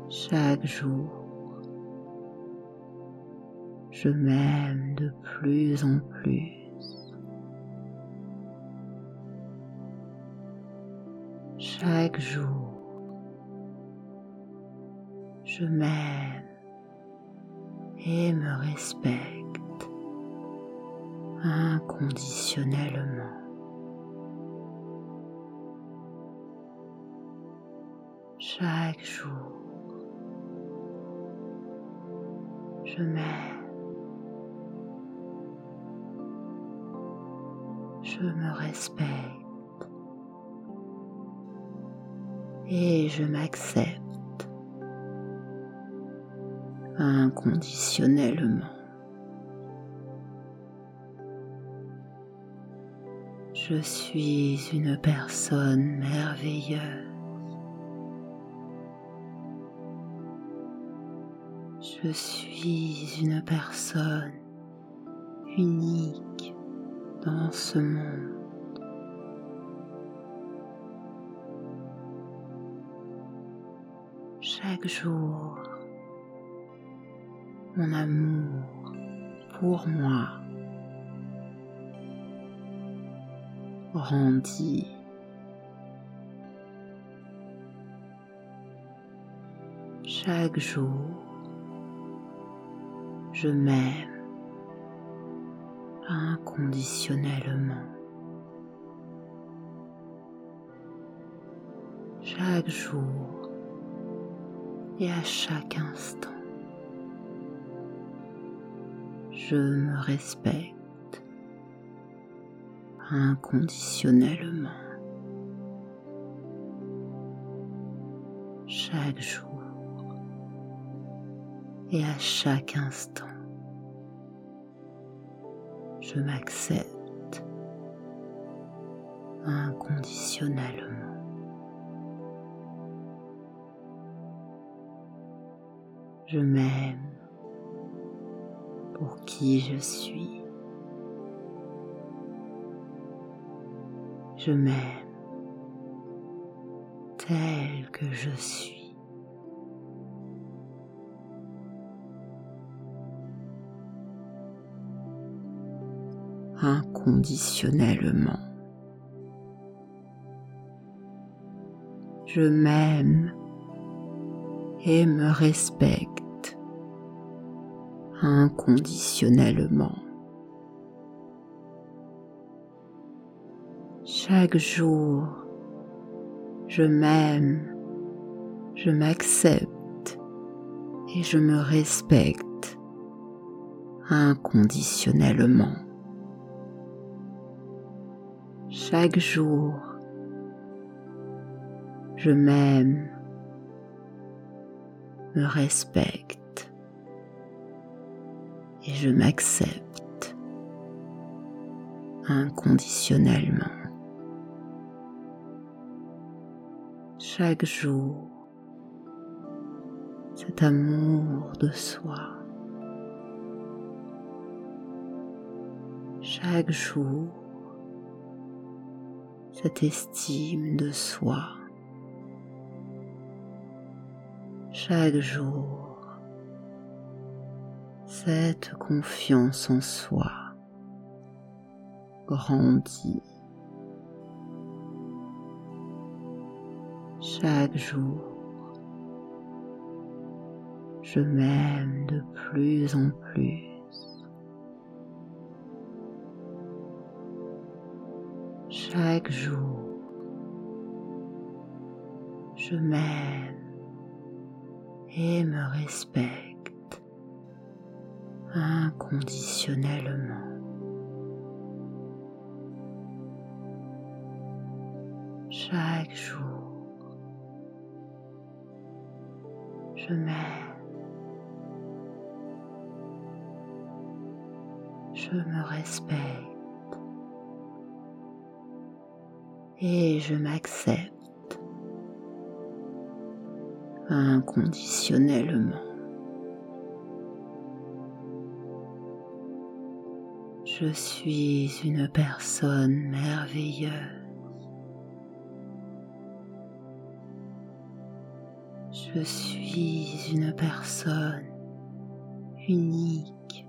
Chaque jour, je m'aime de plus en plus. Je m'aime et me respecte inconditionnellement. Chaque jour, je m'aime. Je me respecte je m'accepte inconditionnellement. Je suis une personne merveilleuse. Je suis une personne unique dans ce monde. Chaque jour, mon amour pour moi grandit. Chaque jour, je m'aime inconditionnellement. Chaque jour et à chaque instant, je me respecte inconditionnellement. Chaque jour et à chaque instant je m'accepte inconditionnellement. Je m'aime pour qui je suis. Je m'aime tel que je suis. inconditionnellement. Je m'aime et me respecte inconditionnellement. Chaque jour, je m'aime, je m'accepte et je me respecte inconditionnellement chaque jour. Je m'aime, me respecte je m'accepte inconditionnellement. Chaque jour, cet amour de soi. Chaque jour, cette estime de soi. Chaque jour, cette confiance en soi grandit chaque jour. Je m'aime de plus en plus. Chaque jour, je m'aime et me respecte. Chaque jour, je m'aime, je me respecte. Et je m'accepte. Inconditionnellement. Je suis une personne merveilleuse. Je suis une personne unique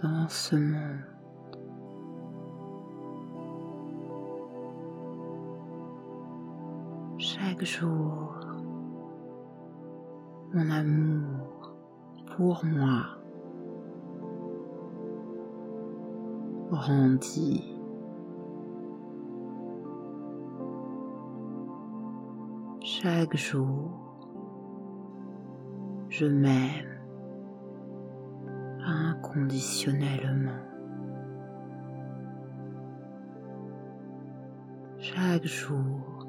dans ce monde. chaque jour mon amour pour moi Chaque jour, je m'aime inconditionnellement. Chaque jour,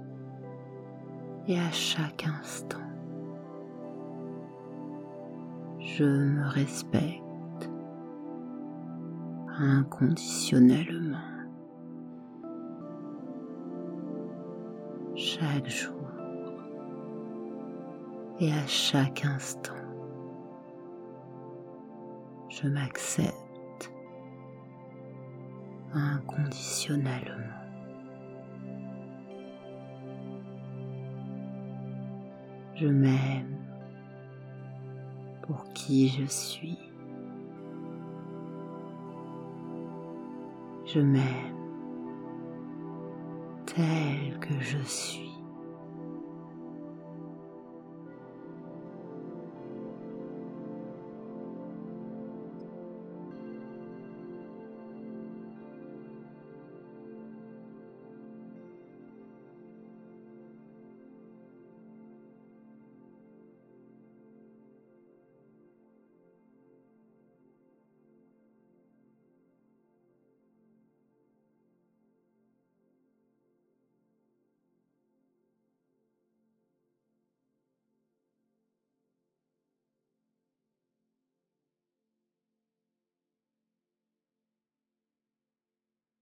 et à chaque instant. Je me respecte inconditionnellement. Chaque jour et à chaque instant, je m'accepte inconditionnellement. Je m'aime pour qui je suis. Je m'aime tel que je suis.